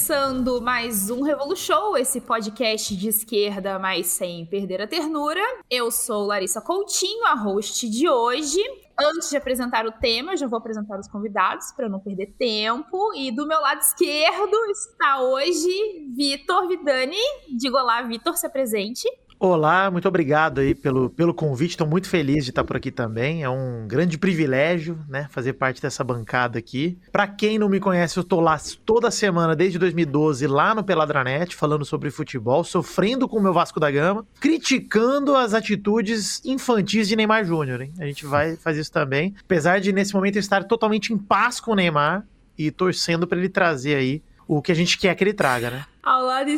começando mais um Revolution, esse podcast de esquerda, mas sem perder a ternura. Eu sou Larissa Coutinho, a host de hoje. Antes de apresentar o tema, eu já vou apresentar os convidados para não perder tempo. E do meu lado esquerdo está hoje Vitor Vidani. Diga olá, Vitor, se apresente. Olá, muito obrigado aí pelo, pelo convite. Estou muito feliz de estar por aqui também. É um grande privilégio, né, fazer parte dessa bancada aqui. Para quem não me conhece, eu estou lá toda semana desde 2012 lá no Peladranet falando sobre futebol, sofrendo com o meu Vasco da Gama, criticando as atitudes infantis de Neymar Júnior? A gente vai fazer isso também, apesar de nesse momento eu estar totalmente em paz com o Neymar e torcendo para ele trazer aí o que a gente quer que ele traga, né? Ao lado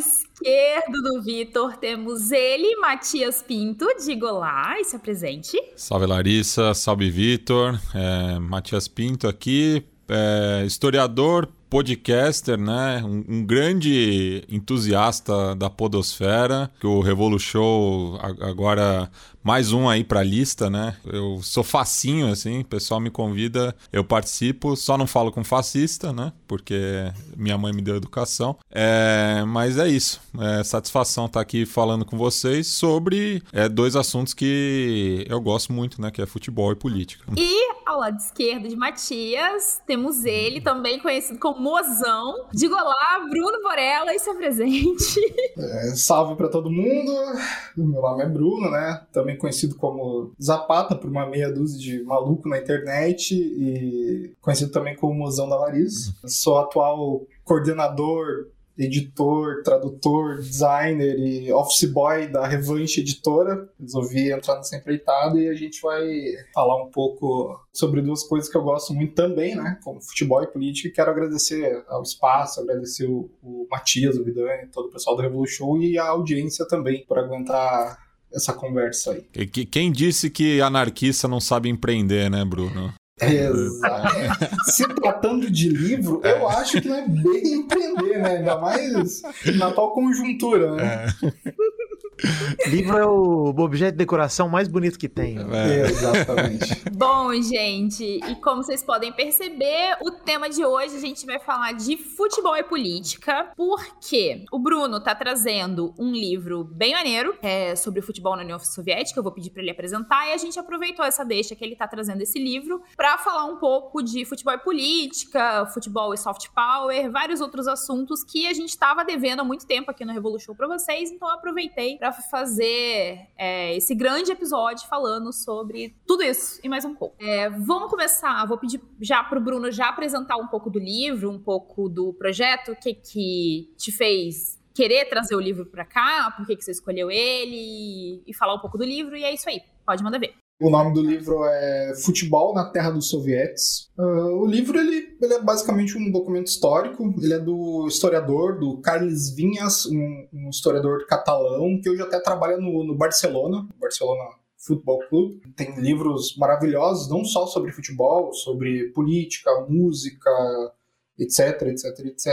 esquerdo do Vitor temos ele, Matias Pinto. Diga olá e se apresente. Salve Larissa, salve Vitor. É, Matias Pinto aqui, é, historiador, podcaster, né? Um, um, grande entusiasta da podosfera, que o Revolution agora mais um aí pra lista, né? Eu sou facinho, assim, o pessoal me convida, eu participo, só não falo com fascista, né? Porque minha mãe me deu educação. É, mas é isso. É satisfação estar tá aqui falando com vocês sobre é, dois assuntos que eu gosto muito, né? Que é futebol e política. E ao lado esquerdo de Matias, temos ele, também conhecido como Mozão. Diga olá, Bruno Borella, e se apresente. É, salve para todo mundo. Meu nome é Bruno, né? Também também conhecido como Zapata, por uma meia dúzia de maluco na internet, e conhecido também como Mozão da Larissa. Sou atual coordenador editor, tradutor, designer e office boy da Revanche Editora. Resolvi entrar nessa empreitada e a gente vai falar um pouco sobre duas coisas que eu gosto muito também, né? Como futebol e política. E quero agradecer ao espaço, agradecer o, o Matias, o Vidani, todo o pessoal do Revolution e a audiência também por aguentar essa conversa aí. Quem disse que anarquista não sabe empreender, né, Bruno? Exato. Se tratando de livro, é. eu acho que não é bem empreender, né? Ainda mais na tal conjuntura, né? É. Livro é o objeto de decoração mais bonito que tem. É. Exatamente. Bom, gente, e como vocês podem perceber, o tema de hoje a gente vai falar de futebol e política, porque o Bruno tá trazendo um livro bem maneiro é, sobre o futebol na União Soviética, eu vou pedir para ele apresentar, e a gente aproveitou essa deixa que ele tá trazendo esse livro para falar um pouco de futebol e política, futebol e soft power, vários outros assuntos que a gente estava devendo há muito tempo aqui no Revolution para vocês, então eu aproveitei para fazer é, esse grande episódio falando sobre tudo isso e mais um pouco. É, vamos começar, vou pedir já para o Bruno já apresentar um pouco do livro, um pouco do projeto, o que que te fez querer trazer o livro para cá, por que, que você escolheu ele e falar um pouco do livro, e é isso aí. Pode mandar ver. O nome do livro é Futebol na Terra dos Sovietes. Uh, o livro ele, ele, é basicamente um documento histórico. Ele é do historiador, do Carles Vinhas, um, um historiador catalão, que hoje até trabalha no, no Barcelona, Barcelona Futebol Clube. Tem livros maravilhosos, não só sobre futebol, sobre política, música, etc, etc, etc.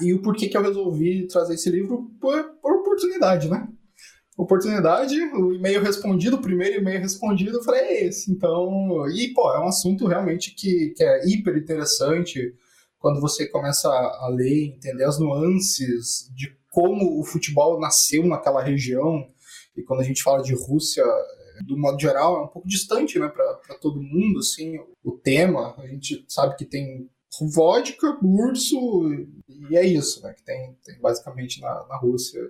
E o porquê que eu resolvi trazer esse livro? Por, por oportunidade, né? Oportunidade, o e-mail respondido, o primeiro e-mail respondido, eu falei, é esse. Então, e, pô, é um assunto realmente que, que é hiper interessante quando você começa a ler, entender as nuances de como o futebol nasceu naquela região. E quando a gente fala de Rússia, do modo geral, é um pouco distante, né, para todo mundo, assim, o tema. A gente sabe que tem vodka, urso, e é isso, né, que tem, tem basicamente na, na Rússia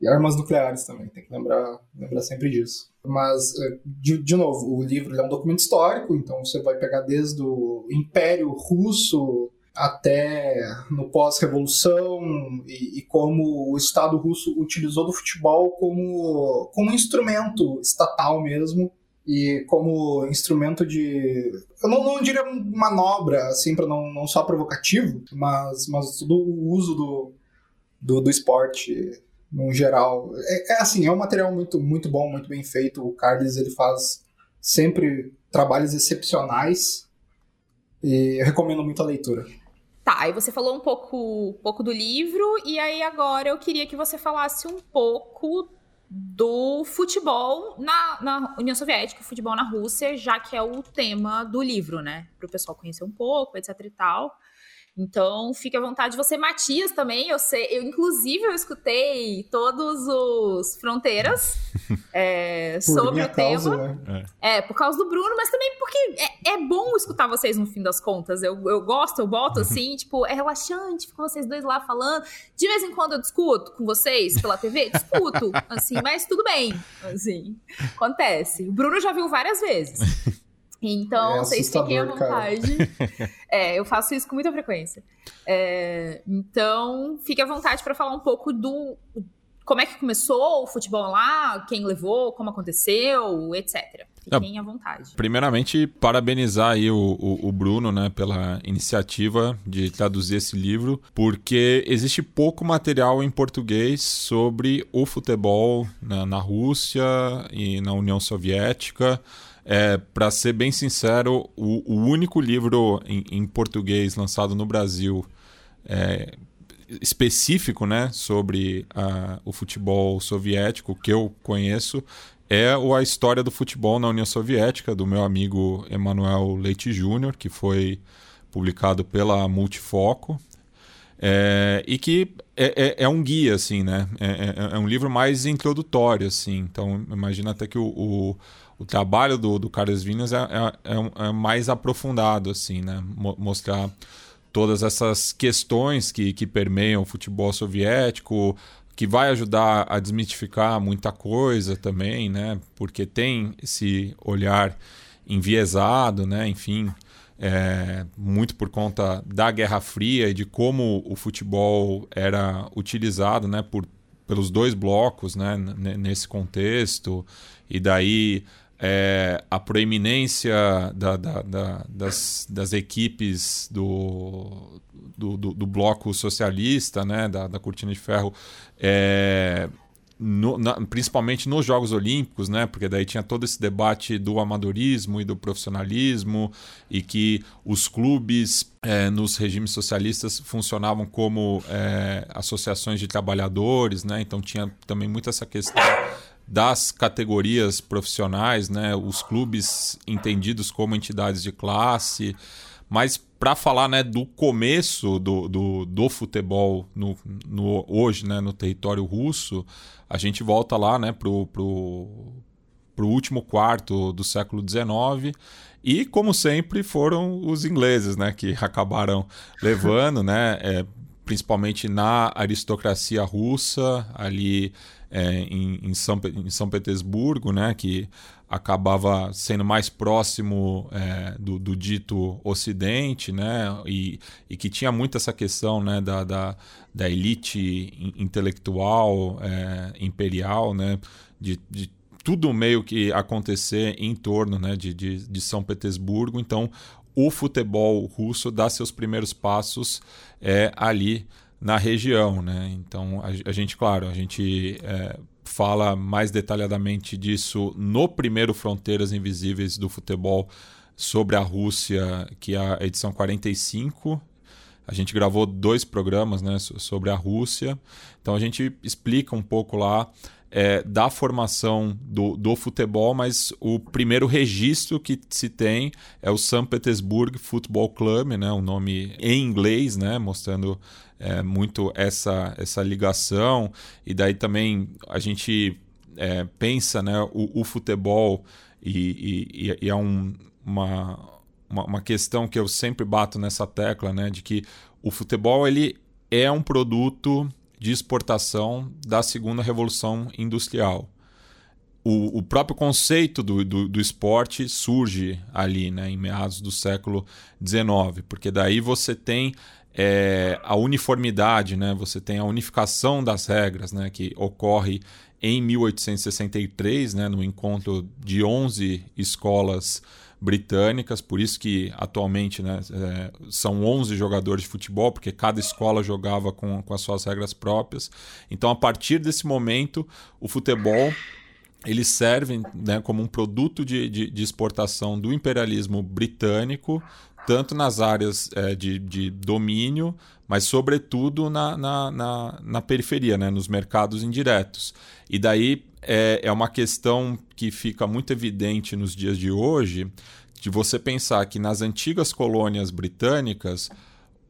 e armas nucleares também, tem que lembrar, lembrar sempre disso. Mas, é, de, de novo, o livro é um documento histórico, então você vai pegar desde o Império Russo até no pós-revolução e, e, como o Estado russo utilizou do futebol como, como instrumento estatal mesmo e como instrumento de eu não, não diria manobra assim para não, não só provocativo mas mas todo o uso do, do, do esporte no geral. É, é, assim, é um material muito, muito bom, muito bem feito. O Carlos ele faz sempre trabalhos excepcionais e eu recomendo muito a leitura. Tá, aí você falou um pouco, pouco do livro, e aí agora eu queria que você falasse um pouco do futebol na, na União Soviética, futebol na Rússia, já que é o tema do livro, né? Para o pessoal conhecer um pouco, etc e tal. Então, fique à vontade. Você, Matias, também, eu sei, eu inclusive eu escutei todos os Fronteiras é, sobre o causa, tema. Né? É. é. por causa do Bruno, mas também porque é, é, bom escutar vocês no fim das contas. Eu, eu gosto, eu boto assim, tipo, é relaxante, ficar vocês dois lá falando. De vez em quando eu discuto com vocês pela TV, discuto, assim, mas tudo bem, assim, acontece. O Bruno já viu várias vezes. Então, é vocês fiquem à vontade. é, eu faço isso com muita frequência. É, então, fique à vontade para falar um pouco do como é que começou o futebol lá, quem levou, como aconteceu, etc. Fiquem à vontade. Primeiramente, parabenizar aí o, o, o, Bruno, né, pela iniciativa de traduzir esse livro, porque existe pouco material em português sobre o futebol na, na Rússia e na União Soviética. É, para ser bem sincero, o, o único livro em, em, português lançado no Brasil é, específico né, sobre a, o futebol soviético que eu conheço é a história do futebol na União Soviética, do meu amigo Emanuel Leite Júnior, que foi publicado pela Multifoco. É, e que é, é, é, um guia, assim, né? É, é, é, um livro mais introdutório, assim. Então, imagina até que o, o o trabalho do, do Carlos Vinhas é, é, é, é, mais aprofundado, assim, né? mostrar todas essas questões que, que permeiam o futebol soviético, que vai ajudar a desmitificar muita coisa também, né? Porque tem esse olhar enviesado, né? Enfim, é, muito por conta da Guerra Fria e de como o futebol era utilizado, né? Por, pelos dois blocos, né? Nesse contexto e daí é, a proeminência da, da, da, das, das, equipes do, do, do, do, bloco socialista, né, da, cortina de ferro, é, no, na, principalmente nos Jogos Olímpicos, né, porque daí tinha todo esse debate do amadorismo e do profissionalismo, e que os clubes é, nos regimes socialistas funcionavam como é, associações de trabalhadores, né, então tinha também muito essa questão das categorias profissionais, né, os clubes entendidos como entidades de classe, mas para falar né, do começo do, do, do futebol no, no, hoje né, no território russo, a gente volta lá né, para o pro, pro último quarto do século XIX e, como sempre, foram os ingleses né, que acabaram levando, né, é, principalmente na aristocracia russa, ali é, em, em, São, em São Petersburgo, né, que acabava sendo mais próximo é, do, do, dito Ocidente, né, e, e, que tinha muito essa questão né, da, da, da elite intelectual é, imperial, né, de, de, tudo meio que acontecer em torno né, de, de, de São Petersburgo. Então, o futebol russo dá seus primeiros passos é, ali na região, né? Então a, a gente, claro, a gente é, fala mais detalhadamente disso no primeiro Fronteiras Invisíveis do Futebol sobre a Rússia, que é a edição 45. A gente gravou dois programas né, sobre a Rússia. Então a gente explica um pouco lá é, da formação do, do futebol, mas o primeiro registro que se tem é o St. Petersburg Football Club, né, o nome em inglês, né, mostrando é, muito essa, essa ligação. E daí também a gente é, pensa né, o, o futebol e, e, e é um, uma, uma, uma, questão que eu sempre bato nessa tecla, né, de que o futebol ele é um produto de exportação da segunda revolução industrial. O, o próprio conceito do, do, do, esporte surge ali, né, em meados do século XIX, porque daí você tem é, a uniformidade, né, você tem a unificação das regras, né, que ocorre em 1863, né, no encontro de 11 escolas britânicas, por isso que atualmente né, é, são 11 jogadores de futebol, porque cada escola jogava com, com as suas regras próprias. Então, a partir desse momento, o futebol ele serve né, como um produto de, de, de, exportação do imperialismo britânico, tanto nas áreas é, de, de, domínio, mas sobretudo na, na, na, na periferia, né, nos mercados indiretos. E daí é, é uma questão que fica muito evidente nos dias de hoje, de você pensar que nas antigas colônias britânicas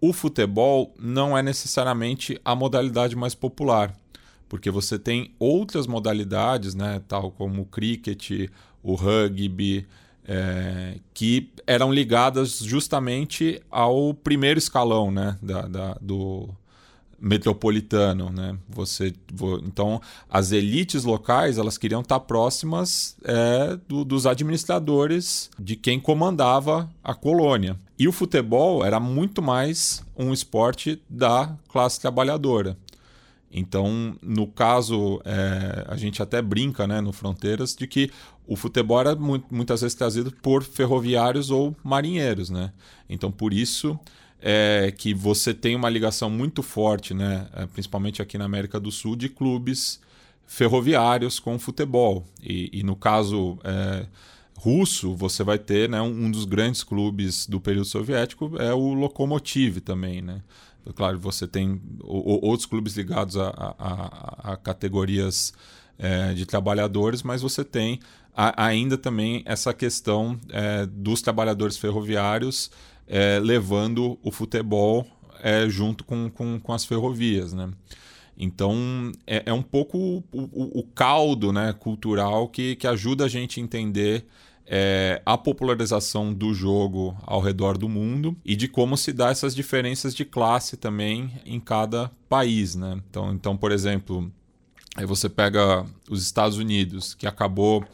o futebol não é necessariamente a modalidade mais popular, porque você tem outras modalidades, né, tal como o cricket, o rugby, é, que eram ligadas justamente ao primeiro escalão né, da, da do metropolitano. Né? Você, então, as elites locais elas queriam estar próximas é, do, dos administradores de quem comandava a colônia. E o futebol era muito mais um esporte da classe trabalhadora. Então, no caso, é, a gente até brinca né, no Fronteiras de que o futebol era muitas vezes trazido por ferroviários ou marinheiros. Né? Então, por isso é que você tem uma ligação muito forte, né, é, principalmente aqui na América do Sul, de clubes ferroviários com o futebol. E, e no caso é, russo, você vai ter né, um, um, dos grandes clubes do período soviético é o Lokomotiv também, né? Claro, você tem outros clubes ligados a, a, a categorias é, de trabalhadores, mas você tem a, ainda também essa questão é, dos trabalhadores ferroviários é, levando o futebol é, junto com, com, com, as ferrovias. Né? Então, é, é um pouco o, o, o, caldo né, cultural que, que ajuda a gente a entender é, a popularização do jogo ao redor do mundo e de como se dá essas diferenças de classe também em cada país, né? Então, então por exemplo, aí você pega os Estados Unidos, que acabou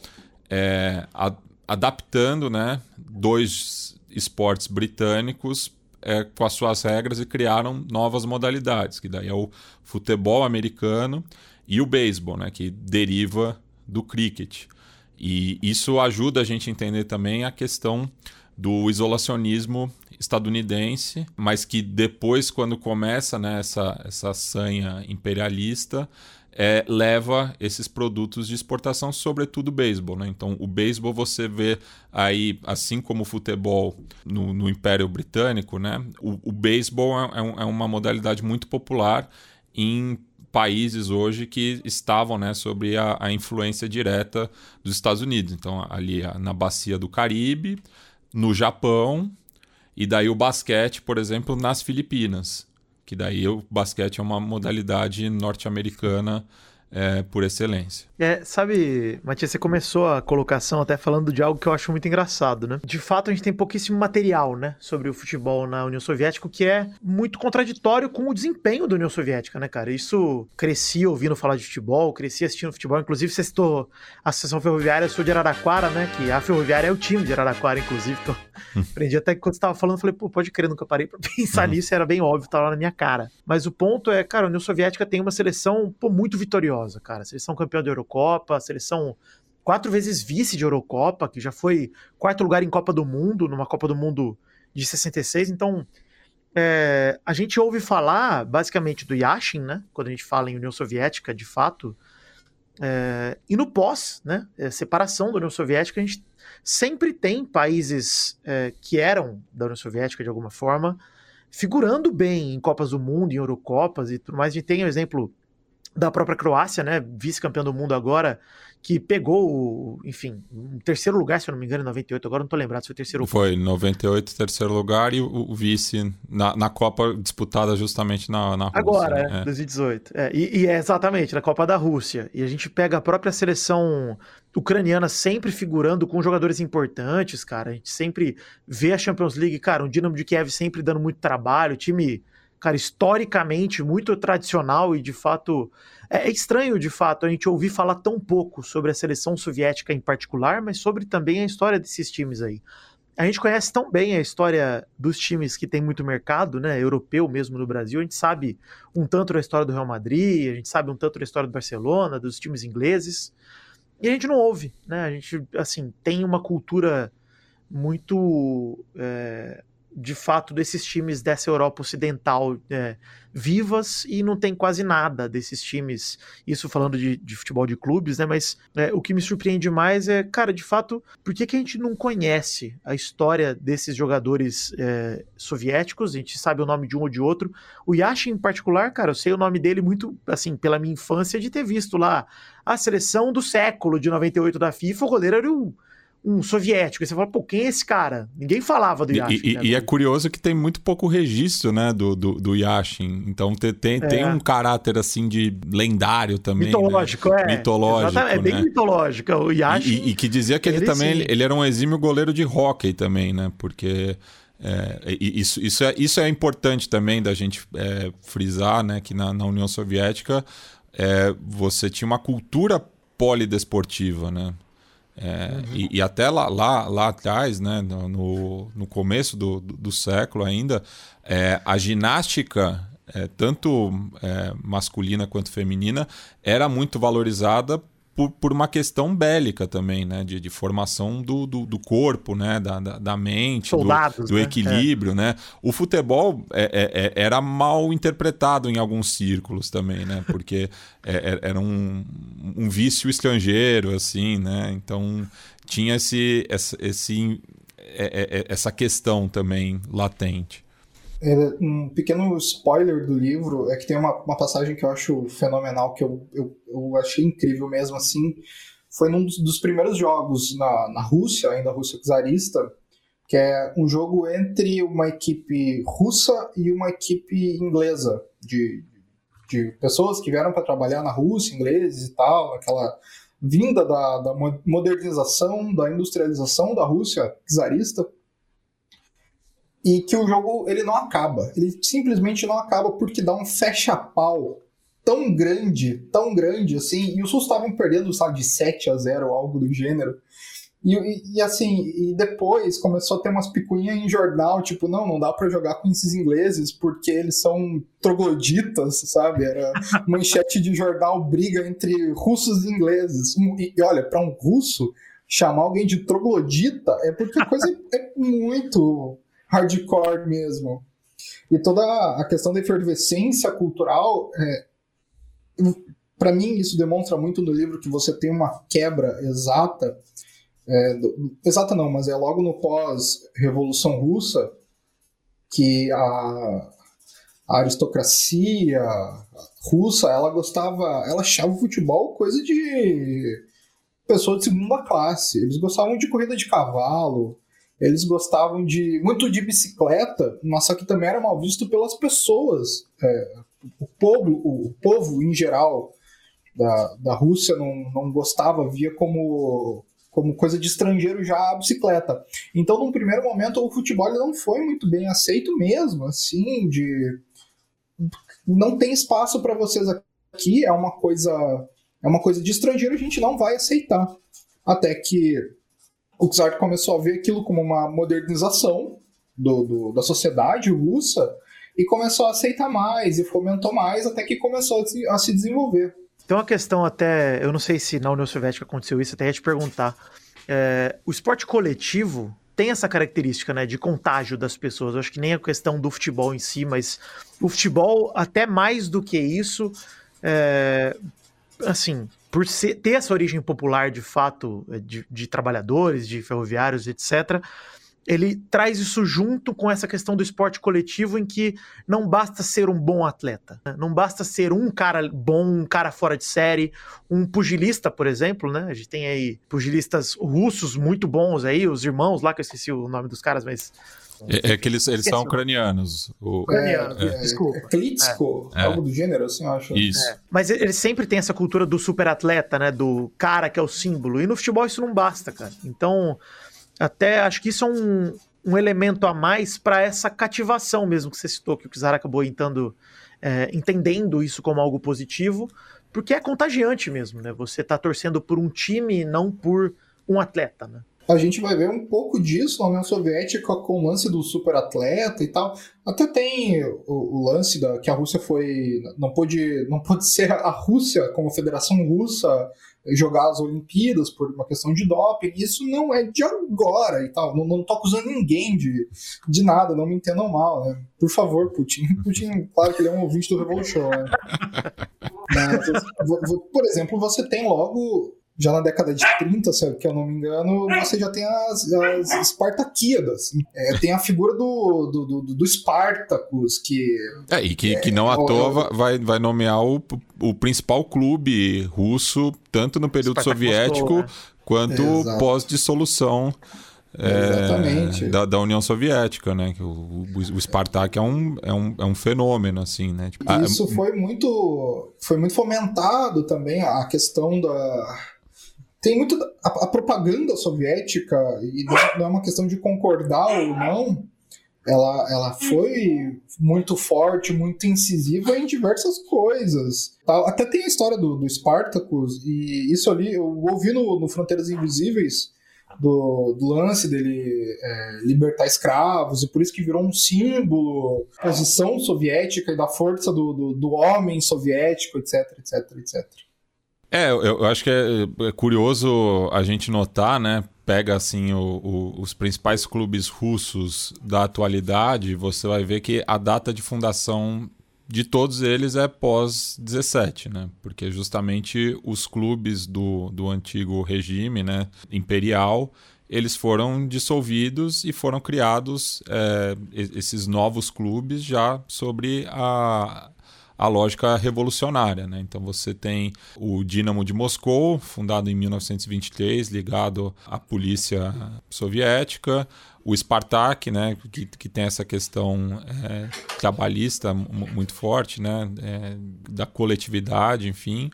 é, a, adaptando né, dois esportes britânicos é, com as suas regras e criaram novas modalidades, que daí é o futebol americano e o beisebol, né, que deriva do cricket. E isso ajuda a gente a entender também a questão do isolacionismo estadunidense, mas que depois, quando começa né, essa, essa sanha imperialista, é, leva esses produtos de exportação, sobretudo o beisebol. Né? Então, o beisebol você vê aí, assim como o futebol no, no Império Britânico, né? o, o beisebol é, é, é uma modalidade muito popular em países hoje que estavam né, sobre a, a, influência direta dos Estados Unidos. Então, ali na bacia do Caribe, no Japão, e daí o basquete, por exemplo, nas Filipinas. Que daí o basquete é uma modalidade norte-americana é, por excelência. É, sabe, Matias, você começou a colocação até falando de algo que eu acho muito engraçado, né? De fato, a gente tem pouquíssimo material, né, sobre o futebol na União Soviética, o que é muito contraditório com o desempenho da União Soviética, né, cara? Isso cresci ouvindo falar de futebol, cresci assistindo futebol, inclusive você citou a Associação Ferroviária, eu sou de Araraquara, né, que a Ferroviária é o time de Araraquara, inclusive, que eu hum. aprendi até que quando você estava falando, eu falei, pô, pode crer, nunca parei pra pensar uhum. nisso, era bem óbvio, tava lá na minha cara. Mas o ponto é, cara, a União Soviética tem uma seleção, pô, muito vitoriosa, cara. A seleção campeã da Eurocopa, seleção quatro vezes vice de Eurocopa, que já foi quarto lugar em Copa do Mundo, numa Copa do Mundo de 66. Então, é, a gente ouve falar basicamente do Yashin, né? Quando a gente fala em União Soviética, de fato. É, e no pós, né? É, separação da União Soviética, a gente sempre tem países é, que eram da União Soviética de alguma forma figurando bem em Copas do Mundo, em Eurocopas e tudo mais. A gente tem o exemplo da própria Croácia, né, vice-campeão do mundo agora, que pegou, enfim, um terceiro lugar, se eu não me engano, em 98, agora não tô lembrado se foi o terceiro Foi, 98, terceiro lugar, e o, o vice na, na Copa disputada justamente na, na Rússia. Agora, né? é, 2018. É, e, e é exatamente, na Copa da Rússia. E a gente pega a própria seleção ucraniana sempre figurando com jogadores importantes, cara. A gente sempre vê a Champions League, cara, um Dinamo de Kiev sempre dando muito trabalho, time cara, historicamente muito tradicional e de fato é, é estranho de fato a gente ouvir falar tão pouco sobre a seleção soviética em particular, mas sobre também a história desses times aí. A gente conhece tão bem a história dos times que tem muito mercado, né, europeu mesmo no Brasil. A gente sabe um tanto da história do Real Madrid, a gente sabe um tanto da história do Barcelona, dos times ingleses. E a gente não ouve, né? A gente, assim, tem uma cultura muito é, de fato desses times dessa Europa Ocidental é, vivas e não tem quase nada desses times, isso falando de, de futebol de clubes, né? Mas é, o que me surpreende mais é, cara, de fato, por que, que a gente não conhece a história desses jogadores é, soviéticos? A gente sabe o nome de um ou de outro. O Yashin, em particular, cara, eu sei o nome dele muito, assim, pela minha infância, de ter visto lá a seleção do século de 98 da FIFA, o goleiro era o um soviético. E você fala, pô, quem é esse cara? Ninguém falava do Yashin. E, né? e, é curioso que tem muito pouco registro, né, do, do, do Yashin. Então tem, tem, é. tem, um caráter, assim, de lendário também. Né? Mitológico, né? é. Mitológico, Exatamente. É bem né? mitológico. O Yashin... E, e, que dizia que ele, ele também, ele, ele, era um exímio goleiro de hóquei também, né? Porque... É, isso, isso, é, isso é importante também da gente é, frisar, né? Que na, na União Soviética é, você tinha uma cultura polidesportiva, né? É, uhum. e, e, até lá, lá, lá atrás, né, no, no começo do, do, do século ainda, é, a ginástica, é, tanto é, masculina quanto feminina, era muito valorizada por, por uma questão bélica também, né? De, de formação do, do, do, corpo, né? Da, da, da mente, Soldados, do, do né? equilíbrio, é. né? O futebol é, é, é, era mal interpretado em alguns círculos também, né? Porque é, é, era um, um vício estrangeiro, assim, né? Então tinha esse, esse, essa questão também latente. Um pequeno spoiler do livro é que tem uma, uma passagem que eu acho fenomenal, que eu, eu, eu achei incrível mesmo assim. Foi num dos, dos primeiros jogos na, na Rússia, ainda a Rússia czarista, que é um jogo entre uma equipe russa e uma equipe inglesa, de, de pessoas que vieram para trabalhar na Rússia, ingleses e tal, aquela vinda da, da modernização, da industrialização da Rússia czarista e que o jogo ele não acaba. Ele simplesmente não acaba porque dá um fecha-pau tão grande, tão grande assim, e os Sul estavam perdendo, sabe, de 7 a 0 algo do gênero. E, e, e, assim, e depois começou a ter umas picuinhas em jornal, tipo, não, não dá para jogar com esses ingleses porque eles são trogloditas, sabe? Era manchete de jornal briga entre russos e ingleses. E, e olha, para um russo chamar alguém de troglodita é porque a coisa é muito hardcore mesmo. E toda a questão da efervescência cultural, é, para mim isso demonstra muito no livro que você tem uma quebra exata, é, do, exata não, mas é logo no pós-revolução russa que a, a aristocracia russa, ela gostava, ela achava o futebol coisa de pessoa de segunda classe. Eles gostavam de corrida de cavalo, eles gostavam de muito de bicicleta, mas só que também era mal visto pelas pessoas. É, o, povo, o povo em geral da, da Rússia não, não gostava, via como, como coisa de estrangeiro já a bicicleta. Então, num primeiro momento, o futebol não foi muito bem aceito mesmo, assim, de não tem espaço para vocês aqui, é uma coisa é uma coisa de estrangeiro, a gente não vai aceitar. Até que o Czar começou a ver aquilo como uma modernização do, do, da sociedade russa e começou a aceitar mais e fomentou mais até que começou a se, a se desenvolver. Tem uma questão até, eu não sei se na União Soviética aconteceu isso, até ia te perguntar. É, o esporte coletivo tem essa característica, né, de contágio das pessoas. Eu acho que nem a questão do futebol em si, mas o futebol, até mais do que isso, é, assim, por ser, ter essa origem popular de fato, eh, de, de trabalhadores, de ferroviários, etc., ele traz isso junto com essa questão do esporte coletivo em que não basta ser um bom atleta, né? não basta ser um cara bom, um cara fora de série, um pugilista, por exemplo, né? A gente tem aí pugilistas russos muito bons aí, os irmãos lá, que eu esqueci o nome dos caras, mas é, é, que eles, eles são ucranianos. O... Ucranianos, é, desculpa. É Klitschko, é. algo do gênero, assim, eu acho. Isso. É. Mas eles sempre têm essa cultura do super atleta, né? Do cara que é o símbolo. E no futebol isso não basta, cara. Então, até acho que isso é um, um elemento a mais para essa cativação mesmo que você citou, que o Kizar acabou entrando, é, entendendo isso como algo positivo, porque é contagiante mesmo, né? Você tá torcendo por um time e não por um atleta, né? A gente vai ver um pouco disso na União Soviética com o lance do superatleta e tal. Até tem o, o, lance da que a Rússia foi não pôde não pôde ser a Rússia como Federação Russa jogar as Olimpíadas por uma questão de doping. Isso não é de agora e tal. Não, não tô acusando ninguém de, de nada, não me entendam mal, né? Por favor, Putin. Putin, claro que ele é um ouvinte do Revolution, né? Mas, por exemplo, você tem logo já na década de 30, se eu não me engano, você já tem as, as Espartaquíadas. É, tem a figura do, do, do, do Spartacus, que. É, e que, é, que não à toa vai, vai nomear o, o principal clube russo, tanto no período Spartak soviético né? quanto pós-dissolução é, Exatamente. da, da União Soviética, né? Que o, o, o Spartak é um, é, um, é um fenômeno, assim, né? Tipo, ah, Isso foi muito, foi muito fomentado também a questão da. Tem muito. A, a propaganda soviética, e não, é uma questão de concordar ou não, ela, ela foi muito forte, muito incisiva em diversas coisas. Tá? Até tem a história do, do Spartacus, e isso ali eu ouvi no, no Fronteiras Invisíveis. Do, do lance dele é, libertar escravos, e por isso que virou um símbolo posição soviética e da força do, do, do homem soviético, etc, etc, etc. É, eu, eu acho que é, é curioso a gente notar, né? Pega assim o- o- os principais clubes russos da atualidade, você vai ver que a data de fundação de todos eles é pós 17, né? Porque justamente os clubes do, do antigo regime, né, imperial, eles foram dissolvidos e foram criados é, esses novos clubes já sobre a, a lógica revolucionária. Né? Então você tem o Dinamo de Moscou, fundado em 1923, ligado à polícia soviética, o Spartak, né, que, que tem essa questão é, trabalhista mu- muito forte, né, é, da coletividade, enfim.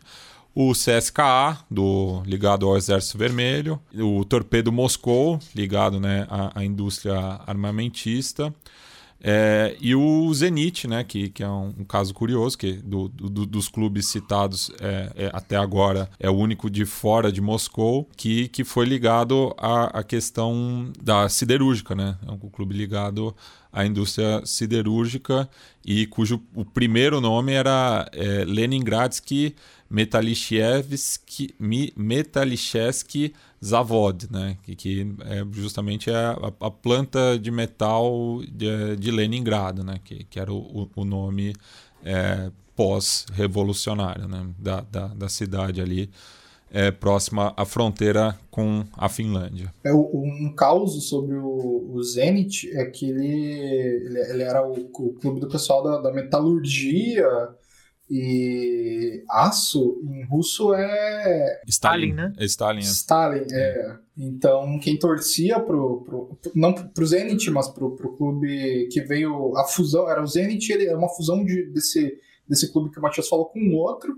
O CSKA, do, ligado ao Exército Vermelho. O Torpedo Moscou, ligado né, à, à indústria armamentista. É, e o Zenit, né, que, que é um, um caso curioso, que do, do- dos clubes citados é, é, até agora é o único de fora de Moscou que, que foi ligado à, à questão da siderúrgica, né? É um clube ligado à indústria siderúrgica e cujo o primeiro nome era é, Leningradsky Metalichevsky, Metalichevsky Zavod, né? Que, que é justamente a, a- planta de metal de, de Leningrado, né? Que, que era o, o- nome é, pós-revolucionário né? da, da, da cidade ali, é, próxima à fronteira com a Finlândia. É, um caos sobre o, o Zenit é que ele, ele, ele era o, o clube do pessoal da, da metalurgia e aço em russo é Stalin, né? É Stalin, é. Stalin. É. Então, quem torcia pro, pro não pro Zenit, mas pro, pro clube que veio a fusão, era o Zenit, ele era uma fusão de, desse, desse clube que o Matias falou com o outro.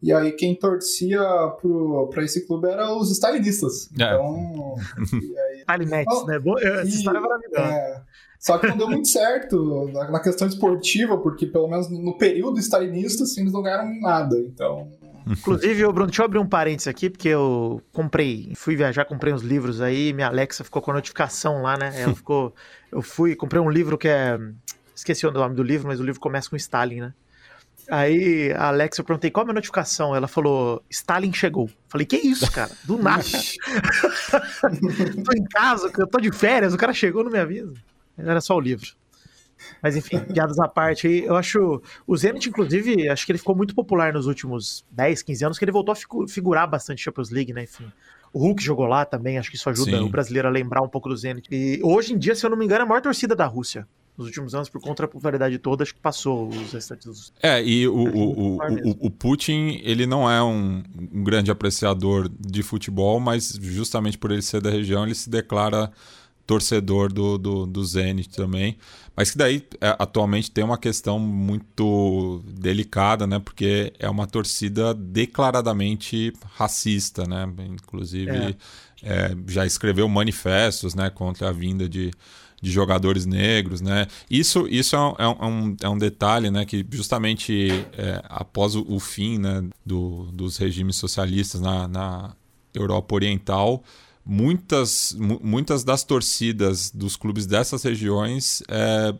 E aí quem torcia pro, pra esse clube eram os stalinistas. É. Então, Alimetes, Oh, né? Boa- Essa e- história é maravilhosa. é, só que não deu muito certo na, questão esportiva, porque pelo menos no período stalinista, assim, eles não ganharam nada. Então, Inclusive, Bruno, deixa eu abrir um parênteses aqui, porque eu comprei, fui viajar, comprei uns livros aí, minha Alexa ficou com a notificação lá, né? Ela ficou. Eu fui, comprei um livro que é. Esqueci o nome do livro, mas o livro começa com Stalin, né? Aí a Alexa, eu perguntei qual é a minha notificação. Ela falou: Stalin chegou. Falei, que isso, cara? Do nada. tô em casa, eu tô de férias, o cara chegou, não me avisa. Era só o livro. Mas enfim, piadas à parte aí, eu acho. O Zenit, inclusive, acho que ele ficou muito popular nos últimos 10, 15 anos, que ele voltou a figu- figurar bastante Champions League, né? Enfim. O Hulk jogou lá também, acho que isso ajuda Sim. o brasileiro a lembrar um pouco do Zenit. E hoje em dia, se eu não me engano, é a maior torcida da Rússia. Nos últimos anos, por conta da popularidade toda, acho que passou os restantes. É, e o, o, o, o Putin, ele não é um, um grande apreciador de futebol, mas justamente por ele ser da região, ele se declara torcedor do, do, do Zenit também. Mas que daí, é, atualmente, tem uma questão muito delicada, né? Porque é uma torcida declaradamente racista, né? Inclusive, é, já escreveu manifestos, né? Contra a vinda de de jogadores negros, né? Isso, isso é, um, é um, é um detalhe, né? Que justamente é, após o, o fim né, do, dos regimes socialistas na, na Europa Oriental, muitas, mu- muitas das torcidas dos clubes dessas regiões é,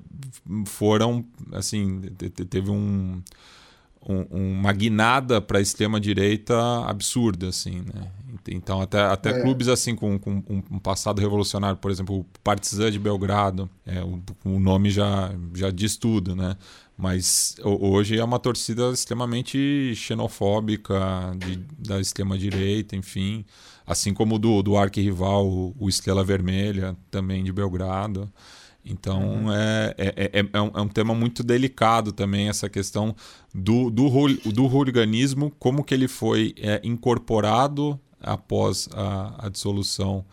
foram, assim, te- te- teve um, um- uma guinada para a extrema-direita absurda, assim, né? Então, até, até É. clubes assim com, com um- passado revolucionário, por exemplo, o Partizan de Belgrado, é, o, o nome já, já diz tudo, né? Mas ho- hoje é uma torcida extremamente xenofóbica, de, da extrema-direita, enfim. Assim como do, do arquirrival, o, o Estrela Vermelha, também de Belgrado. Então uhum. é, é, é, é, um, é um tema muito delicado também, essa questão do, do, do hooliganismo, como que ele foi é, incorporado após a, a dissolução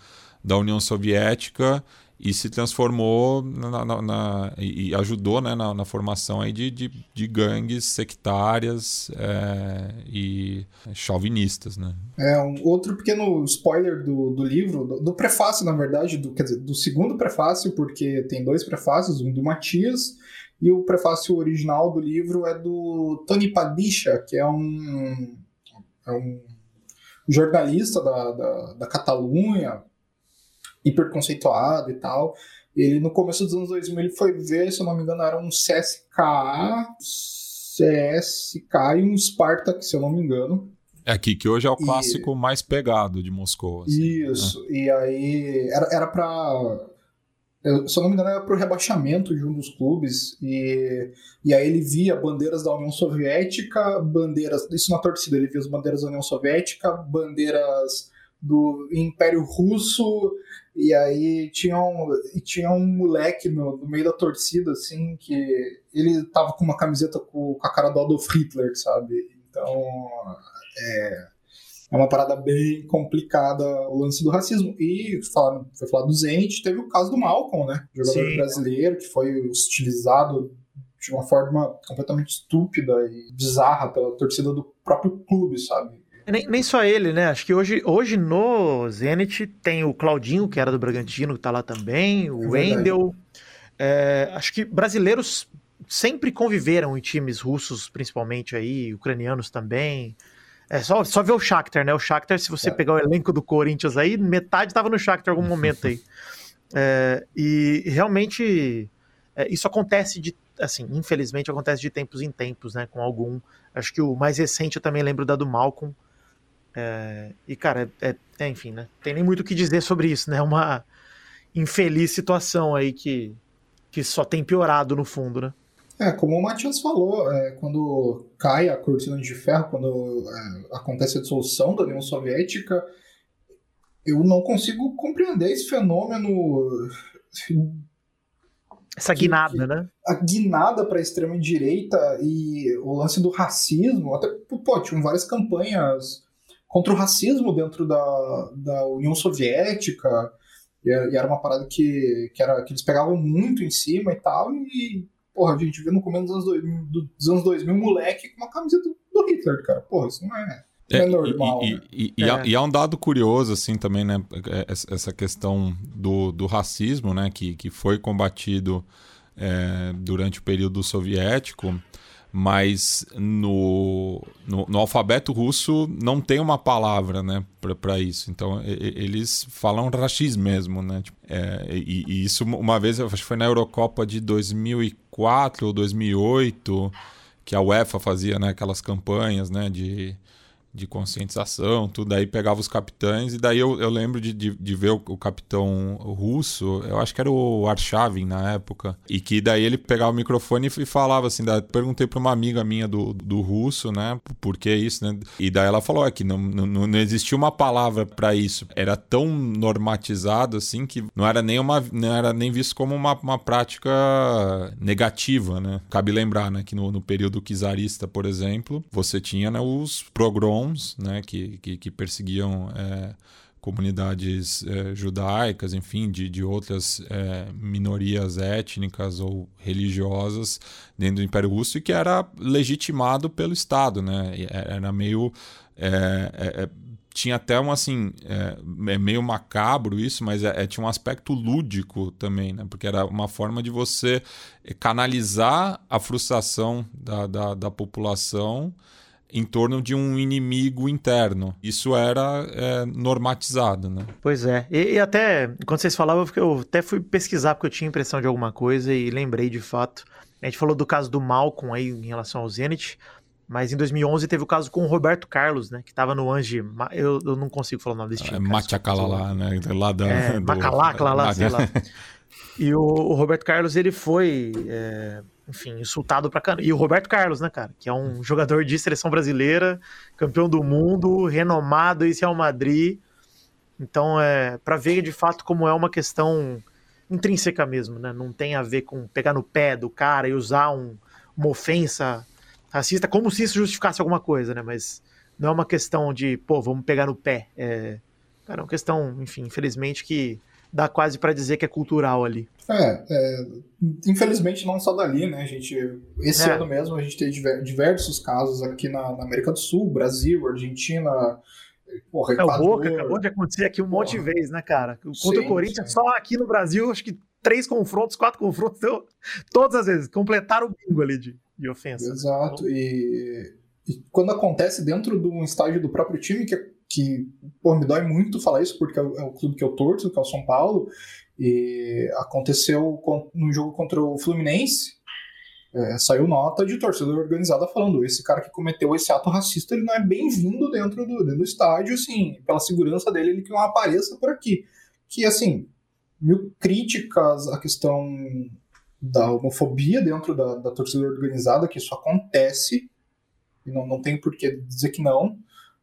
da União Soviética e se transformou na, na, na, e ajudou né, na, formação aí de, de, de gangues sectárias é, e chauvinistas. Né? É, um outro pequeno spoiler do, do livro, do, do, prefácio, na verdade, do, quer dizer, do segundo prefácio, porque tem dois prefácios, um do Matias e o prefácio original do livro é do Tony Padisha, que é um, é um jornalista da, da, da Catalunha, hiperconceituado e tal. Ele, no começo dos anos 2000, ele foi ver, se eu não me engano, era um CSK, CSK e um Spartak, se eu não me engano. É aqui, que hoje é o clássico e... mais pegado de Moscou. Assim, Isso, né? e aí era, era pra... Se eu não me engano, era pro rebaixamento de um dos clubes, e, e aí ele via bandeiras da União Soviética, bandeiras... Isso na torcida, ele via as bandeiras da União Soviética, bandeiras do Império Russo, e aí tinha um, tinha um moleque no, no, meio da torcida, assim, que ele tava com uma camiseta com, com a cara do Adolf Hitler, sabe? Então, é, é uma parada bem complicada o lance do racismo. E falando, foi falar do Zenit, teve o caso do Malcolm, né? Jogador Sim. brasileiro que foi hostilizado de uma forma completamente estúpida e bizarra pela torcida do próprio clube, sabe? Nem, nem só ele, né? Acho que hoje, hoje no Zenit tem o Claudinho, que era do Bragantino, que tá lá também, o é Wendel. É, acho que brasileiros sempre conviveram em times russos, principalmente aí, ucranianos também. É só, só ver o Shakhtar, né? O Shakhtar, se você é. pegar o elenco do Corinthians aí, metade tava no Shakhtar em algum momento aí. É, e realmente é, isso acontece de, assim, infelizmente acontece de tempos em tempos, né? Com algum. Acho que o mais recente eu também lembro da do Malcolm, é, e, cara, é, é, enfim, né? Tem nem muito o que dizer sobre isso, né? É uma infeliz situação aí que, que só tem piorado no fundo, né? É, como o Matias falou, é, quando cai a cortina de ferro, quando é, acontece a dissolução da União Soviética, eu não consigo compreender esse fenômeno. Essa guinada, que, né? A guinada para a extrema-direita e o lance do racismo. Até, pô, tinham várias campanhas contra o racismo dentro da, da União Soviética. E era uma parada que, que, era, que eles pegavam muito em cima e tal. E, porra, a gente vê no começo dos anos 2000, dos anos 2000 moleque com uma camiseta do, do Hitler, cara. Porra, isso não é. É, é normal. E, né? e, e, é. e, há um dado curioso, assim, também, né? É, essa questão do, do racismo, né? Que, que foi combatido é, durante o período soviético mas no, no, no, alfabeto russo não tem uma palavra né, para isso. Então e, eles falam rachis mesmo. Né? Tipo, é, e, e, isso uma vez, acho que foi na Eurocopa de 2004 ou 2008, que a UEFA fazia né, aquelas campanhas né, de de conscientização, tudo. Daí pegava os capitães, e daí eu, eu lembro de, de, de ver o, o, capitão russo, eu acho que era o Arshavin na época, e que daí ele pegava o microfone e, falava assim: daí perguntei para uma amiga minha do, do russo, né, por que isso, né? E daí ela falou: é que não, não, não existia uma palavra para isso, era tão normatizado assim que não era nem, uma, não era nem visto como uma, uma prática negativa, né? Cabe lembrar, né, que no, no período czarista, por exemplo, você tinha né, os pogroms né, que, que, que perseguiam é, comunidades é, judaicas, enfim, de, de outras é, minorias étnicas ou religiosas dentro do Império Russo e que era legitimado pelo Estado, né? Era meio é, é, é, tinha até um assim é, meio macabro isso, mas é, tinha um aspecto lúdico também, né? Porque era uma forma de você canalizar a frustração da, da, da população em torno de um inimigo interno. Isso era é, normatizado, né? Pois é. E, e, até, quando vocês falavam, eu até fui pesquisar porque eu tinha impressão de alguma coisa e lembrei de fato. A gente falou do caso do Malcolm aí em relação ao Zenit, mas em 2011 teve o caso com o Roberto Carlos, né? Que tava no Ange. Eu, eu não consigo falar o nome desse time. É, Machacalala, né? Lá da. É, do... Macalacla lá, sei lá. E o, o, Roberto Carlos, ele foi. É enfim, insultado pra caramba. E o Roberto Carlos, né, cara? Que é um jogador de seleção brasileira, campeão do mundo, renomado em Real Madrid. Então, é para ver de fato como é uma questão intrínseca mesmo, né? Não tem a ver com pegar no pé do cara e usar um, uma ofensa racista como se isso justificasse alguma coisa, né? Mas não é uma questão de, pô, vamos pegar no pé. É, cara, é uma questão, enfim, infelizmente que dá quase para dizer que é cultural ali. É, é, infelizmente não só dali, né? A gente, esse é. ano mesmo a gente teve diversos casos aqui na, na América do Sul, Brasil, Argentina, Porra, é, o Boca acabou de acontecer aqui um Porra. monte de vezes, né, cara? Contra sim, o Corinthians, sim. só aqui no Brasil, acho que três confrontos, quatro confrontos, deu, todas as vezes, completaram o bingo ali de, de ofensa. Exato, então, e, e, quando acontece dentro de um estágio do próprio time, que, que pô, me dói muito falar isso, porque é o, é o clube que eu torço, que é o São Paulo, e aconteceu no jogo contra o Fluminense, é, saiu nota de torcedor organizada falando esse cara que cometeu esse ato racista ele não é bem-vindo dentro do, dentro do estádio, assim, pela segurança dele ele que não apareça por aqui. Que, assim, mil críticas à questão da homofobia dentro da, da torcida organizada, que isso acontece, e não, não tem por que dizer que não,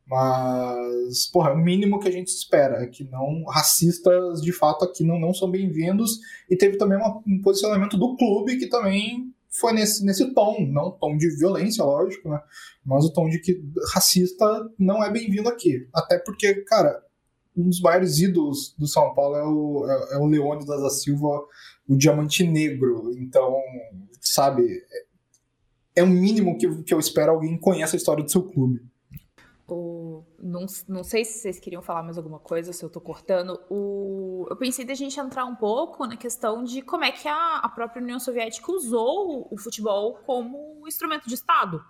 mas, porra, é o mínimo que a gente espera, é que não racistas de fato aqui não, não são bem-vindos, e teve também uma, um posicionamento do clube que também foi nesse, nesse tom, não tom de violência, lógico, né? Mas o tom de que racista não é bem-vindo aqui. Até porque, cara, um dos maiores ídolos do São Paulo é o, é, é o Leônidas da Silva, o Diamante Negro. Então, sabe, é, é o mínimo que, que eu espero alguém conheça a história do seu clube. Não, não sei se vocês queriam falar mais alguma coisa, se eu tô cortando. O, eu pensei da gente entrar um pouco na questão de como é que a, a própria União Soviética usou o, o futebol como instrumento de Estado.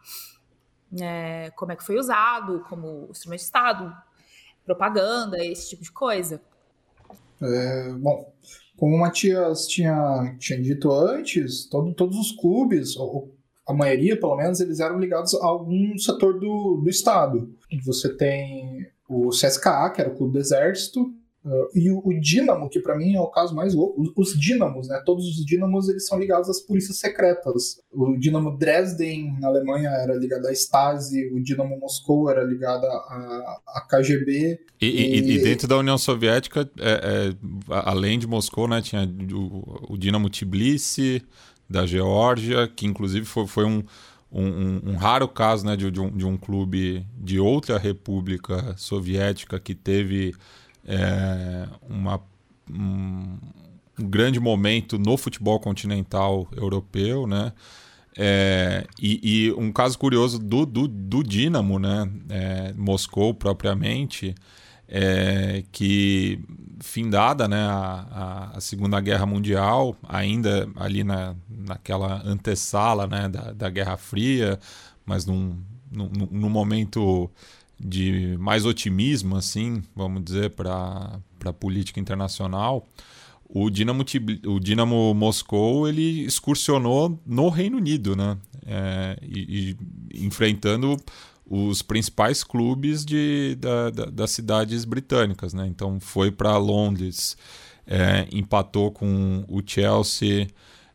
É, como é que foi usado como instrumento de Estado, propaganda, esse tipo de coisa. É, bom, como o Matias tinha, tinha dito antes, todo, todos os clubes, ou a maioria, pelo menos, eles eram ligados a algum setor do, do Estado. Você tem o CSKA, que era o Clube do Exército, uh, e o, o Dínamo, que para mim é o caso mais louco. Os, os Dínamos, né? Todos os Dínamos eles são ligados às polícias secretas. O Dínamo Dresden, na Alemanha, era ligado à Stasi, o Dínamo Moscou era ligado à, à KGB. E, e... e, dentro da União Soviética, é, é, além de Moscou, né, tinha o, o Dínamo Tbilisi, da Geórgia, que inclusive foi, foi um, um, um, raro caso né, de, de, um, de um clube de outra república soviética que teve é, uma, um, um, grande momento no futebol continental europeu, né? É, e, e, um caso curioso do, do, do Dinamo, né? É, Moscou propriamente, é, que findada né, a, a, Segunda Guerra Mundial, ainda ali na, naquela antessala né, da, da Guerra Fria, mas num, num, num momento de mais otimismo, assim, vamos dizer, para a política internacional, o Dinamo, o Dinamo Moscou ele excursionou no Reino Unido, né? É, e, e enfrentando os principais clubes de, da, da, das cidades britânicas. Né? Então foi para Londres, é, empatou com o Chelsea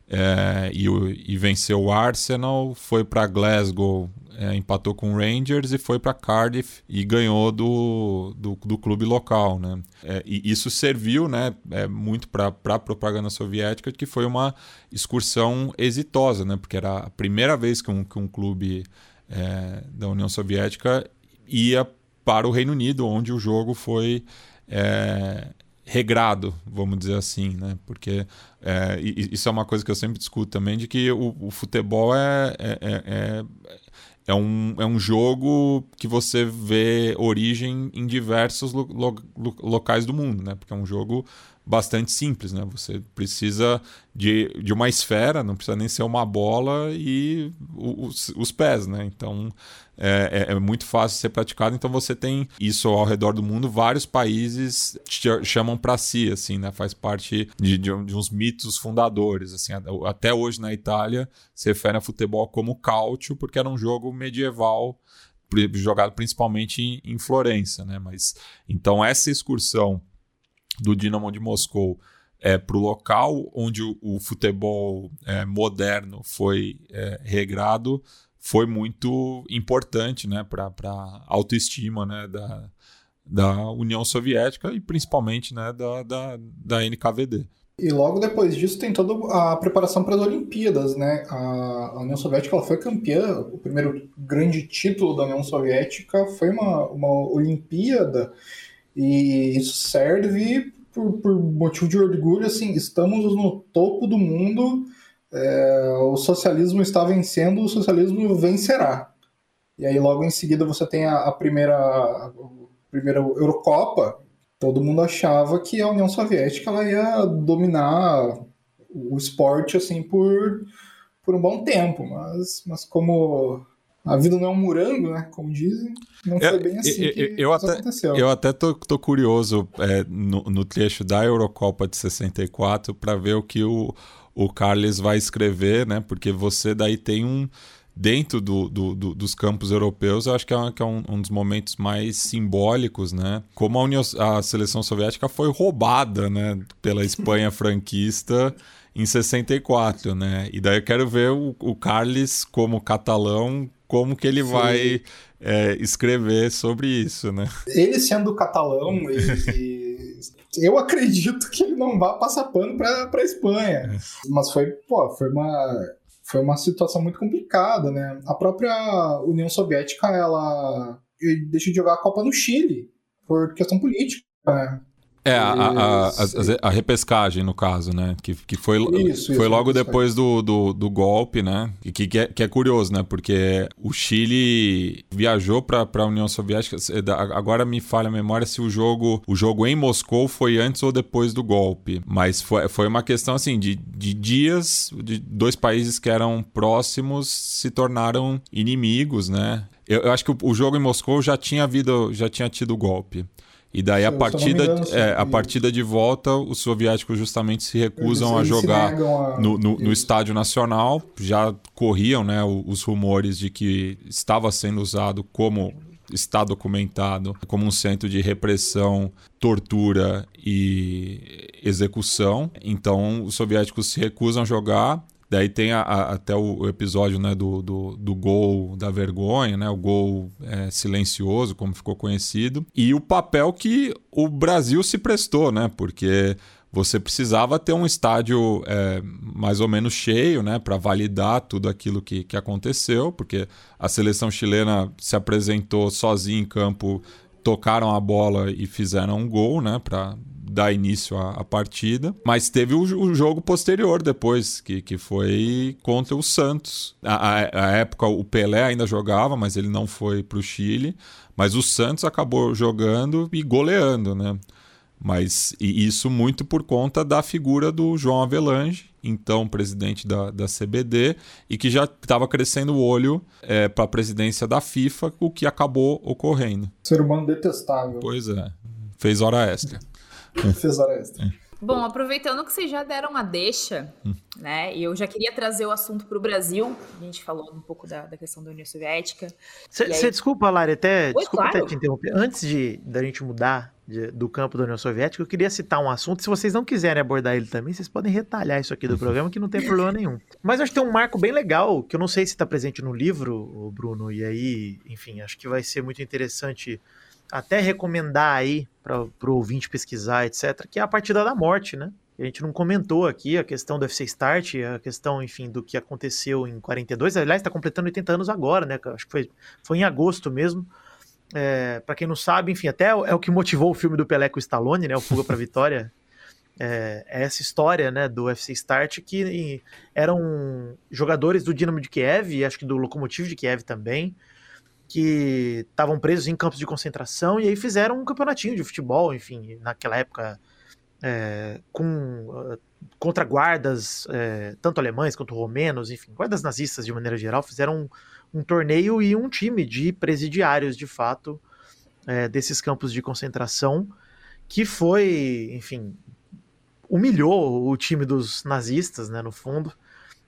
é, e, e, venceu o Arsenal, foi para Glasgow, é, empatou com o Rangers e foi para Cardiff e ganhou do, do, do clube local. Né? É, e isso serviu né, é, muito para a propaganda soviética, que foi uma excursão exitosa, né? porque era a primeira vez que um, que um clube é, da União Soviética ia para o Reino Unido, onde o jogo foi é, regrado, vamos dizer assim, né? Porque é, isso é uma coisa que eu sempre discuto também, de que o, o futebol é, é, é, é, é um, é um jogo que você vê origem em diversos lo, lo, locais do mundo, né? Porque é um jogo bastante simples, né? Você precisa de, de uma esfera, não precisa nem ser uma bola e os, os pés, né? Então é, é, é, muito fácil ser praticado. Então você tem isso ao redor do mundo, vários países chamam para si, assim, né? Faz parte de, de, de, uns mitos fundadores, assim. Até hoje na Itália se refere a futebol como cálcio, porque era um jogo medieval jogado principalmente em, em Florença, né? Mas então essa excursão do Dinamo de Moscou é, para o local onde o, o futebol é, moderno foi é, regrado foi muito importante né, para a autoestima né, da, da União Soviética e principalmente né, da, da, da NKVD. E logo depois disso tem toda a preparação para as Olimpíadas, né? A, União Soviética ela foi campeã, o primeiro grande título da União Soviética foi uma, uma Olimpíada, e isso serve por, por motivo de orgulho, assim, estamos no topo do mundo, é, o socialismo está vencendo, o socialismo vencerá. E aí logo em seguida você tem a, a primeira, a primeira Eurocopa, todo mundo achava que a União Soviética ela ia dominar o esporte assim por, por um bom tempo, mas, mas como a vida não é um morango, né? Como dizem, não foi bem assim eu, que eu até, aconteceu. Eu até tô, tô curioso é, no, no, trecho da Eurocopa de 64 para ver o que o, o Carles vai escrever, né? Porque você daí tem um dentro do, do, do, dos campos europeus, eu acho que é, que é um, um, dos momentos mais simbólicos, né? Como a, União, a seleção soviética foi roubada, né, pela Espanha franquista em 64, né? E daí eu quero ver o, o Carles como catalão, como que ele Sim. vai é, escrever sobre isso, né? Ele sendo catalão, ele, eu acredito que ele não vai passar pano para a Espanha. É. Mas foi, pô, foi uma foi uma situação muito complicada, né? A própria União Soviética, ela deixou de jogar a Copa no Chile por questão política, né? É, a, a, a, a, repescagem, no caso, né? Que, que foi, isso, foi isso, logo depois do, do, do, golpe, né? Que, que, é, que é curioso, né? Porque o Chile viajou para a União Soviética. Agora me falha a memória se o jogo, o jogo em Moscou foi antes ou depois do golpe. Mas foi, foi uma questão, assim, de, de dias, de dois países que eram próximos se tornaram inimigos, né? Eu, eu acho que o, o jogo em Moscou já tinha havido, já tinha tido golpe. E daí a partida, engano, é, a partida de volta, os soviéticos justamente se recusam eles, a jogar a... No, no, no, estádio nacional. Já corriam né, os rumores de que estava sendo usado como está documentado como um centro de repressão, tortura e execução. Então os soviéticos se recusam a jogar Daí tem a, a, até o episódio né, do, do, do, gol da vergonha, né, o gol é, silencioso, como ficou conhecido, e o papel que o Brasil se prestou, né, porque você precisava ter um estádio é, mais ou menos cheio né, para validar tudo aquilo que, que aconteceu, porque a seleção chilena se apresentou sozinha em campo, tocaram a bola e fizeram um gol né, para dar início à, à partida. Mas teve o, o, jogo posterior depois, que, que foi contra o Santos. A, a, a época o Pelé ainda jogava, mas ele não foi para o Chile. Mas o Santos acabou jogando e goleando, né? Mas e isso muito por conta da figura do João Avelange, então presidente da, da CBD, e que já estava crescendo o olho é, para a presidência da FIFA, o que acabou ocorrendo. Ser humano detestável. Pois é, fez hora extra. Fez hora extra. Bom, aproveitando que vocês já deram a deixa, né? E eu já queria trazer o assunto para o Brasil. A gente falou um pouco da, da questão da União Soviética. Você aí... desculpa, Lari, até. Oi, desculpa claro. até te interromper. Antes de da gente mudar de, do campo da União Soviética, eu queria citar um assunto. Se vocês não quiserem abordar ele também, vocês podem retalhar isso aqui do programa, que não tem problema nenhum. Mas acho que tem um marco bem legal, que eu não sei se está presente no livro, Bruno, e aí, enfim, acho que vai ser muito interessante até recomendar aí para o ouvinte pesquisar, etc., que é a partida da morte, né? A gente não comentou aqui a questão do FC Start, a questão, enfim, do que aconteceu em 42. Aliás, está completando 80 anos agora, né? Acho que foi, foi em agosto mesmo. É, para quem não sabe, enfim, até é o que motivou o filme do Pelé com o Stallone, né? O Fuga para Vitória. É, é, essa história, né, do FC Start, que eram jogadores do Dinamo de Kiev e acho que do Lokomotiv de Kiev também, que estavam presos em campos de concentração e aí fizeram um campeonatinho de futebol, enfim, naquela época é, com uh, contra guardas, é, tanto alemães quanto romenos, enfim, guardas nazistas de maneira geral, fizeram um, um torneio e um time de presidiários, de fato, é, desses campos de concentração, que foi, enfim, humilhou o time dos nazistas, né, no fundo,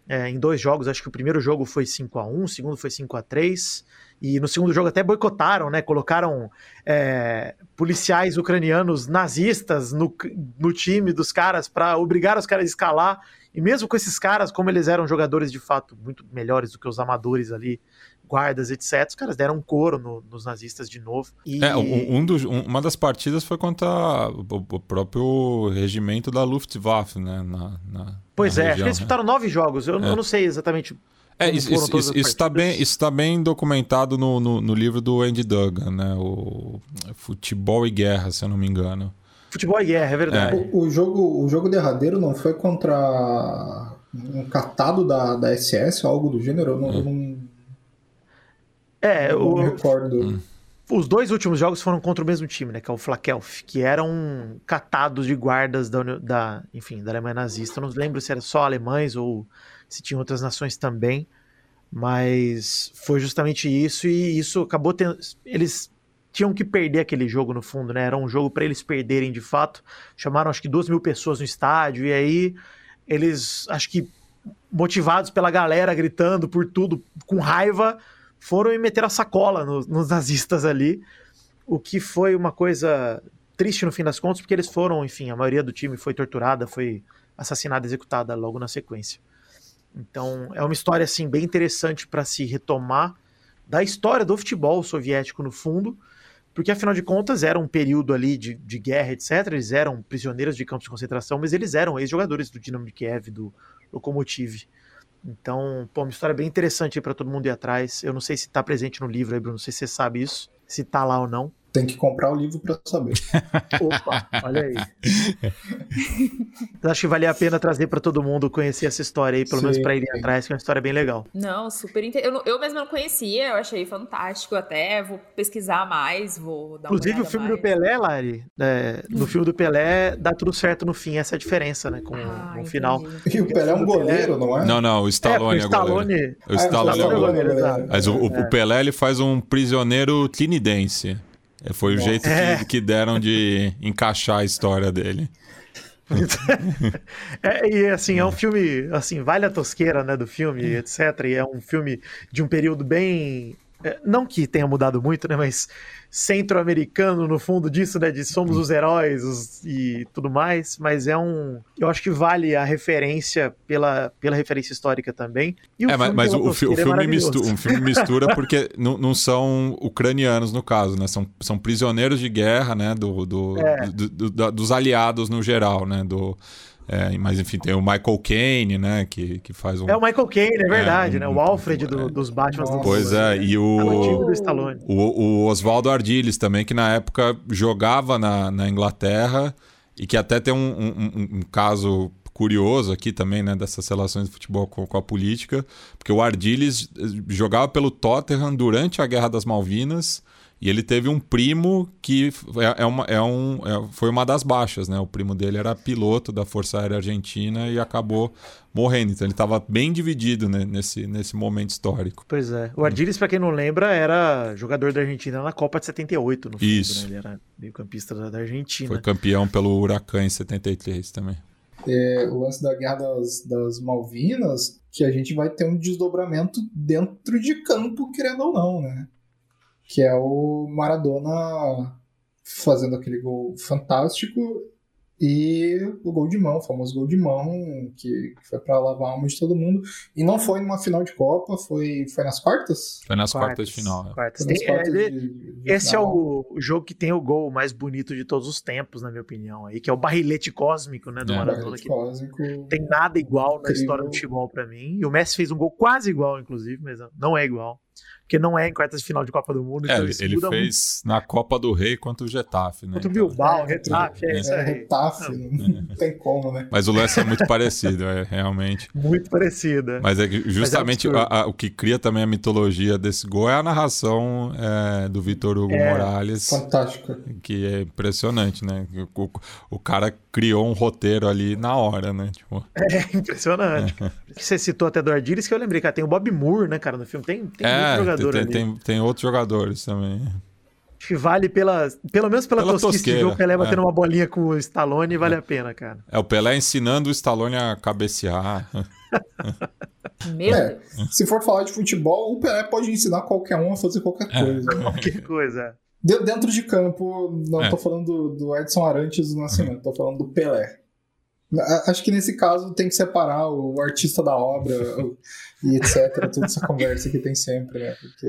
é, em dois jogos. Acho que o primeiro jogo foi 5 a 1 o segundo foi 5 a 3 e no segundo jogo até boicotaram, né? Colocaram é, policiais ucranianos nazistas no, no time dos caras para obrigar os caras a escalar. E mesmo com esses caras, como eles eram jogadores de fato muito melhores do que os amadores ali guardas, etc. Os caras deram um couro no, nos nazistas de novo. E... É, um, um dos, um, uma das partidas foi contra o, o, próprio regimento da Luftwaffe, né? Na, na, pois na é, região, acho que eles disputaram né? nove jogos. Eu, é. eu, não sei exatamente. É, isso está bem, tá bem documentado no, no, no, livro do Andy Duggan, né? O Futebol e Guerra, se eu não me engano. Futebol e Guerra, é verdade. É. O, o, jogo, o jogo derradeiro não foi contra um catado da, da SS, algo do gênero? Eu não, eu não é, eu o, recordo. Hum. Os dois últimos jogos foram contra o mesmo time, né? Que é o Flakelf, que eram catados de guardas da, da, enfim, da Alemanha nazista. Eu não lembro se era só alemães ou se tinham outras nações também. Mas foi justamente isso, e isso acabou tendo. Eles tinham que perder aquele jogo no fundo, né? Era um jogo para eles perderem de fato. Chamaram acho que duas mil pessoas no estádio, e aí eles, acho que motivados pela galera gritando por tudo, com raiva, foram e meteram a sacola nos, nos nazistas ali, o que foi uma coisa triste no fim das contas, porque eles foram, enfim, a maioria do time foi torturada, foi assassinada, executada logo na sequência. Então, é uma história assim bem interessante para se retomar da história do futebol soviético no fundo, porque afinal de contas era um período ali de, de guerra, etc. Eles eram prisioneiros de campos de concentração, mas eles eram ex-jogadores do Dinamo de Kiev, do Lokomotiv. Então, pô, uma história bem interessante para todo mundo ir atrás. Eu não sei se está presente no livro aí, Bruno, não sei se você sabe isso, se está lá ou não. Tem que comprar o livro para saber. Opa, olha aí. Acho que valia a pena trazer para todo mundo conhecer essa história aí, pelo sim, menos para ir atrás, que é uma história bem legal. Não, super inter... eu, eu mesmo não conhecia, eu achei fantástico até, vou pesquisar mais, vou dar Inclusive o filme mais. do Pelé, Lari, é, no filme do Pelé dá tudo certo no fim, essa é a diferença, né, com ah, o final. E o Pelé é um goleiro, não é? Não, não, o Stallone é, o Stallone, é O Stallone é, o goleiro. Mas o, o Pelé ele faz um prisioneiro trinidense. É, foi o Nossa. jeito que, que, deram de encaixar a história dele. é, e assim, é um filme, assim, vale a tosqueira, né, do filme, etc. E é um filme de um período bem. É, não que tenha mudado muito, né, mas centro-americano no fundo disso, né? De somos os heróis os, e tudo mais, mas é um. Eu acho que vale a referência pela, pela referência histórica também. é, mas, mas o, o, filme é mistura, um filme mistura porque não, não são ucranianos no caso, né? São, são prisioneiros de guerra, né? Do, do, é. do, do, do dos aliados no geral, né? Do, é, mas enfim, tem o Michael Caine, né? Que, que faz um. É o Michael Caine, é verdade, é, né? um, né? O Alfred do, dos Batman. Pois é, e o. É o, o Oswaldo Ardiles também, que na época jogava na, na Inglaterra e que até tem um, um, um caso curioso aqui também, né, dessas relações de futebol com, com, a política, porque o Ardiles jogava pelo Tottenham durante a Guerra das Malvinas e ele teve um primo que é, é uma, é um, é, foi uma das baixas, né? O primo dele era piloto da Força Aérea Argentina e acabou morrendo. Então ele estava bem dividido né, nesse, nesse momento histórico. Pois é. O Ardiles, para quem não lembra, era jogador da Argentina na Copa de 78, no fundo, Isso. Né? Ele era meio-campista da Argentina. Foi campeão pelo Huracan em 73 também. É, o lance da Guerra das, das Malvinas, que a gente vai ter um desdobramento dentro de campo, querendo ou não, né? Que é o Maradona fazendo aquele gol fantástico e o gol de mão, o famoso gol de mão, que, foi para lavar a alma de todo mundo. E não foi numa final de Copa, foi, foi nas quartas? Foi nas quartas, quartas de final. É. Quartas. Tem, quartas é, de, de esse final. é o, o, jogo que tem o gol mais bonito de todos os tempos, na minha opinião, aí, que é o barrilete cósmico né, do é. Maradona. Que cósmico, tem nada igual na história do futebol para mim. E o Messi fez um gol quase igual, inclusive, mas não é igual porque não é em quartas de final de Copa do Mundo. É, então ele fez muito. na Copa do Rei contra o Getafe, né? Contra o Bilbao, é, Getafe, é, é, é Getafe, não tem como, né? Mas o lance é muito parecido, é realmente. Muito parecido. Mas é justamente Mas é a, a, o que cria também a mitologia desse gol é a narração é, do Vitor Hugo é, Morales. Fantástica. Que é impressionante, né? O, o, cara criou um roteiro ali na hora, né? Tipo... É impressionante. É. Você citou até do Ardiles, que eu lembrei, cara, tem o Bob Moore, né, cara, no filme. Tem, tem é, muito jogador tem, ali. Tem, tem outros jogadores também. Acho que vale pela, pelo menos pela, pela tosquice de ver o Pelé batendo é. uma bolinha com o Stallone, vale é. a pena, cara. É, o Pelé ensinando o Stallone a cabecear. É, se for falar de futebol, o Pelé pode ensinar qualquer um a fazer qualquer é. coisa. Né? Qualquer coisa. Dentro de campo, não é. tô falando do, do Edson Arantes do Nascimento, tô falando do Pelé. Acho que nesse caso tem que separar o artista da obra e etc. Toda essa conversa que tem sempre, né? Porque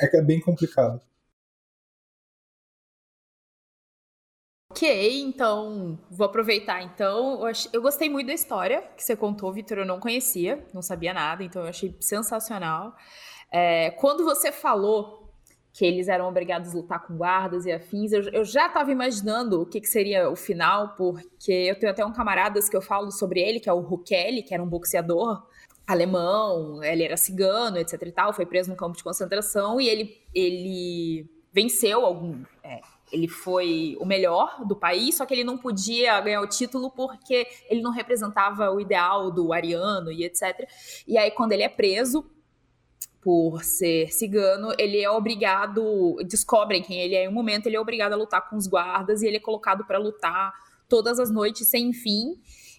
é, é bem complicado. Ok, então vou aproveitar. Então, eu, eu, gostei muito da história que você contou, Vitor. Eu não conhecia, não sabia nada, então eu achei sensacional. É, quando você falou que eles eram obrigados a lutar com guardas e afins. Eu, eu já estava imaginando o que, que, seria o final, porque eu tenho até um camaradas que eu falo sobre ele, que é o Rukeli, que era um boxeador alemão, ele era cigano, etc e tal, foi preso no campo de concentração e ele, ele venceu algum... É, ele foi o melhor do país, só que ele não podia ganhar o título porque ele não representava o ideal do ariano e etc. E aí, quando ele é preso, por ser cigano, ele é obrigado, descobrem quem ele é em um momento, ele é obrigado a lutar com os guardas e ele é colocado para lutar todas as noites sem fim.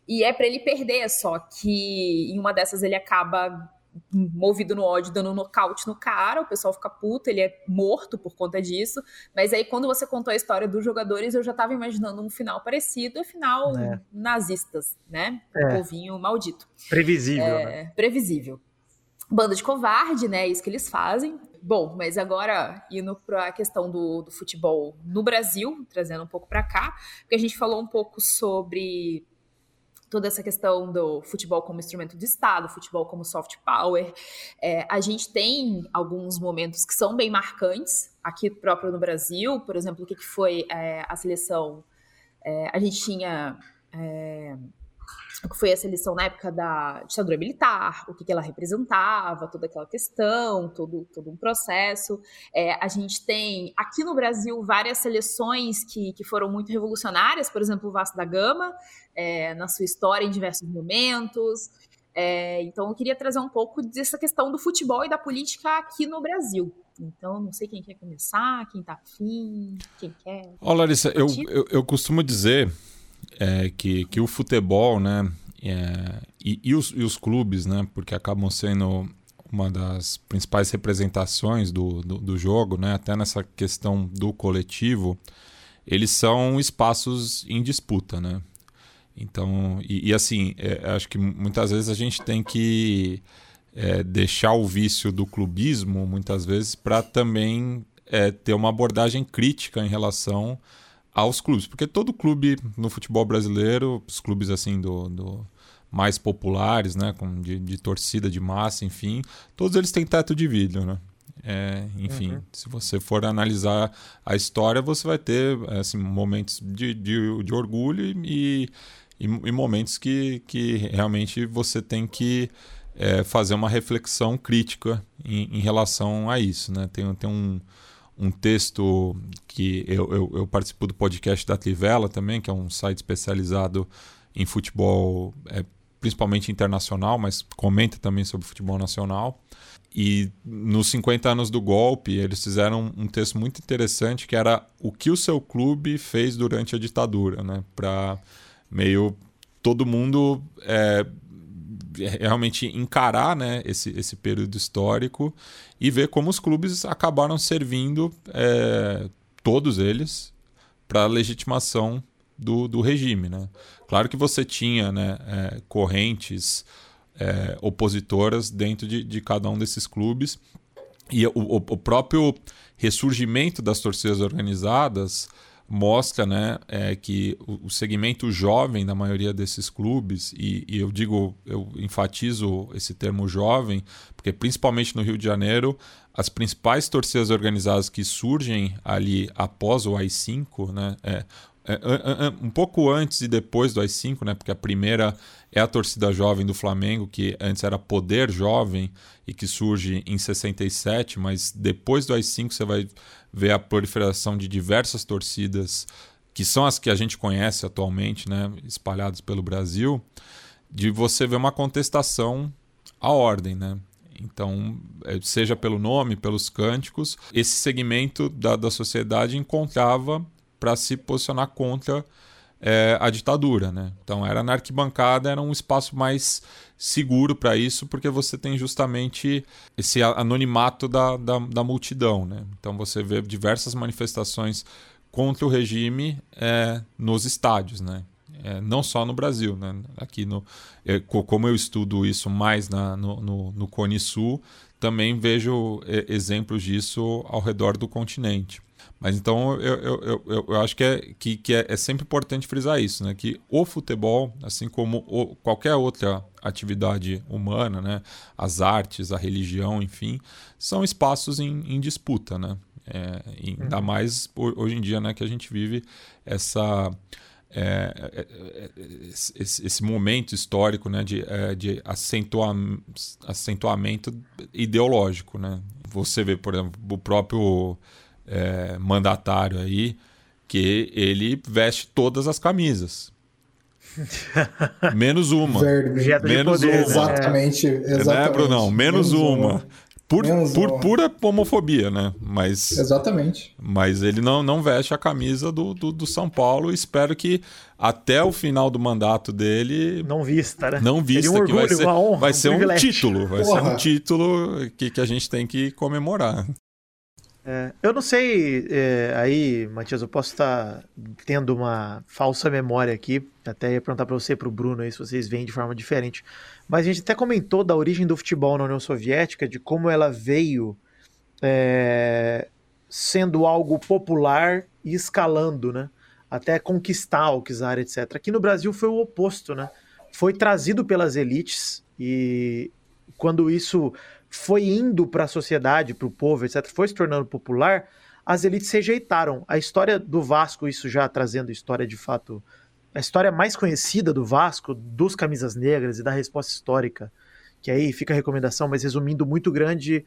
E é para ele perder, só que em uma dessas ele acaba movido no ódio, dando um nocaute no cara, o pessoal fica puto, ele é morto por conta disso. Mas aí, quando você contou a história dos jogadores, eu já tava imaginando um final parecido, final é. nazistas, né? É. Povinho maldito. Previsível. É, né? Previsível banda de covarde, né? É isso que eles fazem. Bom, mas agora indo para a questão do, do, futebol no Brasil, trazendo um pouco para cá, porque a gente falou um pouco sobre toda essa questão do futebol como instrumento de Estado, futebol como soft power. É, a gente tem alguns momentos que são bem marcantes aqui próprio no Brasil, por exemplo, o que, que foi é, a seleção. É, a gente tinha é, que foi a seleção na época da ditadura militar, o que, que ela representava, toda aquela questão, todo, todo um processo. É, a gente tem aqui no Brasil várias seleções que, que foram muito revolucionárias, por exemplo, o Vasco da Gama, é, na sua história em diversos momentos. É, então, eu queria trazer um pouco dessa questão do futebol e da política aqui no Brasil. Então, não sei quem quer começar, quem tá afim, quem quer. Ó, Larissa, eu, eu, eu costumo dizer é, que, que o futebol, né, é, e, e, os, e os clubes, né, porque acabam sendo uma das principais representações do, do, do, jogo, né, até nessa questão do coletivo, eles são espaços em disputa, né? Então, e, e assim, é, acho que muitas vezes a gente tem que é, deixar o vício do clubismo, muitas vezes, para também é, ter uma abordagem crítica em relação aos clubes, porque todo clube no futebol brasileiro, os clubes assim do, do mais populares, né, com, de, de, torcida de massa, enfim, todos eles têm teto de vidro, né? É, enfim, uhum. se você for analisar a história, você vai ter assim, momentos de, de, de orgulho e, e, e, momentos que, que realmente você tem que é, fazer uma reflexão crítica em, em relação a isso. Né? Tem, tem um, um texto que eu, eu, eu, participo do podcast da Trivela também, que é um site especializado em futebol, é, principalmente internacional, mas comenta também sobre futebol nacional. E nos 50 anos do golpe, eles fizeram um texto muito interessante que era o que o seu clube fez durante a ditadura, né? Para meio todo mundo é, realmente encarar né, esse, esse período histórico e ver como os clubes acabaram servindo, é, todos eles, para a legitimação do, do regime. Né? Claro que você tinha né, é, correntes é, opositoras dentro de, de cada um desses clubes e o, o próprio ressurgimento das torcidas organizadas mostra né, é, que o, segmento jovem da maioria desses clubes, e, e, eu digo, eu enfatizo esse termo jovem, porque principalmente no Rio de Janeiro, as principais torcidas organizadas que surgem ali após o AI-5, né, é, um pouco antes e depois do AI-5, né, porque a primeira é a torcida jovem do Flamengo, que antes era Poder Jovem e que surge em 67, mas depois do AI-5 você vai ver a proliferação de diversas torcidas que são as que a gente conhece atualmente, né, espalhadas pelo Brasil, de você ver uma contestação à ordem, né? Então, é, seja pelo nome, pelos cânticos, esse segmento da, da sociedade encontrava para se posicionar contra é, a ditadura. Né? Então, era na arquibancada, era um espaço mais seguro para isso, porque você tem justamente esse anonimato da, da, da, multidão. Né? Então, você vê diversas manifestações contra o regime é, nos estádios. Né? É, não só no Brasil, né? Aqui no, é, como eu estudo isso mais na, no, no, no Cone Sul, também vejo é, exemplos disso ao redor do continente. Mas então eu, eu, eu, eu acho que, é, que, que é, é, sempre importante frisar isso, né? Que o futebol, assim como o, qualquer outra atividade humana, né? As artes, a religião, enfim, são espaços em, em disputa, né? É, ainda uhum. mais hoje em dia, né? Que a gente vive essa é, é, é, esse, esse, momento histórico né, de, é, de acentua, acentuamento ideológico. Né? Você vê, por exemplo, o próprio é, mandatário aí, que ele veste todas as camisas. Menos uma. Verde. Menos poder, uma. Exatamente. exatamente. Né, Brunão? Menos, Menos uma. uma. Por, por pura homofobia, né? Mas, Exatamente. Mas ele não, não veste a camisa do, do, do, São Paulo. Espero que até o final do mandato dele. Não vista, né? Não vista, um orgulho, que vai ser, honra, vai um, ser um título. Vai Porra. ser um título que, que a gente tem que comemorar. É, eu não sei, é, aí, Matias, eu posso estar tendo uma falsa memória aqui. Até ia perguntar para você e para o Bruno aí se vocês veem de forma diferente. Mas a gente até comentou da origem do futebol na União Soviética, de como ela veio é, sendo algo popular e escalando, né? Até conquistar o czar, etc. Aqui no Brasil foi o oposto, né? Foi trazido pelas elites e quando isso foi indo para a sociedade, para o povo, etc., foi se tornando popular, as elites rejeitaram. A história do Vasco, isso já trazendo história de fato a história mais conhecida do Vasco, dos camisas negras e da resposta histórica, que aí fica a recomendação, mas resumindo muito grande,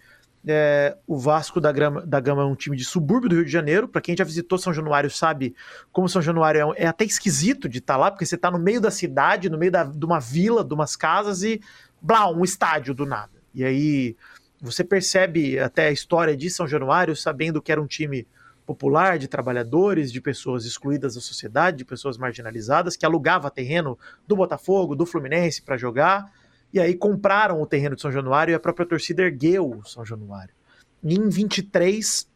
é, o Vasco da, Grama, da Gama é um time de subúrbio do Rio de Janeiro. Para quem já visitou São Januário sabe como São Januário é, é até esquisito de estar tá lá, porque você está no meio da cidade, no meio da, de uma vila, de umas casas e blá, um estádio do nada. E aí você percebe até a história de São Januário sabendo que era um time popular de trabalhadores, de pessoas excluídas da sociedade, de pessoas marginalizadas, que alugava terreno do Botafogo, do Fluminense para jogar, e aí compraram o terreno de São Januário e a própria torcida ergueu o São Januário. E em 23,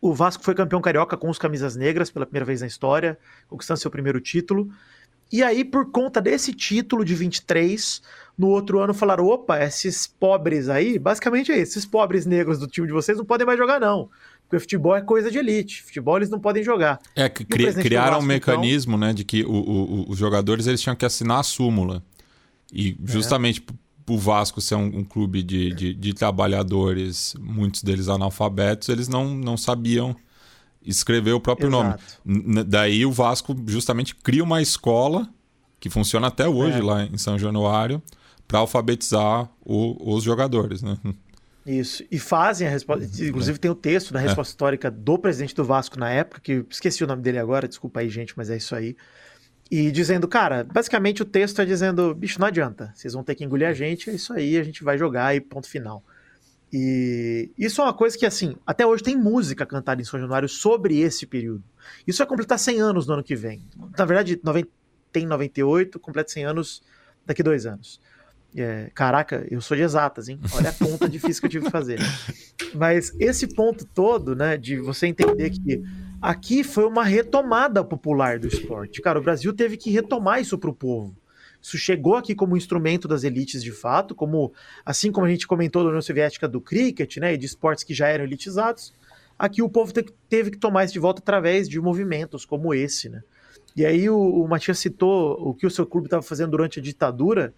o Vasco foi campeão carioca com os camisas negras pela primeira vez na história, conquistando seu primeiro título. E aí, por conta desse título de 23, no outro ano falaram: opa, esses pobres aí, basicamente é isso, esses pobres negros do time de vocês não podem mais jogar, não. Porque futebol é coisa de elite. Futebol eles não podem jogar. É, cri criaram Vasco, um mecanismo, então... né, de que o, o, os jogadores eles tinham que assinar a súmula. E é. justamente é. o Vasco ser um, um clube de, de, de, trabalhadores, muitos deles analfabetos, eles não, não sabiam escrever o próprio Exato. nome. Daí o Vasco justamente cria uma escola que funciona até hoje é. lá em São Januário para alfabetizar o, os jogadores, né? Isso. E fazem a resposta. Uhum. Inclusive, tem o texto da é. resposta é. histórica do presidente do Vasco na época, que esqueci o nome dele agora, desculpa aí, gente, mas é isso aí. E dizendo, cara, basicamente o texto é dizendo: bicho, não adianta, vocês vão ter que engolir a gente, é isso aí, a gente vai jogar e ponto final. E isso é uma coisa que, assim, até hoje tem música cantada em São Januário sobre esse período. Isso vai completar 100 anos no ano que vem. Na verdade, tem 98, completa 100 anos daqui dois anos. É, caraca, eu sou de exatas, hein? Olha a conta difícil que eu tive que fazer. Mas esse ponto todo, né, de você entender que aqui foi uma retomada popular do esporte. Cara, o Brasil teve que retomar isso para o povo. Isso chegou aqui como instrumento das elites de fato, como assim como a gente comentou da União Soviética do cricket, né, e de esportes que já eram elitizados, aqui o povo teve que tomar isso de volta através de movimentos como esse, né? E aí o, o Matias citou o que o seu clube estava fazendo durante a ditadura,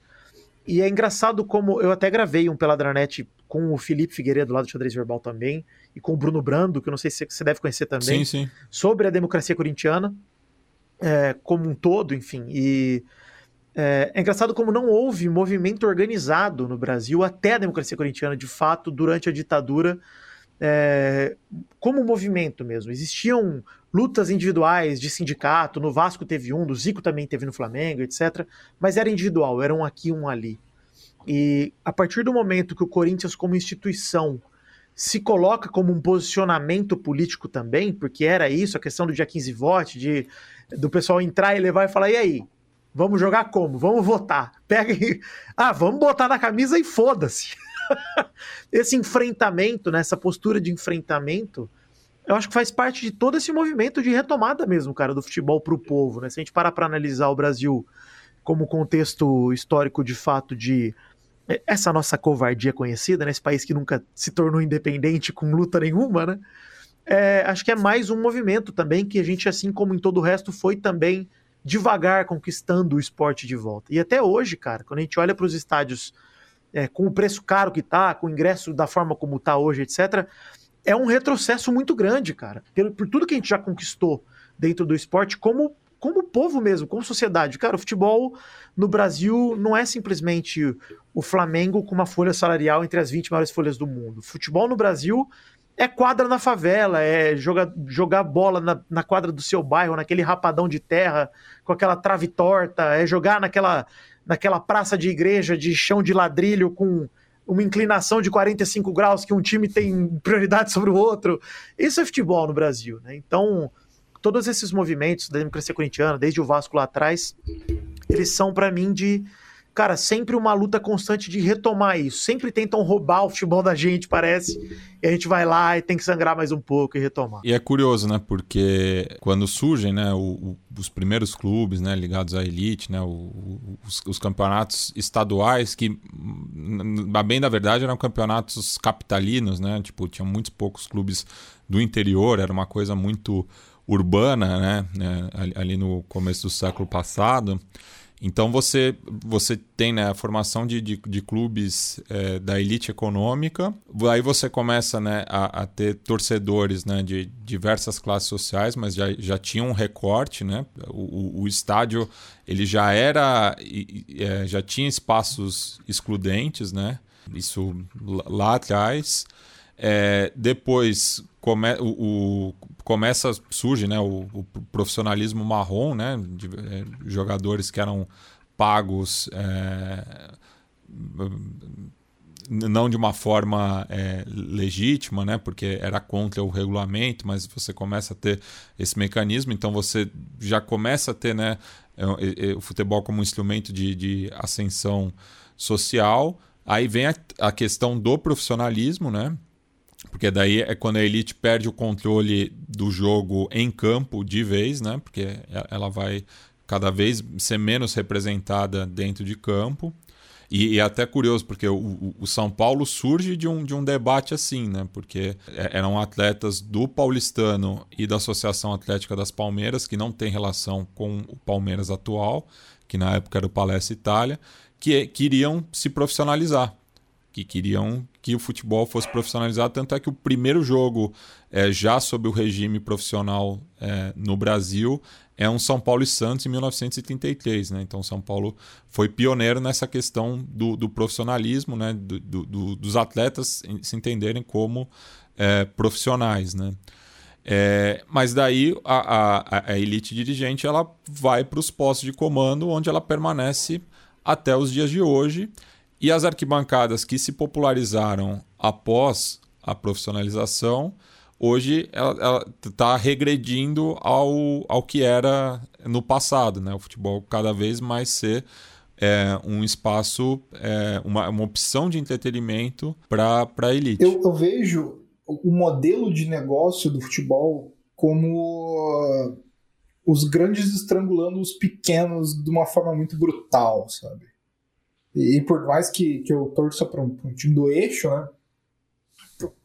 e é engraçado como eu até gravei um Peladranet com o Felipe Figueiredo lá do Xadrez Verbal também, e com o Bruno Brando, que eu não sei se você deve conhecer também, sim, sim. sobre a democracia corintiana, é, como um todo, enfim. E é, é, engraçado como não houve movimento organizado no Brasil até a democracia corintiana, de fato, durante a ditadura, é, como movimento mesmo. Existiam lutas individuais de sindicato, no Vasco teve um, do Zico também teve no Flamengo, etc. Mas era individual, era um aqui, um ali. E a partir do momento que o Corinthians, como instituição, se coloca como um posicionamento político também, porque era isso, a questão do dia 15 vote, de do pessoal entrar e levar e falar: e aí? Vamos jogar como? Vamos votar. Pega e. Ah, vamos botar na camisa e foda-se. Esse enfrentamento, né, essa postura de enfrentamento, eu acho que faz parte de todo esse movimento de retomada mesmo, cara, do futebol para o povo, né? Se a gente parar para analisar o Brasil como contexto histórico de fato de é, essa nossa covardia conhecida, né? país que nunca se tornou independente com luta nenhuma, né? É, acho que é mais um movimento também que a gente, assim como em todo o resto, foi também devagar conquistando o esporte de volta. E até hoje, cara, quando a gente olha para os estádios é, com o preço caro que tá, com o ingresso da forma como tá hoje, etc., é um retrocesso muito grande, cara. Por, por tudo que a gente já conquistou dentro do esporte, como como povo mesmo, como sociedade. Cara, o futebol no Brasil não é simplesmente o Flamengo com uma folha salarial entre as 20 maiores folhas do mundo. Futebol no Brasil é quadra na favela, é jogar, jogar bola na, na quadra do seu bairro, naquele rapadão de terra, com aquela trave torta, é jogar naquela, naquela praça de igreja de chão de ladrilho com uma inclinação de 45 graus que um time tem prioridade sobre o outro. Isso é futebol no Brasil, né? Então, todos esses movimentos da democracia corintiana, desde o Vasco lá atrás, eles são para mim de cara, sempre uma luta constante de retomar isso. Sempre tentam roubar o futebol da gente, parece. E a gente vai lá e tem que sangrar mais um pouco e retomar. E é curioso, né? Porque quando surgem, né, o, o, os primeiros clubes, né, ligados à elite, né, o, os, os, campeonatos estaduais que, bem da verdade, eram campeonatos capitalinos, né? Tipo, tinham muitos poucos clubes do interior, era uma coisa muito urbana, né, né ali no começo do século passado. Então você, você tem né, a formação de, de, de clubes é, da elite econômica, aí você começa né, a, a, ter torcedores né, de diversas classes sociais, mas já, já tinha um recorte, né? O, o, estádio ele já era é, já tinha espaços excludentes, né? Isso lá atrás. É, depois come, o, o, começa surge né, o, o, profissionalismo marrom, né, de, é, jogadores que eram pagos é, não de uma forma é, legítima, né, porque era contra o regulamento, mas você começa a ter esse mecanismo, então você já começa a ter né, o futebol como um instrumento de, de ascensão social. Aí vem a, a questão do profissionalismo, né? Porque daí é quando a Elite perde o controle do jogo em campo de vez, né? Porque ela vai cada vez ser menos representada dentro de campo. E, e é até curioso, porque o, o, São Paulo surge de um, de um debate assim, né? Porque é, eram atletas do paulistano e da Associação Atlética das Palmeiras, que não tem relação com o Palmeiras atual, que na época era o Palestra Itália, que queriam se profissionalizar que queriam que o futebol fosse profissionalizado. Tanto é que o primeiro jogo, é, já sob o regime profissional é, no Brasil, é um São Paulo e Santos em 1933. Né? Então, São Paulo foi pioneiro nessa questão do, do profissionalismo, né? Do, do, dos atletas se entenderem como é, profissionais. Né? É, mas daí a, a, a, elite dirigente ela vai para os postos de comando, onde ela permanece até os dias de hoje. E as arquibancadas que se popularizaram após a profissionalização, hoje ela está regredindo ao, ao que era no passado. Né? O futebol cada vez mais ser é, um espaço, é, uma, uma opção de entretenimento para a elite. Eu, eu vejo o modelo de negócio do futebol como os grandes estrangulando os pequenos de uma forma muito brutal, sabe? E, por mais que, que eu torça para um, um, time do eixo, né?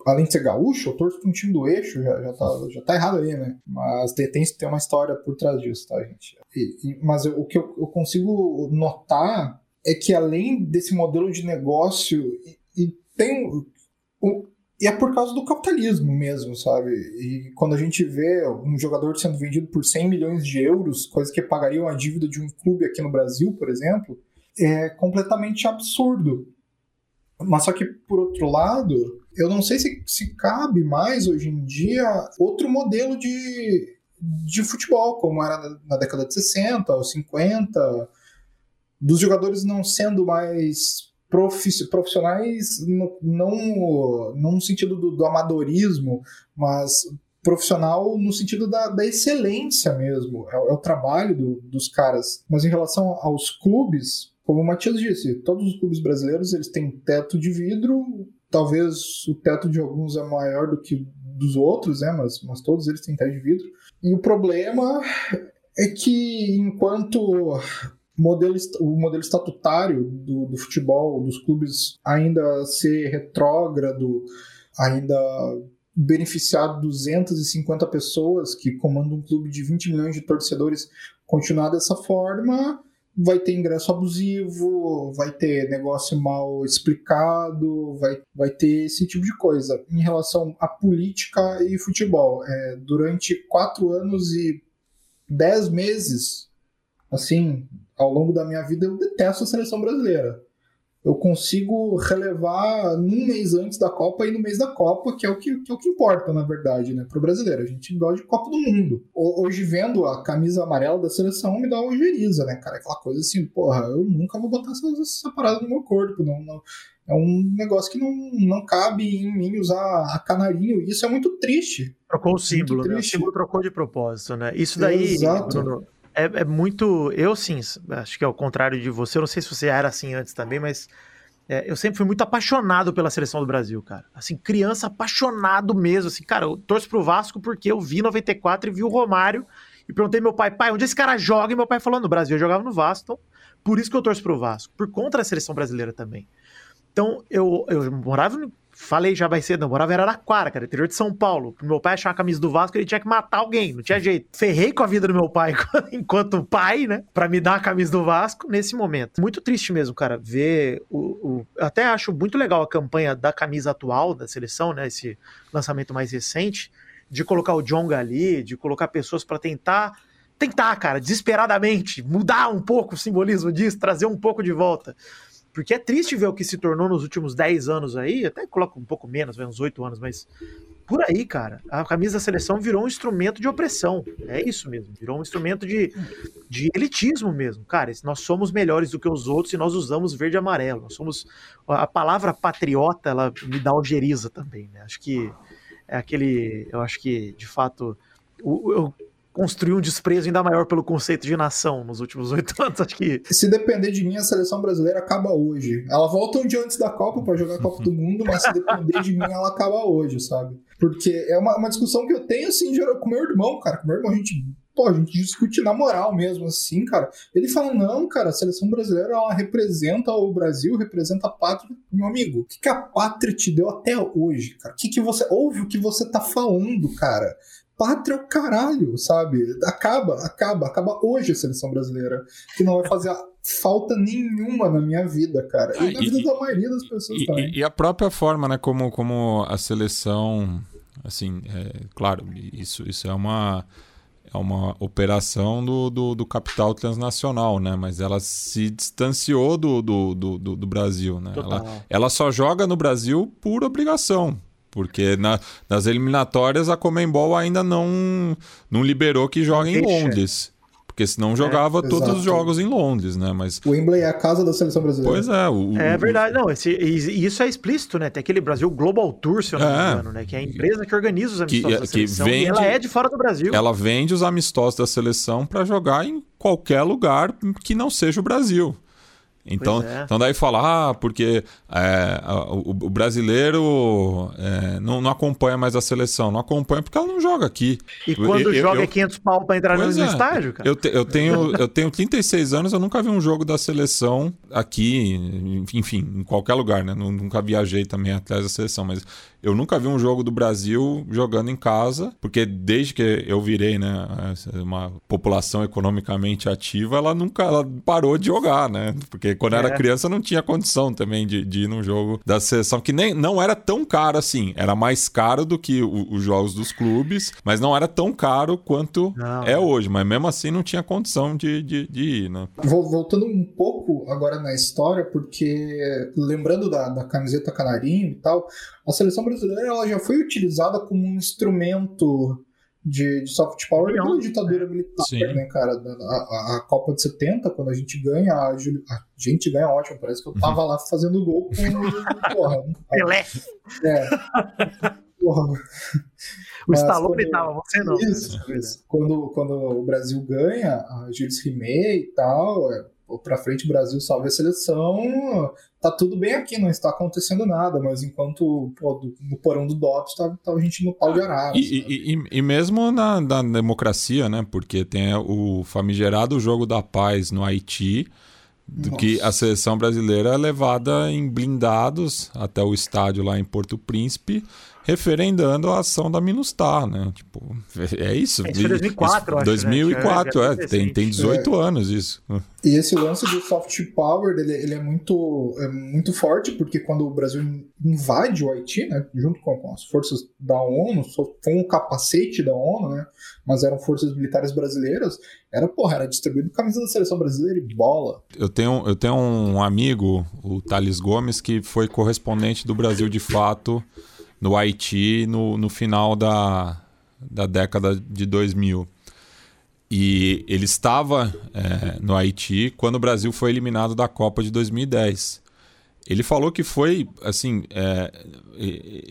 Além de ser gaúcho, eu torço para um time do eixo, já, já, tá, já tá errado aí, né? Mas tem, tem, tem uma história por trás disso, tá, gente? E, e, mas eu, o que eu, eu, consigo notar é que além desse modelo de negócio, e, tem. O, e é por causa do capitalismo mesmo, sabe? E quando a gente vê um jogador sendo vendido por 100 milhões de euros, coisa que pagaria uma dívida de um clube aqui no Brasil, por exemplo, é completamente absurdo. Mas só que, por outro lado, eu não sei se, se cabe mais hoje em dia outro modelo de, de futebol, como era na, na década de 60 ou 50, dos jogadores não sendo mais profissionais, não, não no sentido do, do amadorismo, mas profissional no sentido da, da excelência mesmo. É, é o trabalho do, dos caras. Mas em relação aos clubes, como o Matias disse, todos os clubes brasileiros eles têm teto de vidro, talvez o teto de alguns é maior do que dos outros, né? Mas, mas todos eles têm teto de vidro. E o problema é que enquanto modelo, o modelo estatutário do, do futebol, dos clubes, ainda ser retrógrado, ainda beneficiar 250 pessoas que comandam um clube de 20 milhões de torcedores continuar dessa forma, vai ter ingresso abusivo, vai ter negócio mal explicado, vai, vai ter esse tipo de coisa. Em relação à política e futebol, é, durante quatro anos e dez meses, assim, ao longo da minha vida, eu detesto a seleção brasileira eu consigo relevar num mês antes da Copa e no mês da Copa, que é o que, que é o que importa, na verdade, né, pro brasileiro. A gente gosta de Copa do Mundo. Hoje, vendo a camisa amarela da seleção, me dá uma ojeriza, né, cara? Aquela coisa assim, porra, eu nunca vou botar essa, essa parada no meu corpo, não, não é um negócio que não, não cabe em mim usar a canarinho. Isso é muito triste. Trocou o símbolo, né? O símbolo trocou de propósito, né? Isso daí, Exato. Bruno, é, é, muito. Eu, sim, acho que é o contrário de você. Eu não sei se você era assim antes também, mas é, eu sempre fui muito apaixonado pela seleção do Brasil, cara. Assim, criança apaixonado mesmo. Assim, cara, eu torço pro Vasco porque eu vi 94 e vi o Romário. E perguntei meu pai, pai, onde esse cara joga? E meu pai falou: no Brasil, eu jogava no Vasco. Então, por isso que eu torço pro Vasco. Por conta da seleção brasileira também. Então, eu, eu morava Falei já vai cedo, eu morava em Araraquara, cara, interior de São Paulo. Meu pai achar a camisa do Vasco, ele tinha que matar alguém, não tinha jeito. Ferrei com a vida do meu pai enquanto pai, né? Pra me dar a camisa do Vasco nesse momento. Muito triste mesmo, cara, ver o. o... até acho muito legal a campanha da camisa atual da seleção, né? Esse lançamento mais recente, de colocar o Jonga ali, de colocar pessoas para tentar tentar, cara, desesperadamente, mudar um pouco o simbolismo disso, trazer um pouco de volta. Porque é triste ver o que se tornou nos últimos 10 anos aí, até coloca um pouco menos, uns 8 anos, mas por aí, cara, a camisa da seleção virou um instrumento de opressão. É isso mesmo, virou um instrumento de, de elitismo mesmo. Cara, nós somos melhores do que os outros e nós usamos verde e amarelo. Nós somos. A palavra patriota, ela me dá algeriza também, né? Acho que é aquele. Eu acho que, de fato. eu construiu um desprezo ainda maior pelo conceito de nação nos últimos oito anos. Acho que. Se depender de mim, a seleção brasileira acaba hoje. Ela volta um dia antes da Copa para jogar a Copa do Mundo, mas se depender de mim, ela acaba hoje, sabe? Porque é uma, uma discussão que eu tenho, assim, com meu irmão, cara. Com meu irmão, a gente pô, a gente discute na moral mesmo, assim, cara. Ele fala, não, cara, a seleção brasileira, ela representa o Brasil, representa a pátria. Meu amigo, o que, que a pátria te deu até hoje, cara? O que, que você... Ouve o que você tá falando, cara pátria é o caralho, sabe? Acaba, acaba, acaba hoje a seleção brasileira, que não vai fazer falta nenhuma na minha vida, cara. E ah, na vida da maioria das pessoas e, também. E, a própria forma, né, como, como a seleção, assim, é, claro, isso, isso é uma é uma operação do, do, do, capital transnacional, né? Mas ela se distanciou do, do, do, do Brasil, né? Ela, ela só joga no Brasil por obrigação, porque na, nas eliminatórias a Comembol ainda não, não liberou que joga em Londres. Porque senão jogava é, todos os jogos em Londres, né? Mas... O Wembley é a casa da seleção brasileira. Pois é. O, é verdade. Não, esse, isso é explícito, né? Tem aquele Brasil Global Tour, se eu não é. me engano, né? Que é a empresa que organiza os amistosos que, da seleção. Que vende, ela é de fora do Brasil. Ela vende os amistosos da seleção para jogar em qualquer lugar que não seja o Brasil. Então, é. então daí fala, ah, porque é, o, o, brasileiro é, não, não, acompanha mais a seleção. Não acompanha porque ela não joga aqui. E quando eu, joga eu, é 500 pau para entrar no é. estádio, cara? Eu, te, eu, tenho, eu tenho 36 anos, eu nunca vi um jogo da seleção aqui, enfim, em qualquer lugar, né? Nunca viajei também atrás da seleção, mas eu nunca vi um jogo do Brasil jogando em casa, porque desde que eu virei, né, uma população economicamente ativa, ela nunca ela parou de jogar, né? Porque quando é. era criança não tinha condição também de, de ir num jogo da seleção, que nem não era tão caro assim. Era mais caro do que o, os jogos dos clubes, mas não era tão caro quanto não. é hoje. Mas mesmo assim não tinha condição de, de, de ir, né? Voltando um pouco agora na história, porque lembrando da, da camiseta canarinho e tal, a seleção brasileira ela já foi utilizada como um instrumento de, de soft power Não, pela ditadura militar, Sim. né, cara? A, a, Copa de 70, quando a gente ganha, a, a gente ganha ótimo, parece que eu tava lá fazendo gol com porra. Pelé! É. Porra. O Stallone quando, tava, você não. Isso, isso. Quando, quando o Brasil ganha, a Gilles Rimet e tal, é, para frente, Brasil salve a seleção, tá tudo bem aqui, não está acontecendo nada, mas enquanto pô, no porão do DOPS tá, tá a gente no pau de arara. E, e, e, mesmo na, na, democracia, né? Porque tem o famigerado jogo da paz no Haiti, do Nossa. que a seleção brasileira é levada em blindados até o estádio lá em Porto Príncipe referendando a ação da Minustar, né? Tipo, é isso. É, isso 2004, isso, acho, 2004, né? é, é, tem, tem 18 é. anos isso. E esse lance do soft power, ele, ele é, muito, é muito forte, porque quando o Brasil invade o Haiti, né, junto com, com as forças da ONU, foi um capacete da ONU, né, mas eram forças militares brasileiras, era, porra, era distribuído camisa da seleção brasileira e bola. Eu tenho, eu tenho um amigo, o Thales Gomes, que foi correspondente do Brasil de fato no Haiti no, no final da, da década de 2000. E ele estava é, no Haiti quando o Brasil foi eliminado da Copa de 2010. Ele falou que foi, assim, é,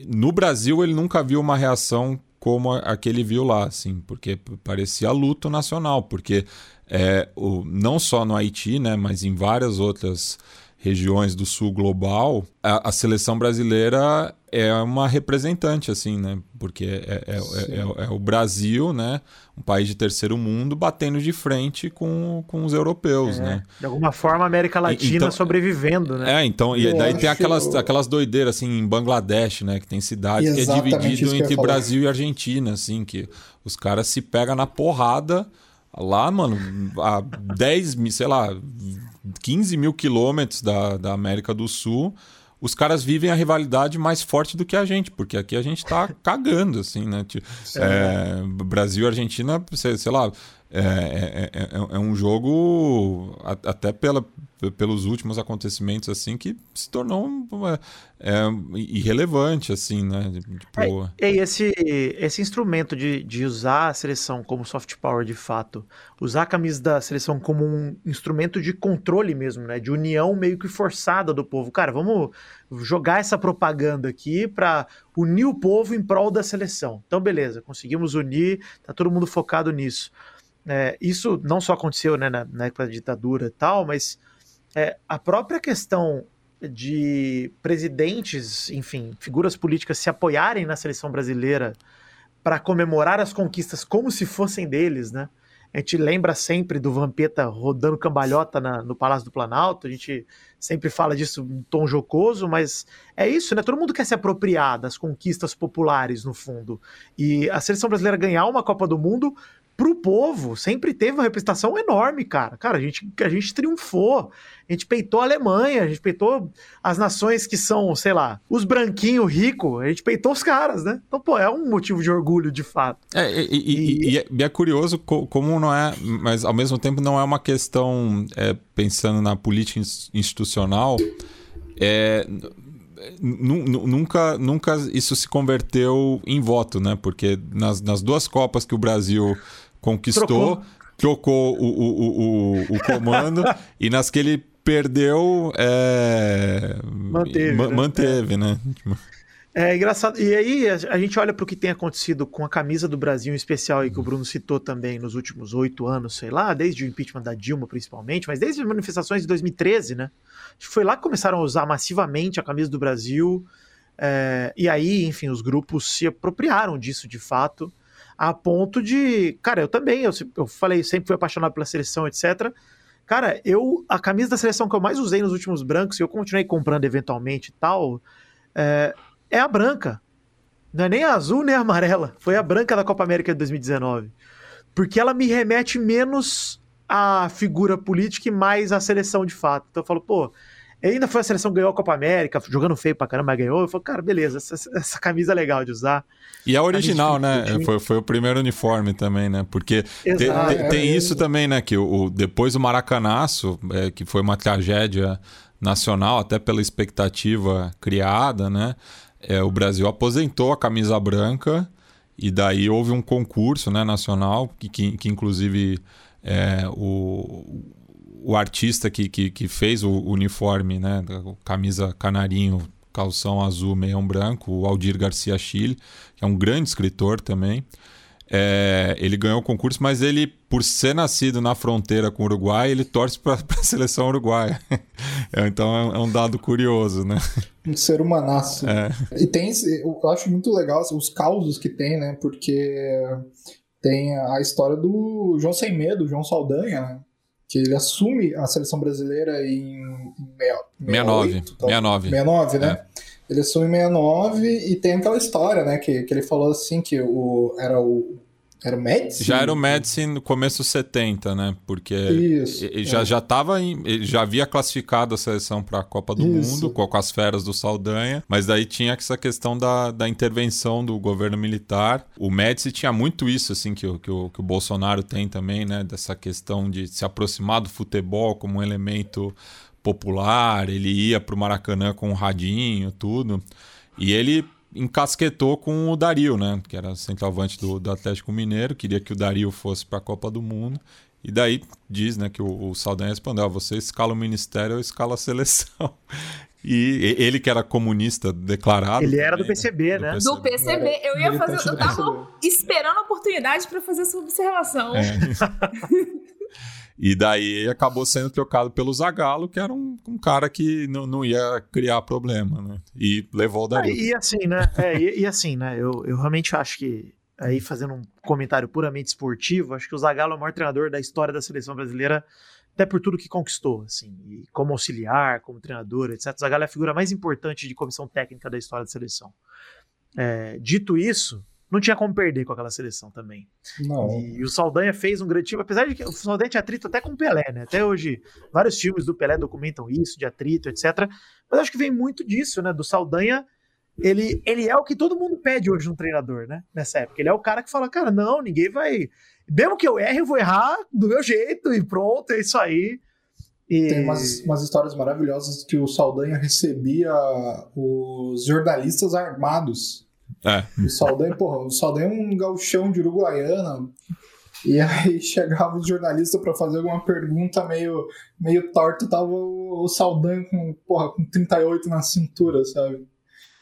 no Brasil ele nunca viu uma reação como a, que ele viu lá, assim, porque parecia luto nacional, porque é, o, não só no Haiti, né, mas em várias outras regiões do sul global, a, a, seleção brasileira é uma representante, assim, né? Porque é, é, é, é, o Brasil, né? Um país de terceiro mundo batendo de frente com, com os europeus, né? De alguma forma, a América Latina então, sobrevivendo, né? É, então, e daí tem aquelas, aquelas doideiras, assim, em Bangladesh, né? Que tem cidades que é dividido entre Brasil e Argentina, assim, que os caras se pegam na porrada lá, mano, a 10, sei lá, 15 mil quilômetros da, da América do Sul, os caras vivem a rivalidade mais forte do que a gente, porque aqui a gente tá cagando, assim, né? É, Brasil e Argentina, sei, sei lá, é, é, é, é, um jogo até pela, pelos últimos acontecimentos assim que se tornou é, é, irrelevante assim né? Tipo... é, e esse esse instrumento de, de usar a seleção como soft power de fato usar a camisa da seleção como um instrumento de controle mesmo né? De união meio que forçada do povo. Cara vamos jogar essa propaganda aqui para unir o povo em prol da seleção então beleza conseguimos unir tá todo mundo focado nisso é, isso não só aconteceu né, na, na, época da ditadura e tal, mas é, a própria questão de presidentes, enfim, figuras políticas se apoiarem na seleção brasileira para comemorar as conquistas como se fossem deles, né? A gente lembra sempre do Vampeta rodando cambalhota na, no Palácio do Planalto, a gente sempre fala disso em tom jocoso, mas é isso, né? Todo mundo quer se apropriar das conquistas populares, no fundo. E a seleção brasileira ganhar uma Copa do Mundo pro povo sempre teve uma representação enorme, cara. Cara, a gente, a gente triunfou. A gente peitou a Alemanha, a gente peitou as nações que são, sei lá, os branquinhos ricos, a gente peitou os caras, né? Então, pô, é um motivo de orgulho, de fato. É, e, e, e, é, e é, curioso como não é, mas ao mesmo tempo não é uma questão, é, pensando na política institucional, é, nunca, nunca isso se converteu em voto, né? Porque nas, nas duas Copas que o Brasil conquistou, Trocou. trocou o, o, o, o comando e nas que ele perdeu, é... manteve, ma né? manteve, né? É engraçado. E aí a gente olha para o que tem acontecido com a camisa do Brasil em especial, e que o Bruno citou também nos últimos oito anos, sei lá, desde o impeachment da Dilma principalmente, mas desde as manifestações de 2013, né? Acho que foi lá que começaram a usar massivamente a camisa do Brasil. É, e aí, enfim, os grupos se apropriaram disso de fato a ponto de. Cara, eu também, eu, eu falei, sempre fui apaixonado pela seleção, etc. Cara, eu. A camisa da seleção que eu mais usei nos últimos brancos, e eu continuei comprando eventualmente e tal, é, é a branca. Não é nem a azul nem a amarela. Foi a branca da Copa América de 2019. Porque ela me remete menos à figura política e mais à seleção de fato. Então eu falo, pô, ainda foi a seleção ganhou a Copa América, jogando feio pra caramba, ganhou. Eu falei, cara, beleza, essa, essa camisa é legal de usar. E é original, né? Foi, foi o primeiro uniforme também, né? Porque te, te, é, tem é, isso é. também, né? Que o, depois o Maracanaço, é, que foi uma tragédia nacional, até pela expectativa criada, né? É, o Brasil aposentou a camisa branca e daí houve um concurso né, nacional que, que, que inclusive é, o, o artista que, que, que fez o uniforme, né? Camisa canarinho, calção azul, meião branco, o Aldir Garcia Chile, que é um grande escritor também. É, ele ganhou o concurso, mas ele, por ser nascido na fronteira com o Uruguai, ele torce para a seleção uruguaia. É, então é, é, um dado curioso, né? Um ser humanaço. É. E tem, eu acho muito legal assim, os causos que tem, né? Porque tem a história do João Sem Medo, João Saldanha, né? Que ele assume a seleção brasileira em 69. 69. 69, né? É. Ele assume 69 e tem aquela história, né? Que, que ele falou assim que o, era o era o Médici? Já era o Médici no começo dos 70, né? Porque Isso, ele já, é. já tava em, ele já havia classificado a seleção para a Copa do Isso. Mundo com, com, as feras do Saldanha, mas daí tinha essa questão da, da intervenção do governo militar. O Médici tinha muito isso, assim, que, o, que, o, que o Bolsonaro tem também, né? Dessa questão de se aproximar do futebol como um elemento popular. Ele ia para o Maracanã com um radinho, tudo. E ele encasquetou com o Dario, né? Que era centroavante do, do Atlético Mineiro, queria que o Dario fosse para a Copa do Mundo. E daí diz, né, que o, o Saldanha respondeu: ah, você escala o ministério, eu escalo a seleção. E ele que era comunista declarado. Ele era do PCB, né? Do PCB. né? Do PCB. Eu ia fazer. Eu tava esperando a oportunidade para fazer essa observação. É. E daí acabou sendo trocado pelo Zagallo, que era um, um cara que não, não ia criar problema, né? E levou o Dario. Ah, e assim, né? É, e, e, assim, né? Eu, eu realmente acho que, aí fazendo um comentário puramente esportivo, acho que o Zagallo é o maior treinador da história da seleção brasileira, até por tudo que conquistou, assim, e como auxiliar, como treinador, etc. O Zagallo é a figura mais importante de comissão técnica da história da seleção. É, dito isso, não tinha como perder com aquela seleção também. Não. E, o Saldanha fez um grande time, apesar de que o Saldanha tinha atrito até com o Pelé, né? Até hoje, vários filmes do Pelé documentam isso, de atrito, etc. Mas acho que vem muito disso, né? Do Saldanha, ele, ele é o que todo mundo pede hoje no treinador, né? Nessa época. Ele é o cara que fala, cara, não, ninguém vai. Mesmo que eu erre, eu vou errar do meu jeito e pronto, é isso aí. E... Tem umas, umas histórias maravilhosas que o Saldanha recebia os jornalistas armados é. O Saldanha, porra, o Saldanha é um galchão de Uruguaiana. E aí chegava os jornalistas para fazer alguma pergunta meio, meio torta, tava o, o Saldanha com, porra, com 38 na cintura, sabe?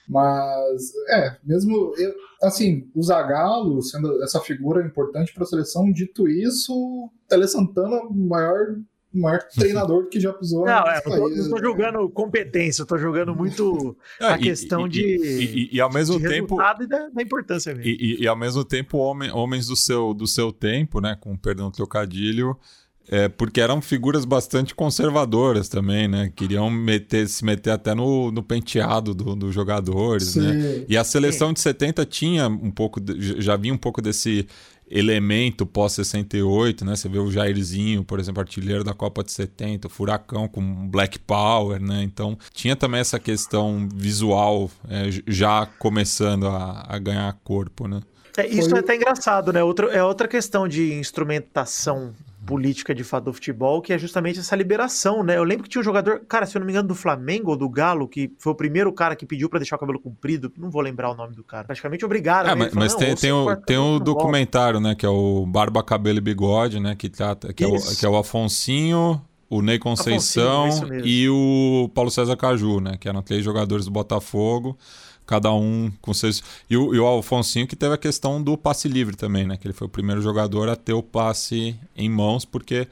Mas, é, mesmo, eu, assim, o Zagallo sendo essa figura importante para a seleção, dito isso, Tele Santana, o maior o maior treinador que já pisou. Não, é, não, tô, não tô julgando competência, eu tô julgando muito é, a questão e, de. E, e, e, ao mesmo tempo. E da, da importância mesmo. E, ao mesmo tempo, homens do seu, do seu tempo, né? Com perdão do trocadilho. É, porque eram figuras bastante conservadoras também, né? Queriam meter, se meter até no, no penteado dos do jogadores, né? Sim. né? E a seleção Sim. de 70 tinha um pouco, já vinha um pouco desse elemento pós-68, né? Você vê o Jairzinho, por exemplo, artilheiro da Copa de 70, o Furacão com Black Power, né? Então tinha também essa questão visual é, já começando a, a, ganhar corpo, né? É, isso Foi... é até engraçado, né? Outro, é outra questão de instrumentação política de fato do futebol, que é justamente essa liberação, né? Eu lembro que tinha um jogador, cara, se eu não me engano, do Flamengo ou do Galo, que foi o primeiro cara que pediu para deixar o cabelo comprido, não vou lembrar o nome do cara. Praticamente obrigado. É, mas, falou, mas tem, tem, o, tem o documentário, né? Que é o Barba, Cabelo e Bigode, né? Que, trata, que, é o, que é o Afonsinho, o Ney Conceição e o Paulo César Caju, né? Que eram três jogadores do Botafogo cada um com seus. E o, e o Alfonsinho que teve a questão do passe livre também, né? Que ele foi o primeiro jogador a ter o passe em mãos, porque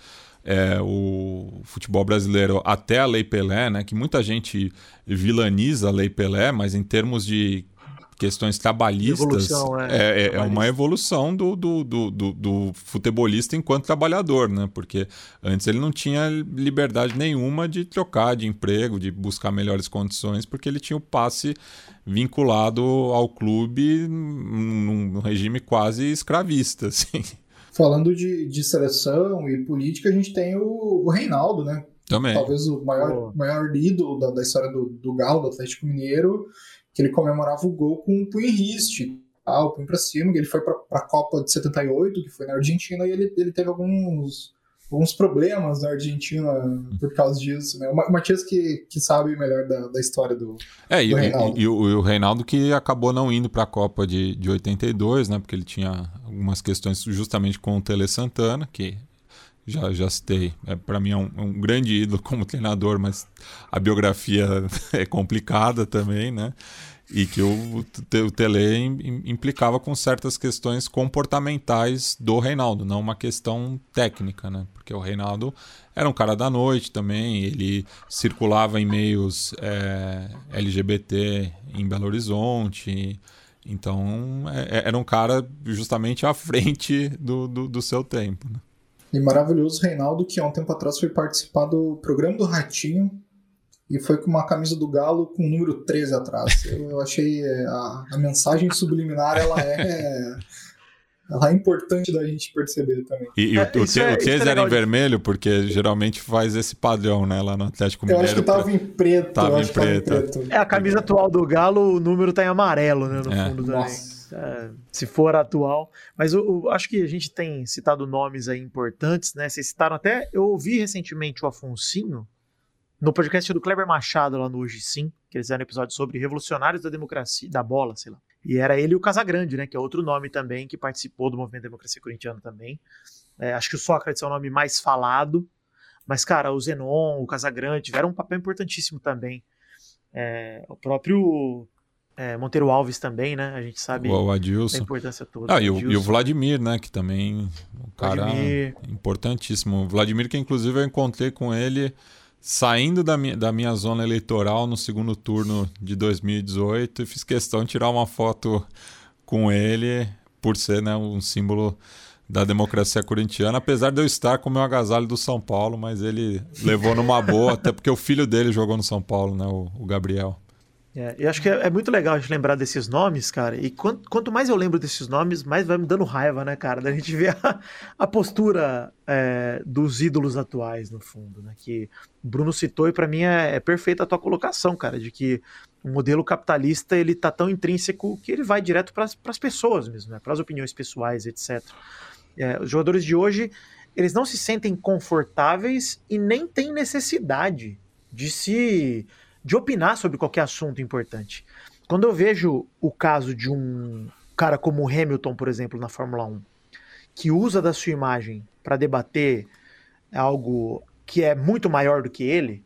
é, o futebol brasileiro, até a Lei Pelé, né? Que muita gente vilaniza a Lei Pelé, mas em termos de questões trabalhistas é, é, é, é, uma evolução do, do, do, do, do futebolista enquanto trabalhador, né? Porque antes ele não tinha liberdade nenhuma de trocar de emprego, de buscar melhores condições, porque ele tinha o passe vinculado ao clube num, num regime quase escravista, assim. Falando de, de seleção e política, a gente tem o, o Reinaldo, né? Também. Talvez o maior, maior ídolo da, da história do, do Galo, do Atlético Mineiro, que ele comemorava o gol com um punho em riste, tá? o punho pra cima, ele foi pra, pra Copa de 78, que foi na Argentina, e ele, ele teve alguns, alguns problemas na Argentina por causa disso, né? O Matias que, que sabe melhor da, da história do, é, do e, Reinaldo. E, e, o, e, o, Reinaldo que acabou não indo pra Copa de, de 82, né? Porque ele tinha algumas questões justamente com o Tele Santana, que já, já citei. É, para mim é um, um, grande ídolo como treinador, mas a biografia é complicada também, né? e que o, o Tele implicava com certas questões comportamentais do Reinaldo, não uma questão técnica, né? Porque o Reinaldo era um cara da noite também, ele circulava em meios é, LGBT em Belo Horizonte, então é, é, era um cara justamente à frente do, do, do seu tempo. Né? E maravilhoso Reinaldo, que há um tempo atrás foi participar do programa do Ratinho, e foi com uma camisa do Galo com o número 13 atrás. Eu, eu achei é, a, a, mensagem subliminar, ela é, ela é importante da gente perceber também. E, e é, o, o, é, o 13 era em vermelho, porque geralmente faz esse padrão, né, lá no Atlético Mineiro. Eu acho que tava pra... em preto. Tava em preto. Tava em preto. É, a camisa atual do Galo, o número tá em amarelo, né, no é. fundo também. É, se for atual. Mas eu, eu, acho que a gente tem citado nomes aí importantes, né? Vocês citaram até. Eu ouvi recentemente o Afonsinho, no podcast do Kleber Machado, lá no Hoje Sim, que eles fizeram um episódio sobre revolucionários da democracia, da bola, sei lá. E era ele e o Casagrande, né? Que é outro nome também que participou do movimento Democracia Corintiana também. É, acho que o Sócrates é o nome mais falado. Mas, cara, o Zenon, o Casagrande tiveram um papel importantíssimo também. É, o próprio é, Monteiro Alves também, né? A gente sabe o Adilson. a importância toda. Ah, e, o, e, o, Vladimir, né? Que também um cara Vladimir. importantíssimo. O Vladimir, que inclusive eu encontrei com ele saindo da minha, da minha zona eleitoral no segundo turno de 2018 e fiz questão de tirar uma foto com ele, por ser né, um símbolo da democracia corintiana, apesar de eu estar com o meu agasalho do São Paulo, mas ele levou numa boa, até porque o filho dele jogou no São Paulo, né, o, o Gabriel. É, eu acho que é, é, muito legal a gente lembrar desses nomes, cara. E quanto, quanto, mais eu lembro desses nomes, mais vai me dando raiva, né, cara? Da gente ver a, a postura é, dos ídolos atuais, no fundo, né? Que o Bruno citou e para mim é, é, perfeita a tua colocação, cara, de que o modelo capitalista ele tá tão intrínseco que ele vai direto para as pessoas mesmo, né? Para as opiniões pessoais, etc. É, os jogadores de hoje eles não se sentem confortáveis e nem têm necessidade de se de opinar sobre qualquer assunto importante. Quando eu vejo o caso de um cara como o Hamilton, por exemplo, na Fórmula 1, que usa da sua imagem para debater algo que é muito maior do que ele,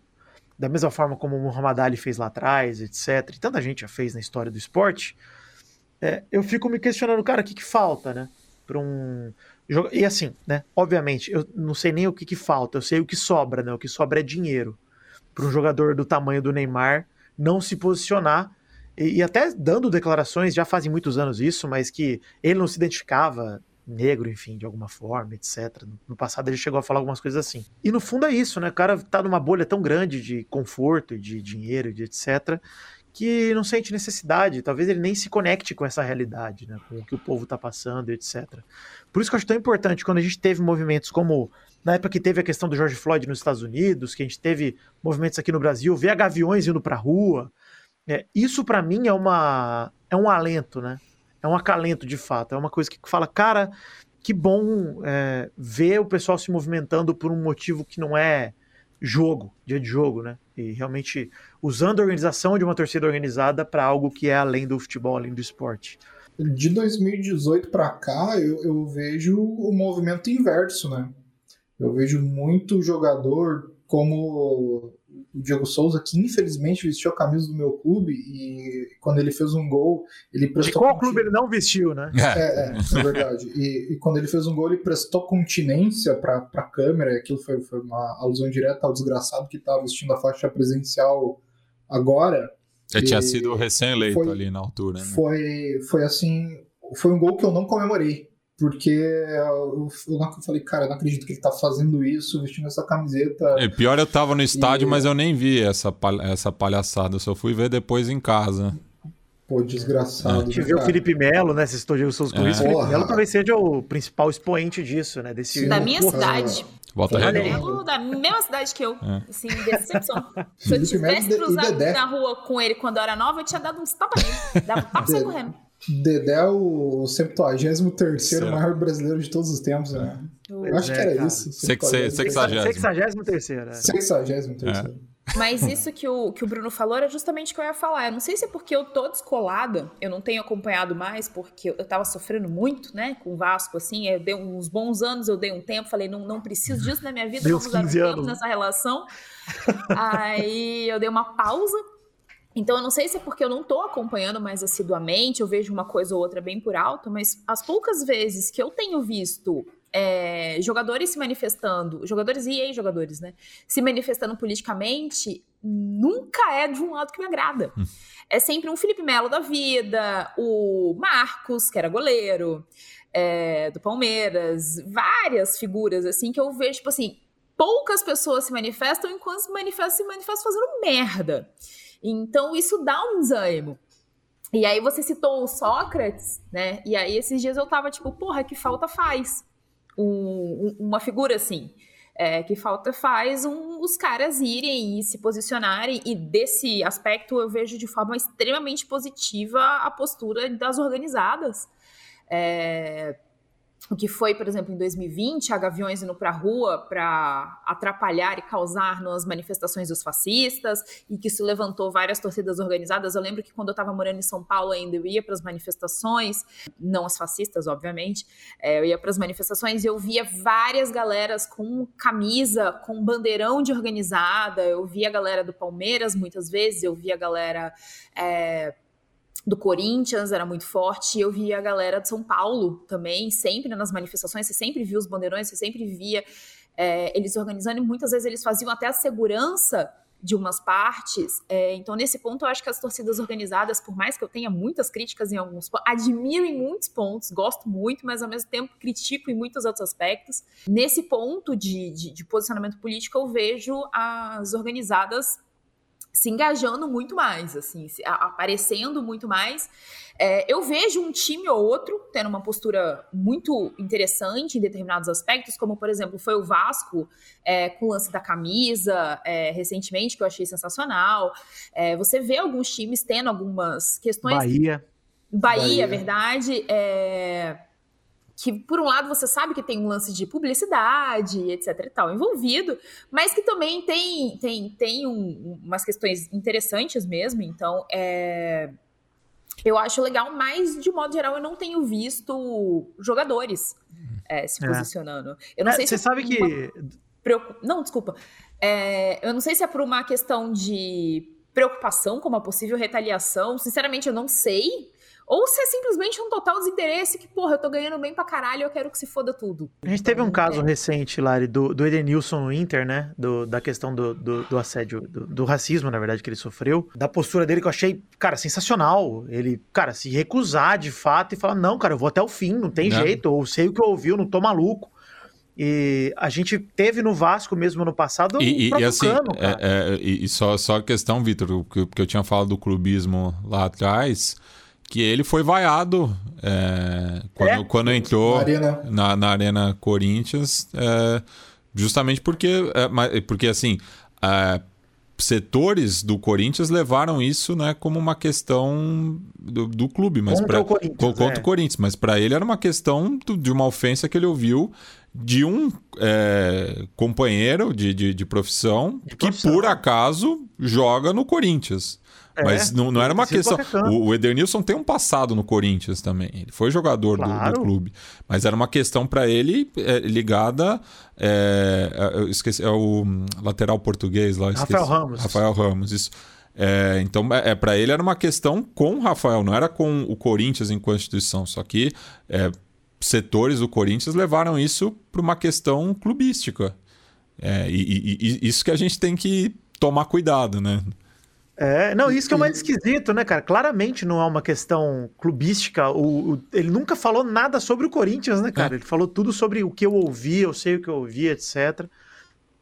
da mesma forma como o Muhammad Ali fez lá atrás, etc. E tanta gente já fez na história do esporte. É, eu fico me questionando, cara, o que, que falta, né? Para um. E assim, né? Obviamente, eu não sei nem o que, que falta, eu sei o que sobra, né? O que sobra é dinheiro para um jogador do tamanho do Neymar não se posicionar e, e, até dando declarações, já fazem muitos anos isso, mas que ele não se identificava negro, enfim, de alguma forma, etc. No passado ele chegou a falar algumas coisas assim. E no fundo é isso, né? O cara tá numa bolha tão grande de conforto, de dinheiro, de etc., que não sente necessidade, talvez ele nem se conecte com essa realidade, né? com o que o povo está passando, etc. Por isso que eu acho tão importante quando a gente teve movimentos como na época que teve a questão do George Floyd nos Estados Unidos, que a gente teve movimentos aqui no Brasil, ver gaviões indo para a rua. É, isso para mim é uma é um alento, né? É um acalento de fato. É uma coisa que fala, cara, que bom é, ver o pessoal se movimentando por um motivo que não é jogo, dia de jogo, né? E realmente usando a organização de uma torcida organizada para algo que é além do futebol, além do esporte. De 2018 para cá, eu, eu vejo o movimento inverso, né? Eu vejo muito jogador como o Diego Souza, que infelizmente vestiu a camisa do meu clube e quando ele fez um gol, ele prestou. De qual clube ele não vestiu, né? É, é, é verdade. E, e, quando ele fez um gol, ele prestou continência para a câmera, e aquilo foi, foi uma alusão direta ao desgraçado que estava vestindo a faixa presencial agora. Ele tinha sido recém-eleito ali na altura, né? Foi, foi assim. Foi um gol que eu não comemorei porque eu, eu, falei, cara, eu não acredito que ele tá fazendo isso, vestindo essa camiseta. É, pior, eu tava no estádio, e... mas eu nem vi essa, essa palhaçada, eu só fui ver depois em casa. Pô, desgraçado. É. A gente viu o Felipe Melo, né? Você estou Souza com isso. Felipe Melo talvez seja o principal expoente disso, né? Desse... Da minha cidade. Volta Melo da mesma cidade que eu. É. Assim, decepção. Se eu tivesse cruzado na rua com ele quando eu era nova, eu tinha dado uns tapas nele. Dava tapa sem correndo. Dedé é o 73 maior brasileiro de todos os tempos, né? Eu acho é, que era cara. isso. 63. 63. 63. Mas isso que o, que o Bruno falou era justamente o que eu ia falar. Eu não sei se é porque eu tô descolada, eu não tenho acompanhado mais, porque eu tava sofrendo muito, né, com o Vasco, assim. Eu dei uns bons anos, eu dei um tempo, falei, não, não preciso disso na minha vida, Deus vamos dar um tempo nessa relação. Aí eu dei uma pausa Então, eu não sei se é porque eu não tô acompanhando mais assiduamente, eu vejo uma coisa ou outra bem por alto, mas as poucas vezes que eu tenho visto é, jogadores se manifestando, jogadores e ex-jogadores, né? Se manifestando politicamente, nunca é de um lado que me agrada. Hum. É sempre um Felipe Melo da vida, o Marcos, que era goleiro, é, do Palmeiras, várias figuras, assim, que eu vejo, tipo assim, poucas pessoas se manifestam enquanto se manifestam, se manifestam fazendo merda. Então isso dá um desânimo. E aí você citou o Sócrates, né? E aí esses dias eu tava tipo, porra, que falta faz um, uma figura assim. É, que falta faz um, os caras irem e se posicionarem, e desse aspecto eu vejo de forma extremamente positiva a postura das organizadas. É, o que foi, por exemplo, em 2020, a Gaviões indo para a rua para atrapalhar e causar nas manifestações dos fascistas, e que isso levantou várias torcidas organizadas. Eu lembro que quando eu estava morando em São Paulo ainda, eu ia para as manifestações, não as fascistas, obviamente, é, eu ia para as manifestações e eu via várias galeras com camisa, com bandeirão de organizada, eu via a galera do Palmeiras muitas vezes, eu via a galera. É, do Corinthians era muito forte. Eu via a galera de São Paulo também, sempre nas manifestações. Você sempre via os bandeirões, você sempre via é, eles organizando. E muitas vezes eles faziam até a segurança de umas partes. É, então, nesse ponto, eu acho que as torcidas organizadas, por mais que eu tenha muitas críticas em alguns pontos, admiro em muitos pontos, gosto muito, mas ao mesmo tempo critico em muitos outros aspectos. Nesse ponto de, de, de posicionamento político, eu vejo as organizadas se engajando muito mais, assim, aparecendo muito mais. É, eu vejo um time ou outro tendo uma postura muito interessante em determinados aspectos, como, por exemplo, foi o Vasco é, com o lance da camisa é, recentemente, que eu achei sensacional. É, você vê alguns times tendo algumas questões. Bahia. Bahia, Bahia. verdade. É, que por um lado você sabe que tem um lance de publicidade, etc e tal, envolvido, mas que também tem tem, tem um, umas questões interessantes mesmo, então é, eu acho legal, mas de modo geral eu não tenho visto jogadores é, se é. posicionando. Eu não é, sei você se sabe que não, desculpa. É, eu não sei se é por uma questão de preocupação com uma possível retaliação. Sinceramente, eu não sei. Ou se é simplesmente um total desinteresse que, porra, eu tô ganhando bem pra caralho e eu quero que se foda tudo. A gente teve um caso é. recente, Lari, do, do Edenilson no Inter, né? Do, da questão do, do, do assédio, do, do, racismo, na verdade, que ele sofreu. Da postura dele que eu achei, cara, sensacional. Ele, cara, se recusar de fato e falar, não, cara, eu vou até o fim, não tem não. jeito, ou sei o que eu ouvi, eu não tô maluco. E a gente teve no Vasco mesmo ano passado e, e, e assim, é, é, e só, só a questão, Vitor, porque eu tinha falado do clubismo lá atrás que ele foi vaiado é, quando, é? quando entrou na, na, na Arena Corinthians, é, justamente porque, é, porque assim, é, setores do Corinthians levaram isso né, como uma questão do, do clube, mas contra pra, o Corinthians, contra o é. Corinthians, mas para ele era uma questão de uma ofensa que ele ouviu de um companheiro de, de, de profissão de que por acaso joga no Corinthians. É, Mas não, não era uma questão. O, o Edernilson tem um passado no Corinthians também. Ele foi jogador claro. do, do, clube. Mas era uma questão para ele é, ligada. É, é, eu esqueci, é o lateral português lá. Rafael Ramos. Rafael Ramos, isso. É, então, é, é para ele era uma questão com o Rafael, não era com o Corinthians enquanto instituição. Só que é, setores do Corinthians levaram isso para uma questão clubística. É, e, e, e, isso que a gente tem que tomar cuidado, né? É, não, isso que é o mais esquisito, né, cara? Claramente não é uma questão clubística. O, o, ele nunca falou nada sobre o Corinthians, né, cara? É. Ele falou tudo sobre o que eu ouvi, eu sei o que eu ouvi, etc.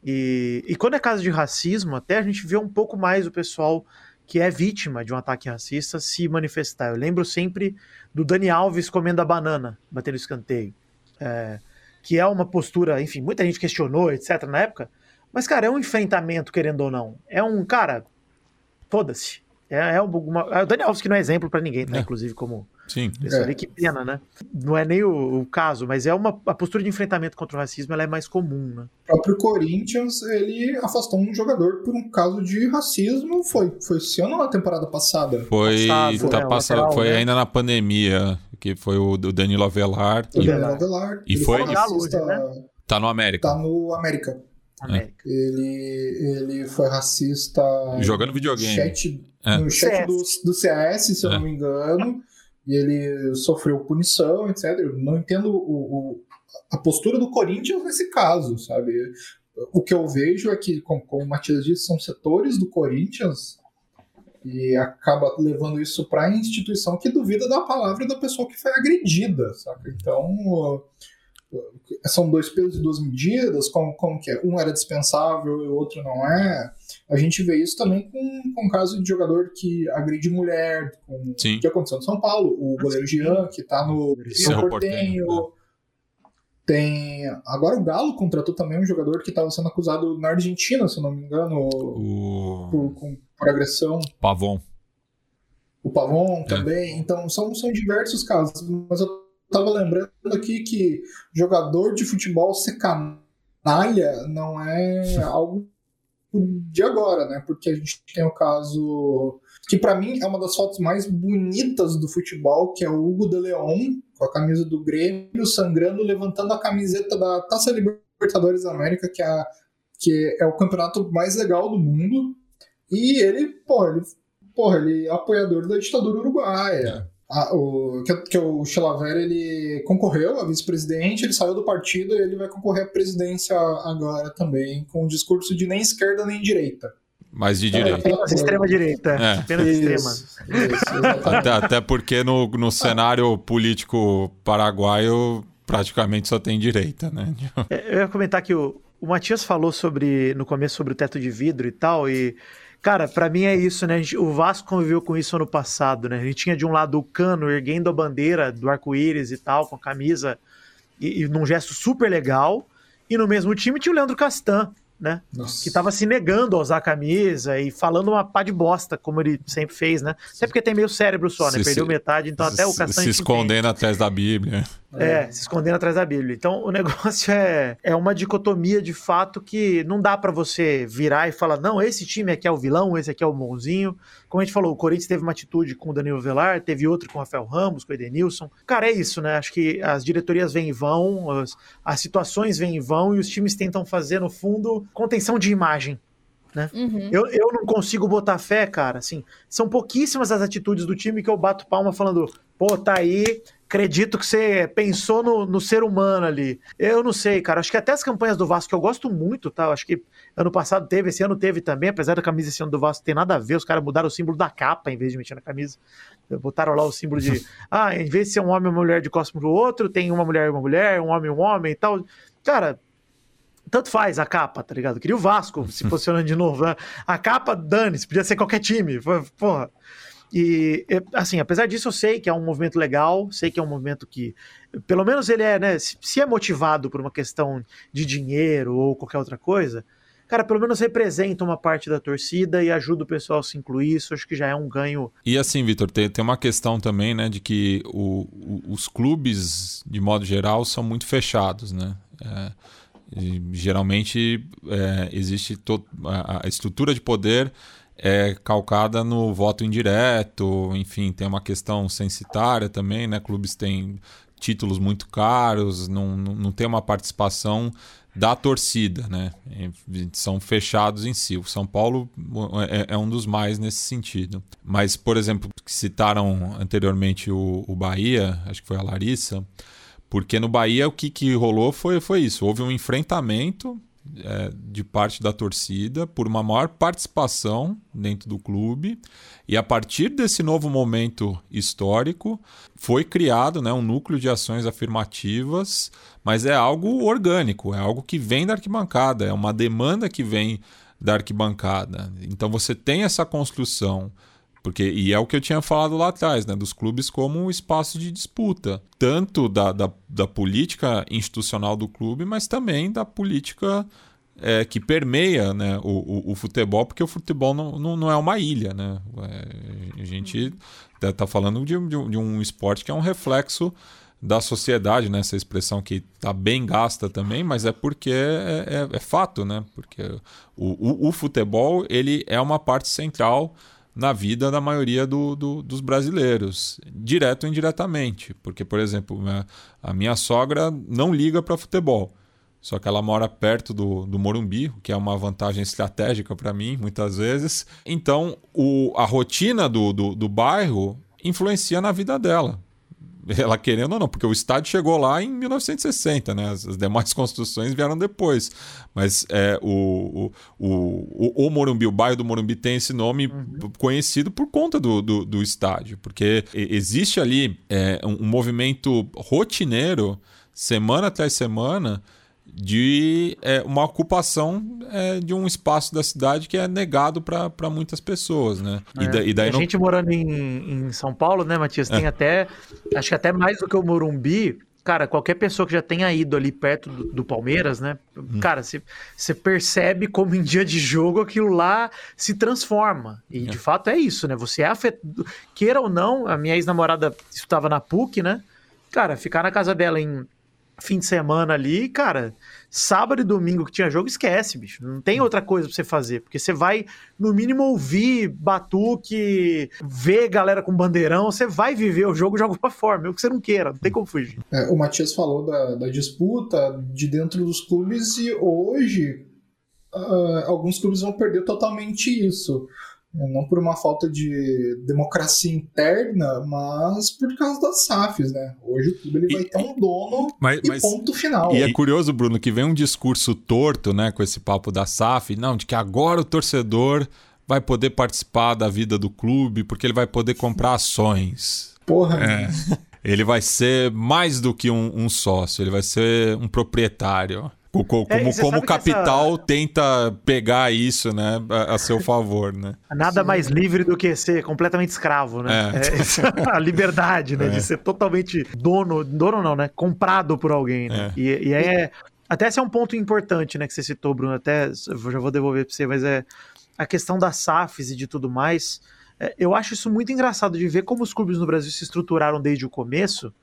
E, e quando é caso de racismo, até a gente vê um pouco mais o pessoal que é vítima de um ataque racista se manifestar. Eu lembro sempre do Dani Alves comendo a banana, batendo escanteio. É, que é uma postura, enfim, muita gente questionou, etc, na época. Mas, cara, é um enfrentamento, querendo ou não. É um, cara, foda-se. É, é, uma, é o Daniel Alves que não é exemplo para ninguém, tá? É. Inclusive como Sim. É. Que pena, né? Não é nem o, o, caso, mas é uma a postura de enfrentamento contra o racismo ela é mais comum, né? O próprio Corinthians, ele afastou um jogador por um caso de racismo, foi, foi esse ano ou na temporada passada? Foi, passado, tá né? passado, lateral, foi né? ainda na pandemia, que foi o, o Danilo Avelar. O e, Danilo Avelar. E foi... Racista, né? Tá no América. Tá no América. É. Ele, ele foi racista. Jogando videogame. Chat, é. No chat do, do CS, se eu não é. me engano. E ele sofreu punição, etc. Eu não entendo o, o, a postura do Corinthians nesse caso, sabe? O que eu vejo é que, como, como o Matias disse, são setores do Corinthians e acaba levando isso para a instituição que duvida da palavra da pessoa que foi agredida, sabe? Então, são dois pesos e duas medidas, como, como que é? Um era dispensável e o outro não é. A gente vê isso também com, com o caso de jogador que agride mulher, com o que aconteceu no São Paulo, o goleiro Jean, que está no, no Portenho. Né? Tem. Agora o Galo contratou também um jogador que estava sendo acusado na Argentina, se não me engano, o... por, com, por agressão. Pavon. O Pavon é. também. Então são, são diversos casos. Mas eu tava lembrando aqui que jogador de futebol ser canalha não é algo de agora, né? Porque a gente tem o caso que para mim é uma das fotos mais bonitas do futebol, que é o Hugo de Leon com a camisa do Grêmio sangrando, levantando a camiseta da Taça Libertadores da América, que é, que é o campeonato mais legal do mundo. E ele, pô, ele, porra, ele é apoiador da ditadura uruguaia. É. A, o, que, que o Chilaver ele concorreu a vice-presidente, ele saiu do partido e ele vai concorrer à presidência agora também, com um discurso de nem esquerda nem direita. Mas de direita. Apenas extrema-direita. É. Apenas isso, extrema. Isso, até, até porque no, no cenário político paraguaio praticamente só tem direita, né? É, eu ia comentar que o, o Matias falou sobre no começo sobre o teto de vidro e tal, e Cara, para mim é isso, né? Gente, o Vasco conviveu com isso ano passado, né? A gente tinha de um lado o Cano erguendo a bandeira do arco-íris e tal, com a camisa, e, e num gesto super legal. E no mesmo time tinha o Leandro Castan, né? Nossa. Que tava se negando a usar a camisa e falando uma pá de bosta, como ele sempre fez, né? Até porque tem meio cérebro só, né? Se, Perdeu se, metade, então até o Castan. Se escondendo atrás da Bíblia. É, se escondendo atrás da Bíblia. Então o negócio é, é uma dicotomia de fato que não dá para você virar e falar, não, esse time aqui é o vilão, esse aqui é o bonzinho. Como a gente falou, o Corinthians teve uma atitude com o Danilo Velar, teve outra com o Rafael Ramos, com o Edenilson. Cara, é isso, né? Acho que as diretorias vêm e vão, as, as situações vêm e vão, e os times tentam fazer, no fundo, contenção de imagem. Né? Uhum. Eu, eu não consigo botar fé, cara. Assim, são pouquíssimas as atitudes do time que eu bato palma falando, pô, tá aí, acredito que você pensou no, no, ser humano ali. Eu não sei, cara. Acho que até as campanhas do Vasco, que eu gosto muito, tá? Acho que ano passado teve, esse ano teve também, apesar da camisa esse ano do Vasco tem nada a ver, os caras mudaram o símbolo da capa em vez de mexer na camisa. Botaram lá o símbolo de, ah, em vez de ser um homem e uma mulher de costas pro outro, tem uma mulher e uma mulher, um homem e um homem e tal. Cara, tanto faz a capa, tá ligado? Queria o Vasco se posicionando de novo. Né? A capa, dane-se, podia ser qualquer time. Porra. E, assim, apesar disso, eu sei que é um movimento legal, sei que é um movimento que, pelo menos ele é, né, se é motivado por uma questão de dinheiro ou qualquer outra coisa, cara, pelo menos representa uma parte da torcida e ajuda o pessoal a se incluir, isso acho que já é um ganho. E assim, Vitor, tem, tem uma questão também, né, de que o, o, os clubes, de modo geral, são muito fechados, né? É, geralmente é, existe a, a estrutura de poder é calcada no voto indireto, enfim, tem uma questão censitária também, né? Clubes têm títulos muito caros, não, não, tem uma participação da torcida, né? São fechados em si. O São Paulo é, é, um dos mais nesse sentido. Mas, por exemplo, citaram anteriormente o, o Bahia, acho que foi a Larissa, porque no Bahia o que, que rolou foi, foi isso. Houve um enfrentamento é, de parte da torcida por uma maior participação dentro do clube. E a partir desse novo momento histórico, foi criado né, um núcleo de ações afirmativas, mas é algo orgânico, é algo que vem da arquibancada, é uma demanda que vem da arquibancada. Então você tem essa construção porque, e é o que eu tinha falado lá atrás, né, dos clubes como um espaço de disputa, tanto da, da, da política institucional do clube, mas também da política é, que permeia né, o, o, o, futebol, porque o futebol não, não, não é uma ilha. Né? É, a gente está tá falando de, de, de, um esporte que é um reflexo da sociedade, né? essa expressão que está bem gasta também, mas é porque é, é, é fato, né? porque o, o, o futebol ele é uma parte central na vida da maioria do, do, dos brasileiros, direto ou indiretamente. Porque, por exemplo, a minha sogra não liga para futebol. só que ela mora perto do, do Morumbi, o que é uma vantagem estratégica para mim, muitas vezes. Então, o, a rotina do, do, do bairro influencia na vida dela ela querendo ou não, porque o estádio chegou lá em 1960, né? As, as demais construções vieram depois. Mas é, o, o, o, o, Morumbi, o bairro do Morumbi tem esse nome uhum. conhecido por conta do, do, do, estádio, porque existe ali é, um, um movimento rotineiro, semana atrás semana, de é, uma ocupação é, de um espaço da cidade que é negado para muitas pessoas, né? É. E, da, e daí a não... gente morando em, em São Paulo, né, Matias, tem é. até, acho que até mais do que o Morumbi, cara, qualquer pessoa que já tenha ido ali perto do, do Palmeiras, né? Hum. Cara, você percebe como em dia de jogo aquilo lá se transforma. E é. de fato é isso, né? Você é afetado. Queira ou não, a minha ex-namorada estava na PUC, né? Cara, ficar na casa dela em fim de semana ali, cara, sábado e domingo que tinha jogo, esquece, bicho. Não tem outra coisa pra você fazer, porque você vai, no mínimo, ouvir batuque, ver galera com bandeirão, você vai viver o jogo de alguma forma, mesmo que você não queira, não tem como fugir. É, o Matias falou da, da, disputa de dentro dos clubes e hoje uh, alguns clubes vão perder totalmente isso. É, não por uma falta de democracia interna, mas por causa das SAFs, né? Hoje o clube ele vai ter um dono mas, e mas, ponto final. E é curioso, Bruno, que vem um discurso torto, né, com esse papo da SAF, não, de que agora o torcedor vai poder participar da vida do clube porque ele vai poder comprar ações. Porra. É. Ele vai ser mais do que um, um sócio, ele vai ser um proprietário. Como, é, como o capital essa... tenta pegar isso, né, a, a, seu favor, né? Nada Sim. mais livre do que ser completamente escravo, né? É. É, a liberdade, né, de é. ser totalmente dono, dono não, né, comprado por alguém, né? É. E, e aí é, até esse é um ponto importante, né, que você citou, Bruno, até já vou devolver para você, mas é a questão das SAFs e de tudo mais. eu acho isso muito engraçado de ver como os clubes no Brasil se estruturaram desde o começo,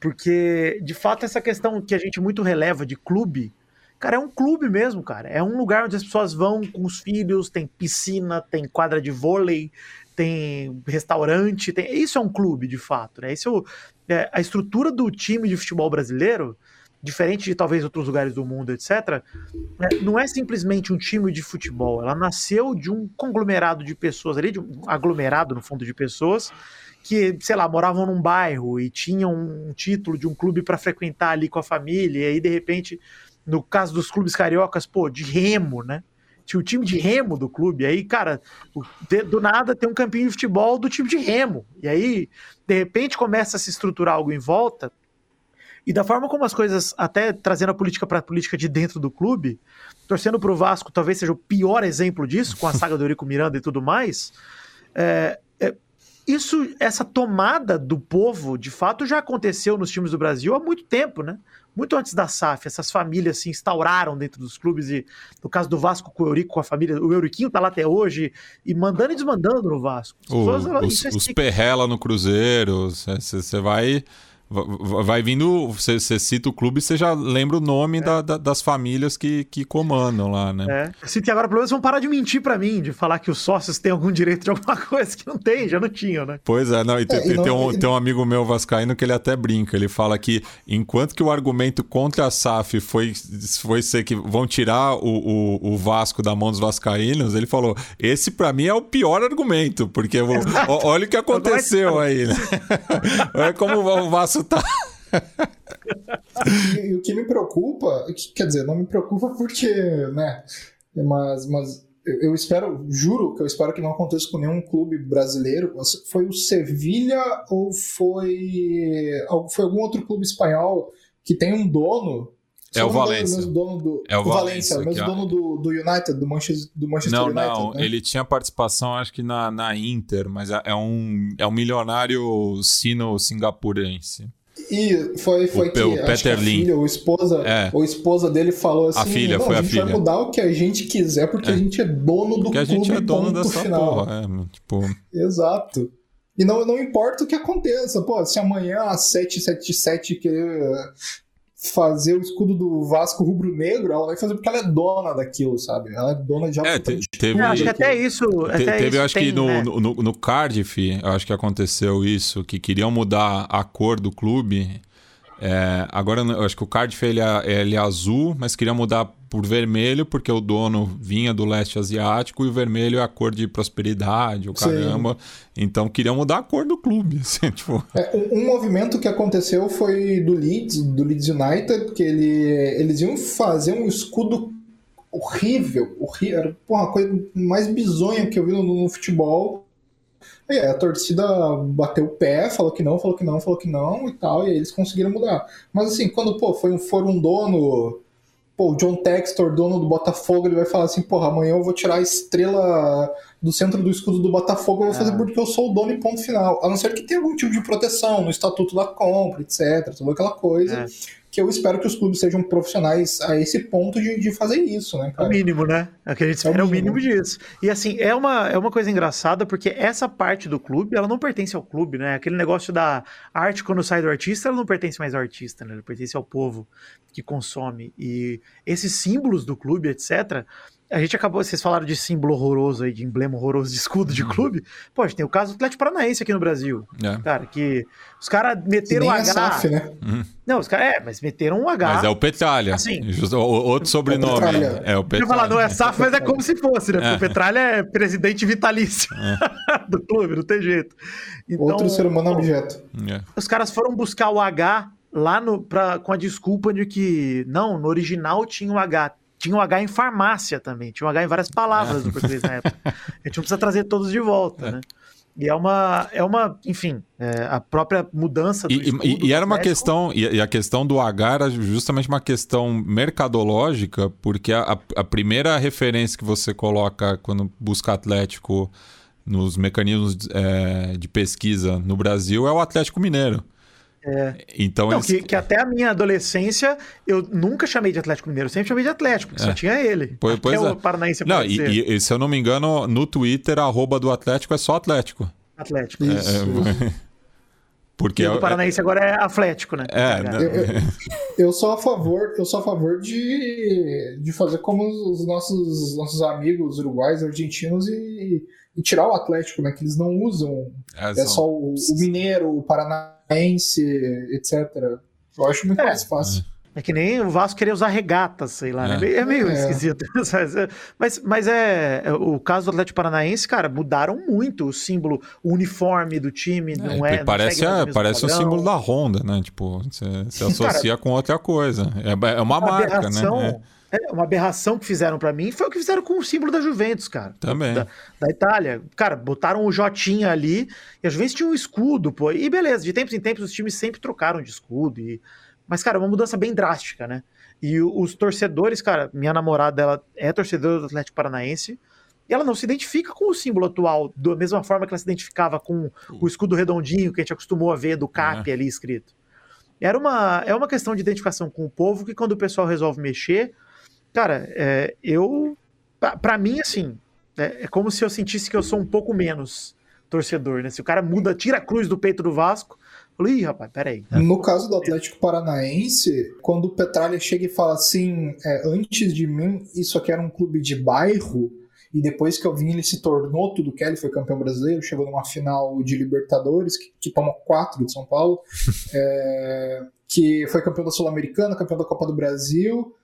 porque de fato essa questão que a gente muito releva de clube Cara, é um clube mesmo, cara. É um lugar onde as pessoas vão com os filhos, tem piscina, tem quadra de vôlei, tem restaurante, tem... isso é um clube, de fato, né? Isso é, a estrutura do time de futebol brasileiro, diferente de talvez outros lugares do mundo, etc., é, não é simplesmente um time de futebol. Ela nasceu de um conglomerado de pessoas ali, de um aglomerado, no fundo, de pessoas que, sei lá, moravam num bairro e tinham um título de um clube para frequentar ali com a família, e aí, de repente no caso dos clubes cariocas, pô, de remo, né? Tinha o time de remo do clube, aí, cara, do nada tem um campinho de futebol do time de remo. E aí, de repente, começa a se estruturar algo em volta. E da forma como as coisas, até trazendo a política para a política de dentro do clube, torcendo para o Vasco, talvez seja o pior exemplo disso, com a saga do Eurico Miranda e tudo mais. É, é, isso, essa tomada do povo, de fato, já aconteceu nos times do Brasil há muito tempo, né? Muito antes da SAF, essas famílias se instauraram dentro dos clubes e no caso do Vasco com o Eurico, com a família, o Euriquinho tá lá até hoje e mandando e desmandando no Vasco. O, pessoas, os, é os Perrela no Cruzeiro, você vai Vai vindo, você, cita o clube e você já lembra o nome é. da, da, das famílias que, que comandam lá, né? É. Que agora pelo menos vão parar de mentir para mim, de falar que os sócios têm algum direito de alguma coisa que não tem, já não tinham, né? Pois é, não, e, tem, é, e não, tem, um, tem um amigo meu vascaíno que ele até brinca, ele fala que enquanto que o argumento contra a SAF foi, foi ser que vão tirar o, o, o Vasco da mão dos vascaínos, ele falou, esse para mim é o pior argumento, porque olha o que aconteceu aí, né? olha como o Vasco tá. e, e, o que me preocupa, quer dizer, não me preocupa porque, né? Mas, mas eu espero, juro que eu espero que não aconteça com nenhum clube brasileiro. Foi o Sevilha ou foi, foi algum outro clube espanhol que tem um dono é o Valência. Mesmo dono do, é o, Valência, o mesmo dono do, do United, do Manchester, do Manchester não, United. Não, né? ele tinha participação, acho que na, na Inter, mas é, é um, é um milionário sino-singapurense. E foi, foi o, que, o Peter que a filha, ou esposa, é. ou esposa dele falou assim: a filha, foi a, a gente filha. vai mudar o que a gente quiser porque é. a gente é dono do porque clube. a gente é dono dessa final. porra, é, tipo... Exato. E não, não importa o que aconteça, pô, se amanhã a 777 querer fazer o escudo do Vasco rubro-negro, ela vai fazer porque ela é dona daquilo, sabe? Ela é dona de é, te, teve, Não, acho que até isso. Te, até teve, isso acho tem, que no, né? no, no, no, Cardiff, acho que aconteceu isso, que queriam mudar a cor do clube. É, agora eu acho que o Cardiff ele é, ele é azul, mas queria mudar por vermelho, porque o dono vinha do leste asiático e o vermelho é a cor de prosperidade, o caramba. Sim. Então queria mudar a cor do clube. Assim, tipo... é, um, um, movimento que aconteceu foi do Leeds, do Leeds United, que ele, eles iam fazer um escudo horrível, horrível era porra, a coisa mais bizonha que eu vi no, no futebol aí a torcida bateu o pé, falou que não, falou que não, falou que não e tal, e aí eles conseguiram mudar. Mas assim, quando pô, foi um, for um dono, pô, o John Textor, dono do Botafogo, ele vai falar assim, porra, amanhã eu vou tirar a estrela do centro do escudo do Botafogo, eu vou fazer é. porque eu sou o dono e ponto final. A não ser que tenha algum tipo de proteção no estatuto da compra, etc, toda aquela coisa. É que eu espero que os clubes sejam profissionais a esse ponto de, de fazer isso, né, cara? É o mínimo, né? É o que a gente espera é o mínimo. mínimo disso. E assim, é uma, é uma coisa engraçada, porque essa parte do clube, ela não pertence ao clube, né? Aquele negócio da arte quando sai do artista, ela não pertence mais ao artista, né? Ela pertence ao povo que consome. E esses símbolos do clube, etc., a gente acabou, vocês falaram de símbolo horroroso aí, de emblema horroroso de escudo de uhum. clube. Pô, a gente tem o caso do Atlético Paranaense aqui no Brasil. É. Cara, que os caras meteram o H. É SAF, né? Uhum. Não, os caras, é, mas meteram um H. Mas é o Petralha. Assim, outro sobrenome. É o Petralha. Eu falar, não é SAF, mas é como se fosse, né? Porque é. o Petralha é presidente vitalício é. do clube, não tem jeito. Então, outro ser humano objeto. É. Os caras foram buscar o H lá no, pra, com a desculpa de que, não, no original tinha o H tinha um H em farmácia também, tinha um H em várias palavras do português na época. A gente não precisa trazer todos de volta, é. né? E é uma, é uma enfim, é a própria mudança do E, e, e era uma questão, e a questão do H era justamente uma questão mercadológica, porque a, a primeira referência que você coloca quando busca Atlético nos mecanismos é, de pesquisa no Brasil é o Atlético Mineiro. É. Então Não, eles... que, que, até a minha adolescência eu nunca chamei de Atlético Mineiro, eu sempre chamei de Atlético, porque é. só tinha ele. Pois, pois é. o Paranaense não, e, e, se eu não me engano, no Twitter, a arroba do Atlético é só Atlético. Atlético. É, Isso. É, porque e o Paranaense agora é Atlético, né? É, eu, eu, eu, sou a favor, eu sou a favor de, de fazer como os nossos, nossos amigos uruguais, argentinos e, e tirar o Atlético, né? Que eles não usam. É, é só o, o Mineiro, o Paraná etc. Eu acho muito é. mais fácil. É que nem o Vasco querer usar regatas, sei lá, né? é. né? É meio é. esquisito. mas, mas é, é. O caso do Atlético Paranaense, cara, mudaram muito o símbolo, o uniforme do time. Não é, parece não parece o símbolo da Honda, né? Tipo, você, associa cara, com outra coisa. É, é uma marca, né? É uma aberração que fizeram para mim foi o que fizeram com o símbolo da Juventus, cara. Também. Da, da, Itália. Cara, botaram o Jotinha ali e a Juventus tinha um escudo, pô. E beleza, de tempos em tempos os times sempre trocaram de escudo. E... Mas, cara, uma mudança bem drástica, né? E os torcedores, cara, minha namorada, ela é torcedora do Atlético Paranaense e ela não se identifica com o símbolo atual, da mesma forma que ela se identificava com o escudo redondinho que a gente acostumou a ver do CAP é. ali escrito. Era uma, é uma questão de identificação com o povo que quando o pessoal resolve mexer, Cara, é, eu. para mim, assim, é, é, como se eu sentisse que eu sou um pouco menos torcedor, né? Se o cara muda, tira a cruz do peito do Vasco, eu ih, rapaz, peraí. No caso do Atlético Paranaense, quando o Petralha chega e fala assim, é, antes de mim, isso aqui era um clube de bairro, e depois que eu vim, ele se tornou tudo que ele foi campeão brasileiro, chegou numa final de Libertadores, que, que tomou quatro de São Paulo, é, que foi campeão da Sul-Americana, campeão da Copa do Brasil,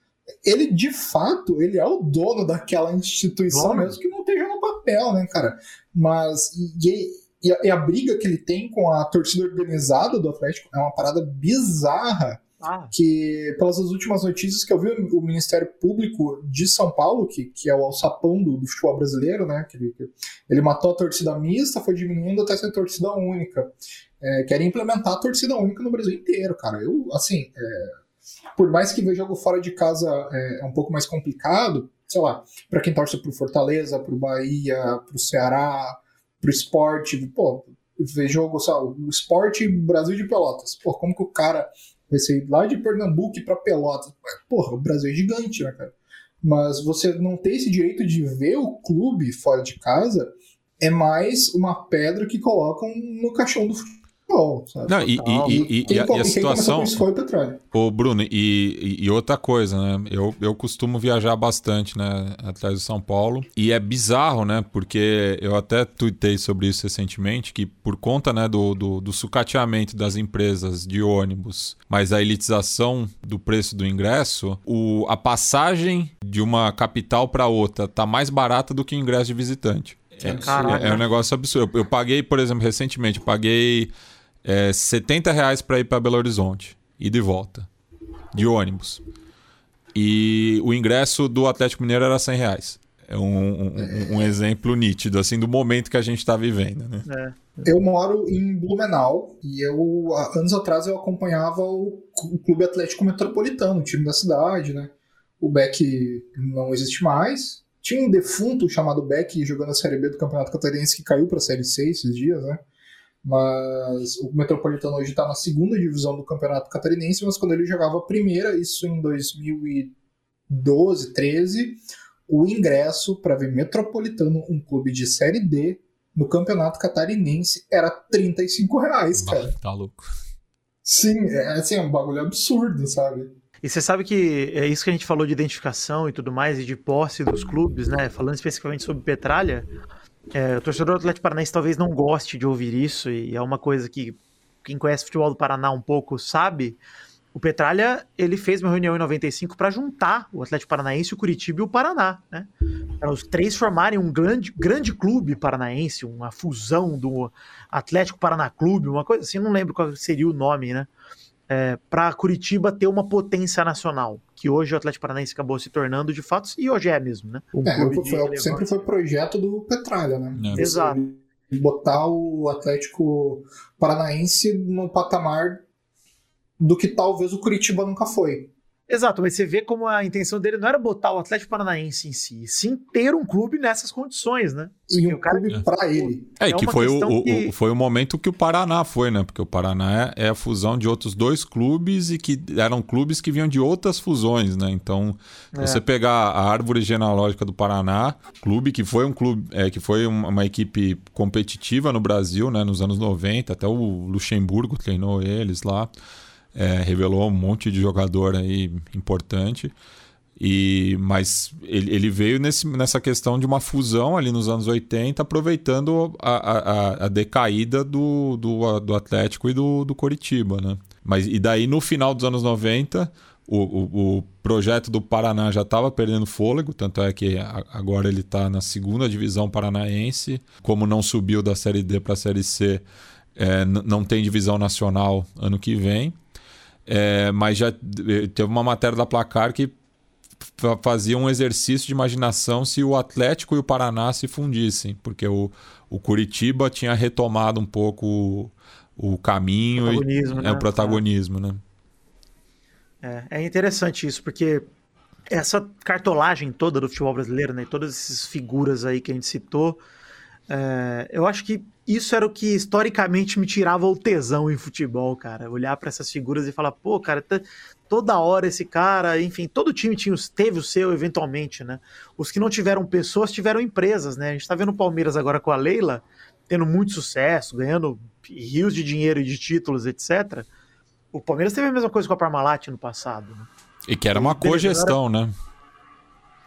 ele de fato ele é o dono daquela instituição dono. mesmo que não esteja no papel, né, cara? Mas e, e, a, e, a, briga que ele tem com a torcida organizada do Atlético é uma parada bizarra. Ah. Que, pelas últimas notícias que eu vi, o Ministério Público de São Paulo, que, que é o alçapão do, do futebol brasileiro, né? Que ele, ele matou a torcida mista, foi diminuindo até ser torcida única. É, quer implementar a torcida única no Brasil inteiro, cara. Eu, assim, é, por mais que ver jogo fora de casa é, é um pouco mais complicado, sei lá, para quem torce pro Fortaleza, pro Bahia, pro Ceará, pro esporte, pô, ver jogo, sei lá, o esporte Brasil de Pelotas. Pô, como que o cara vai sair lá de Pernambuco para Pelotas? Porra, o Brasil é gigante, né, cara? Mas você não ter esse direito de ver o clube fora de casa é mais uma pedra que colocam no caixão do futebol. Sabe? Não, e, e, e, e, a, e a situação. Foi o petróleo. Ô, Bruno, e, e, outra coisa, né? Eu, eu costumo viajar bastante, né? Atrás do São Paulo. E é bizarro, né? Porque eu até tuitei sobre isso recentemente, que por conta né, do, do, do sucateamento das empresas de ônibus, mas a elitização do preço do ingresso, o, a passagem de uma capital para outra tá mais barata do que o ingresso de visitante. É, é, é, um negócio absurdo. Eu, eu paguei, por exemplo, recentemente, paguei é, 70 reais para ir para Belo Horizonte, e de volta, de ônibus. E o ingresso do Atlético Mineiro era 100 reais. É um, um, um exemplo nítido, assim, do momento que a gente está vivendo, né? É. Eu moro em Blumenau e eu, anos atrás, eu acompanhava o, o Clube Atlético Metropolitano, o time da cidade, né? O Beck não existe mais. Tinha um defunto chamado Beck jogando a Série B do Campeonato Catarinense que caiu para a Série C esses dias, né? Mas o Metropolitano hoje está na segunda divisão do Campeonato Catarinense, mas quando ele jogava a primeira, isso em 2012, 13, o ingresso para ver Metropolitano, um clube de Série D, no Campeonato Catarinense, era 35 reais, cara. Tá louco. Sim, é, assim, é um bagulho absurdo, sabe? E você sabe que é isso que a gente falou de identificação e tudo mais, e de posse dos clubes, né? Falando especificamente sobre Petralha, é, o torcedor do Atlético Paranaense talvez não goste de ouvir isso, e é uma coisa que quem conhece futebol do Paraná um pouco sabe. O Petralha, ele fez uma reunião em 95 para juntar o Atlético Paranaense, o Curitiba e o Paraná, né? Para os três formarem um grande, grande clube paranaense, uma fusão do Atlético Paraná Clube, uma coisa assim, não lembro qual seria o nome, né? É, para Curitiba ter uma potência nacional que hoje o Atlético Paranaense acabou se tornando de fato, e hoje é mesmo, né? Um é, foi, sempre foi projeto do Petralha, né? É. Exato. Botar o Atlético Paranaense no patamar do que talvez o Curitiba nunca foi. Exato, mas você vê como a intenção dele não era botar o Atlético Paranaense em si, sim ter um clube nessas condições, né? E um o cara clube é. pra ele. É, é que foi o, que... o, foi o momento que o Paraná foi, né? Porque o Paraná é, é, a fusão de outros dois clubes e que eram clubes que vinham de outras fusões, né? Então, é. você pegar a árvore genealógica do Paraná, clube que foi um clube, é, que foi uma, uma equipe competitiva no Brasil, né? Nos anos 90, até o Luxemburgo treinou eles lá é, revelou um monte de jogador aí importante. E, mas ele, ele veio nesse, nessa questão de uma fusão ali nos anos 80, aproveitando a, a, a decaída do, do, do Atlético e do, do Coritiba. Né? Mas, e daí, no final dos anos 90, o, o, o projeto do Paraná já estava perdendo fôlego, tanto é que agora ele está na segunda divisão paranaense. Como não subiu da Série D para a Série C, é, não tem divisão nacional ano que vem. É, mas já eh, teve uma matéria da Placar que fazia um exercício de imaginação se o Atlético e o Paraná se fundissem, porque o, o Curitiba tinha retomado um pouco o, o caminho protagonismo, e né? é o protagonismo, né? É, é interessante isso, porque essa cartolagem toda do futebol brasileiro, né, todas essas figuras aí que a gente citou, é, eu acho que isso era o que historicamente me tirava o tesão em futebol, cara. Olhar para essas figuras e falar, pô, cara, tá, toda hora esse cara, enfim, todo time tinha, teve o seu eventualmente, né? Os que não tiveram pessoas tiveram empresas, né? A gente tá vendo o Palmeiras agora com a Leila, tendo muito sucesso, ganhando rios de dinheiro e de títulos, etc. O Palmeiras teve a mesma coisa com a Parmalat no passado. Né? E que era uma cogestão, né?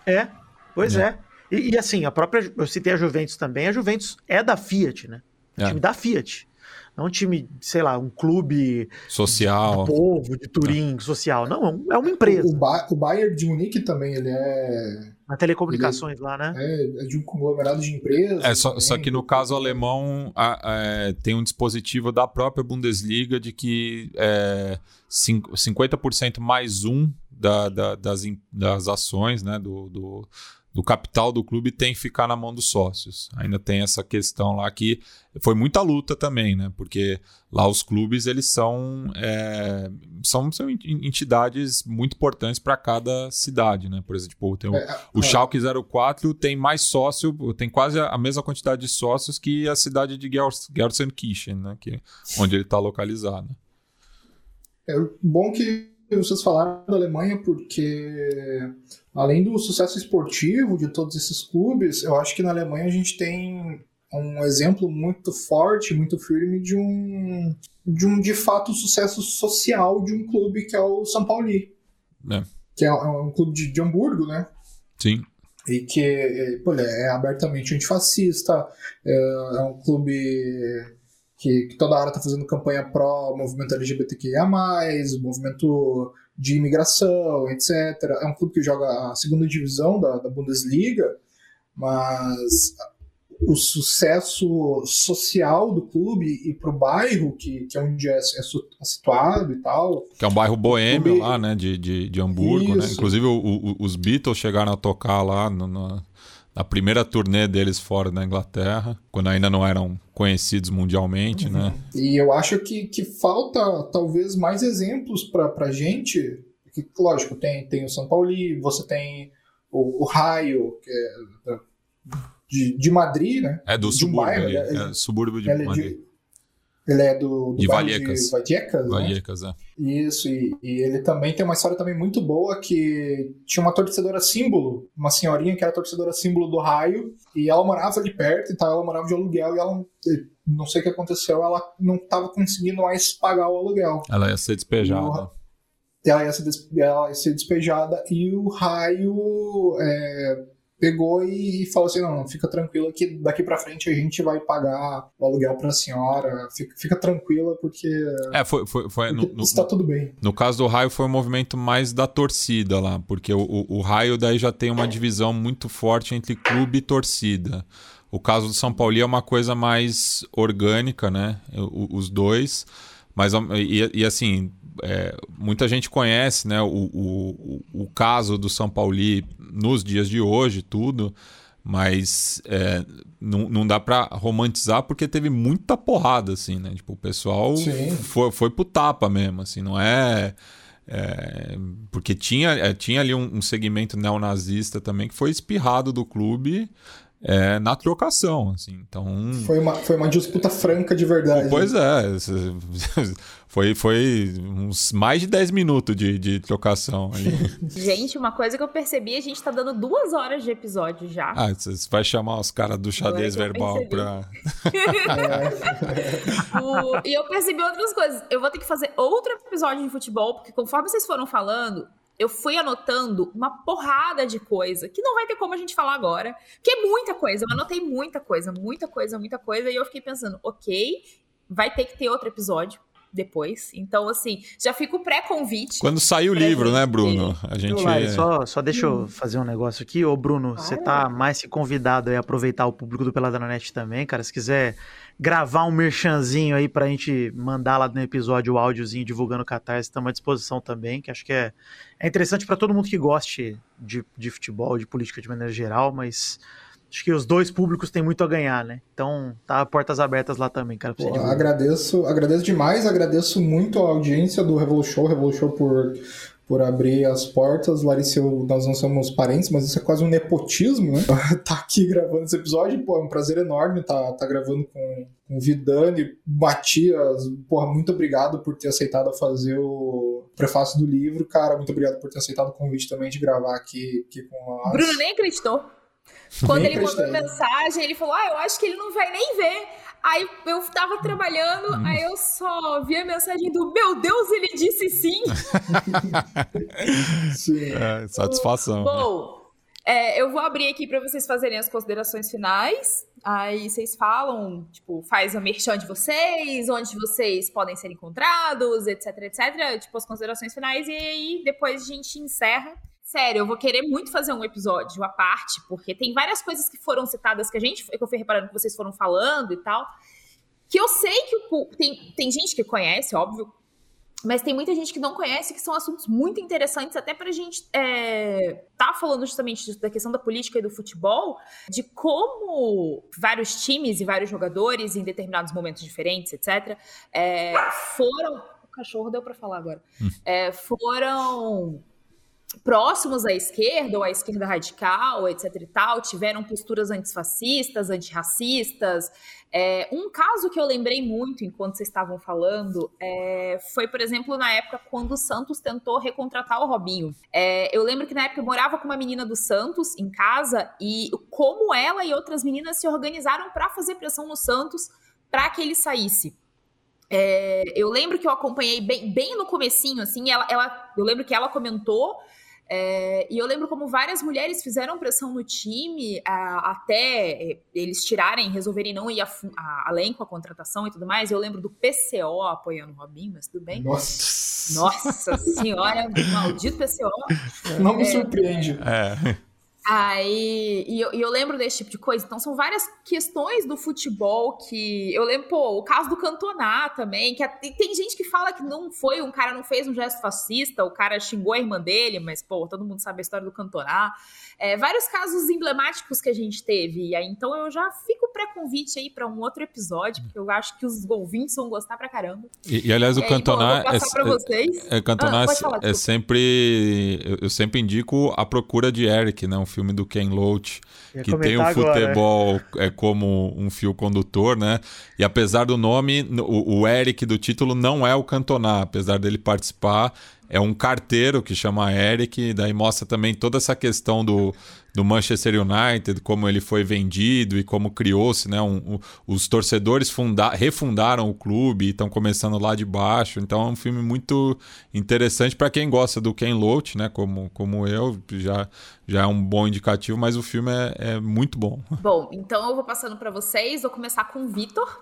É, pois é. é. E, e, assim, a própria. Eu citei a Juventus também, a Juventus é da Fiat, né? É. time da Fiat. Não um time, sei lá, um clube social, de povo, de Turim, é. social. Não, é uma empresa. O, ba o Bayern de Munique também, ele é. Na telecomunicações ele, lá, né? É, é, de um conglomerado de empresas. É, só, só que no caso alemão a, a, é, tem um dispositivo da própria Bundesliga de que é, 50% mais um da, da, das, das ações né, do, do do capital do clube tem que ficar na mão dos sócios. Ainda tem essa questão lá que foi muita luta também, né? Porque lá os clubes eles são é, são, são entidades muito importantes para cada cidade, né? Por exemplo, tem o, é, o é. Schalke 04 tem mais sócio, tem quase a mesma quantidade de sócios que a cidade de Gelsenkirchen, né? Que onde ele está localizado. É bom que vocês falaram da Alemanha porque além do sucesso esportivo de todos esses clubes, eu acho que na Alemanha a gente tem um exemplo muito forte, muito firme de um de um de fato sucesso social de um clube que é o São Paulo. É. Que é um clube de, de Hamburgo, né? Sim. E que pô, é abertamente antifascista, é, é um clube que, que, toda hora tá fazendo campanha pró movimento LGBTQIA, movimento de imigração, etc. É um clube que joga a segunda divisão da, da Bundesliga, mas o sucesso social do clube e pro bairro, que, que é onde é, é, é situado e tal. Que é um bairro boêmio clube... lá, né, de, de, de Hamburgo, né? Inclusive o, o, os Beatles chegaram a tocar lá no, no, na primeira turnê deles fora da Inglaterra, quando ainda não eram conhecidos mundialmente, né? uhum. né? E eu acho que, que falta talvez mais exemplos pra gente, que lógico, tem, tem o São Paulo, você tem o, o Raio, que é de, de Madrid, né? É do de subúrbio, bairro, ele, é, é, subúrbio de ele Madrid. É de, ele é do, do de Vallecas. De Vallecas, né? Vallecas, é. Isso, e, e, ele também tem uma história também muito boa que tinha uma torcedora símbolo, uma senhorinha que era torcedora símbolo do raio, e ela morava ali perto, então ela morava de aluguel e ela não sei o que aconteceu, ela não estava conseguindo mais pagar o aluguel. Ela ia ser despejada. ela ia ser, des, ela ia ser despejada e o raio é, pegou e falou assim: não, fica tranquila que daqui para frente a gente vai pagar o aluguel para a senhora, fica, fica, tranquila porque. É, foi. foi, foi no, no, está tudo bem. No caso do Raio, foi um movimento mais da torcida lá, porque o, o, o Raio daí já tem uma divisão muito forte entre clube e torcida. O caso do São Paulo é uma coisa mais orgânica, né? os dois. Mas, e, e assim, é, muita gente conhece né, o, o, o caso do São Paulo nos dias de hoje, tudo, mas é, não, não dá para romantizar porque teve muita porrada, assim, né? Tipo, o pessoal foi, foi pro tapa mesmo, assim, não é. é porque tinha, é, tinha ali um, um segmento neonazista também que foi espirrado do clube é, na trocação, assim. Então foi uma, foi uma disputa franca de verdade. Pois é, foi, foi uns mais de 10 minutos de, de trocação ali. gente, uma coisa que eu percebi, a gente tá dando duas horas de episódio já. Ah, você vai chamar os caras do xadrez verbal pra. é. o, e eu percebi outras coisas. Eu vou ter que fazer outro episódio de futebol, porque conforme vocês foram falando, eu fui anotando uma porrada de coisa que não vai ter como a gente falar agora, que é muita coisa. Eu anotei muita coisa, muita coisa, muita coisa, e eu fiquei pensando, ok, vai ter que ter outro episódio depois. Então, assim, já fica o pré-convite. Quando sair o livro, gente... né, Bruno? A gente. Lai, só, só deixa eu hum. fazer um negócio aqui. Ô, Bruno, você tá mais que convidado a aproveitar o público do Peladranet também, cara. Se quiser gravar um merchanzinho aí pra gente mandar lá no episódio o áudiozinho divulgando o Catarse, estamos à disposição também, que acho que é, é interessante para todo mundo que goste de, de futebol, de política de maneira geral, mas acho que os dois públicos têm muito a ganhar, né? Então, tá portas abertas lá também, cara. Pô, agradeço, agradeço demais, agradeço muito a audiência do Revolu Show, Revolu Show por por abrir as portas. Larissa, eu, nós não somos parentes, mas isso é quase um nepotismo, né? tá aqui gravando esse episódio, pô, é um prazer enorme tá, tá gravando com, com o Vidani, Matias, porra, muito obrigado por ter aceitado fazer o prefácio do livro, cara, muito obrigado por ter aceitado o convite também de gravar aqui, aqui com nós. Bruno nem acreditou. Quando nem ele mandou mensagem, ele falou: Ah, eu acho que ele não vai nem ver. Aí eu tava trabalhando, hum. aí eu só vi a mensagem do meu Deus, ele disse sim. sim. É, satisfação. Bom, é, eu vou abrir aqui para vocês fazerem as considerações finais. Aí vocês falam, tipo, faz a merchan de vocês, onde vocês podem ser encontrados, etc, etc. Tipo, as considerações finais. E aí depois a gente encerra. Sério, eu vou querer muito fazer um episódio à parte, porque tem várias coisas que foram citadas que a gente, que eu fui reparando que vocês foram falando e tal, que eu sei que o, tem, tem gente que conhece, óbvio, mas tem muita gente que não conhece, que são assuntos muito interessantes, até pra gente é, tá falando justamente da questão da política e do futebol, de como vários times e vários jogadores, em determinados momentos diferentes, etc., é, foram. O cachorro deu para falar agora. Hum. É, foram próximos à esquerda ou à esquerda radical, etc e tal, tiveram posturas antifascistas, antirracistas. É, um caso que eu lembrei muito enquanto vocês estavam falando é, foi, por exemplo, na época quando o Santos tentou recontratar o Robinho. É, eu lembro que na época eu morava com uma menina do Santos em casa e como ela e outras meninas se organizaram para fazer pressão no Santos para que ele saísse. É, eu lembro que eu acompanhei bem, bem no comecinho, assim, ela, ela, eu lembro que ela comentou é, e eu lembro como várias mulheres fizeram pressão no time a, até eles tirarem, resolverem não ir a, a, além com a contratação e tudo mais. Eu lembro do PCO apoiando o Robinho, mas tudo bem. Nossa, Nossa senhora, maldito PCO. Não me é, surpreende. É. Aí, e eu, e eu, lembro desse tipo de coisa. Então, são várias questões do futebol que. Eu lembro, pô, o caso do Cantoná também. Que tem gente que fala que não foi, um cara não fez um gesto fascista, o cara xingou a irmã dele, mas, pô, todo mundo sabe a história do Cantoná. É, vários casos emblemáticos que a gente teve. E aí, então, eu já fico pré-convite aí para um outro episódio, porque eu acho que os ouvintes vão gostar pra caramba. E, e aliás, o Cantoná. é, é, é, Cantoná ah, falar, é sempre. Eu, eu sempre indico A Procura de Eric, né? Filme do Ken Loach, que tem o futebol agora, é. é como um fio condutor, né? E apesar do nome, o, o Eric do título não é o Cantona, apesar dele participar, é um carteiro que chama Eric, e daí mostra também toda essa questão do, do Manchester United, como ele foi vendido e como criou-se, né? Um, um, os torcedores funda refundaram o clube e estão começando lá de baixo. Então é um filme muito interessante para quem gosta do Ken Loach, né? Como, como eu, já, já é um bom indicativo, mas o filme é, é muito bom. Bom, então eu vou passando para vocês. Vou começar com o Vitor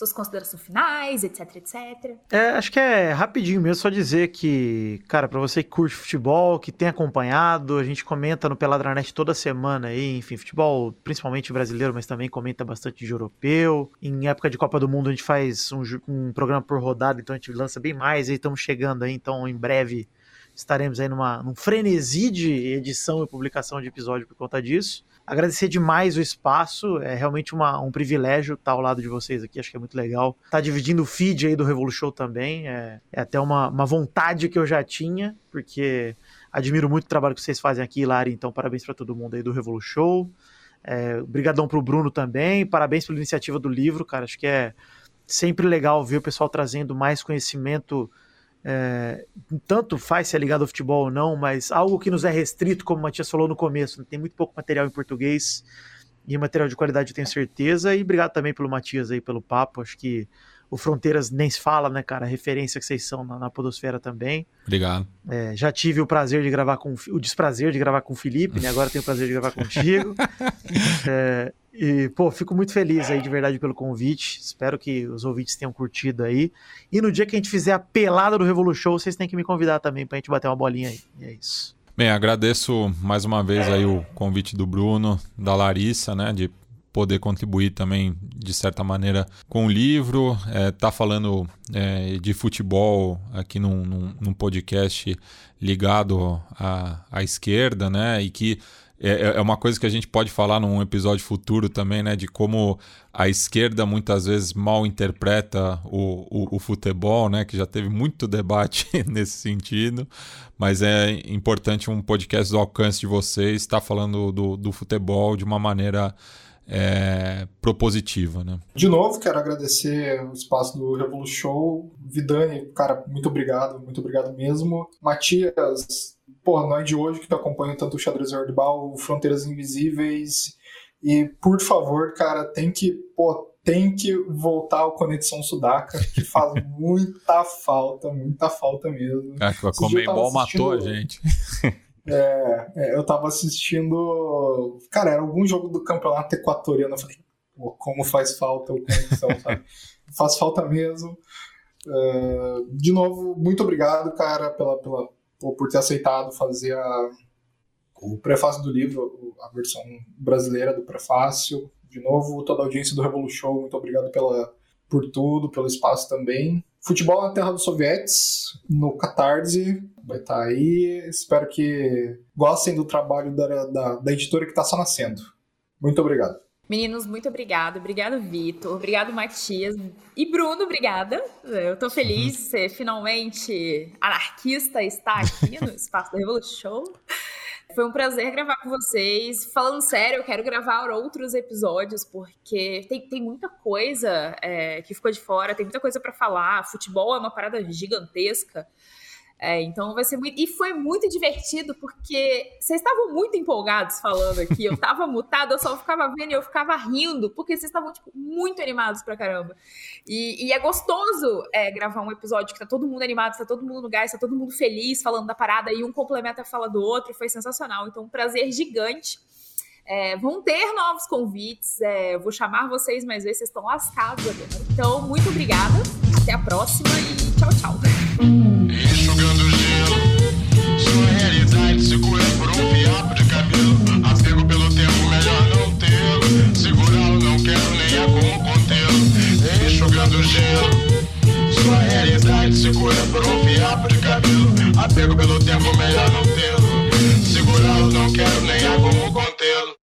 suas considerações finais, etc, etc. É, acho que é rapidinho mesmo, só dizer que, cara, para você que curte futebol, que tem acompanhado, a gente comenta no Peladranet toda semana aí, enfim, futebol principalmente brasileiro, mas também comenta bastante de europeu. Em época de Copa do Mundo a gente faz um, um programa por rodada, então a gente lança bem mais, aí estamos chegando aí, então em breve estaremos aí numa, num frenesi de edição e publicação de episódio por conta disso agradecer demais o espaço. É realmente uma, um privilégio estar ao lado de vocês aqui. Acho que é muito legal. Tá dividindo o feed aí do Revolu Show também. É, é até uma, uma vontade que eu já tinha, porque admiro muito o trabalho que vocês fazem aqui, Lari. Então, parabéns para todo mundo aí do Revolu Show. É, obrigadão pro Bruno também. Parabéns pela iniciativa do livro, cara. Acho que é sempre legal ver o pessoal trazendo mais conhecimento é, tanto faz se é ligado ao futebol ou não, mas algo que nos é restrito, como o Matias falou no começo, tem muito pouco material em português e material de qualidade eu tenho certeza. E obrigado também pelo Matias aí pelo papo. Acho que o Fronteiras nem se fala, né, cara? A referência que vocês são na, na Podosfera também. Obrigado. É, já tive o prazer de gravar com o desprazer de gravar com o Felipe, né? Agora tenho o prazer de gravar contigo. É, e, pô, fico muito feliz aí de verdade pelo convite. Espero que os ouvintes tenham curtido aí. E no dia que a gente fizer a pelada do Revolution, vocês têm que me convidar também pra gente bater uma bolinha aí. E é isso. Bem, agradeço mais uma vez aí o convite do Bruno, da Larissa, né, de poder contribuir também de certa maneira com o livro, é, tá falando é, de futebol aqui num, num, num podcast ligado à, à esquerda, né, e que é, é, é uma coisa que a gente pode falar num episódio futuro também, né? De como a esquerda muitas vezes mal interpreta o, o, o futebol, né? Que já teve muito debate nesse sentido. Mas é importante um podcast do alcance de vocês estar tá falando do, do futebol de uma maneira é, propositiva, né? De novo, quero agradecer o espaço do Revolution. Vidani, cara, muito obrigado, muito obrigado mesmo. Matias, porra, não é de hoje que tu acompanha tanto o Xadrez Hardball, Fronteiras Invisíveis. E, por favor, cara, tem que, pô, tem que voltar ao Conexão Sudaca, que faz muita falta, muita falta mesmo. É, que a Comembol matou a gente. É, é, eu tava assistindo. Cara, era algum jogo do campeonato equatoriano. Eu falei, pô, como faz falta o Conexão, sabe? faz falta mesmo. Uh, de novo, muito obrigado, cara, pela, pela, por ter aceitado fazer a, o prefácio do livro, a versão brasileira do prefácio. De novo, toda a audiência do Revolution, muito obrigado pela, por tudo, pelo espaço também. Futebol na Terra dos Sovietes, no Catarse, vai estar tá aí. Espero que gostem do trabalho da, da, da editora que está só nascendo. Muito obrigado. Meninos, muito obrigado. Obrigado, Vitor. Obrigado, Matias. E Bruno, obrigada. Eu tô feliz de ser finalmente anarquista está aqui no Espaço da Revolution. Foi um prazer gravar com vocês. Falando sério, eu quero gravar outros episódios, porque tem, tem muita coisa é, que ficou de fora, tem muita coisa para falar. Futebol é uma parada gigantesca. É, então vai ser muito. E foi muito divertido, porque vocês estavam muito empolgados falando aqui. Eu tava mutada, eu só ficava vendo e eu ficava rindo, porque vocês estavam, tipo, muito animados pra caramba. E, e é gostoso é, gravar um episódio que tá todo mundo animado, tá todo mundo no gás, tá todo mundo feliz falando da parada, e um complementa a fala do outro, foi sensacional. Então, um prazer gigante. É, vão ter novos convites, é, vou chamar vocês mais vezes, vocês estão lascados agora. Então, muito obrigada, até a próxima e tchau, tchau. Segura por um fiapo de cabelo. Apego pelo tempo, melhor não tê-lo. Segurá-lo, não quero nem a como contê-lo. Enxugando gelo, sua realidade segura por um fiapo de cabelo. Apego pelo tempo, melhor não tê-lo. Segurá-lo, não quero nem a como contê-lo.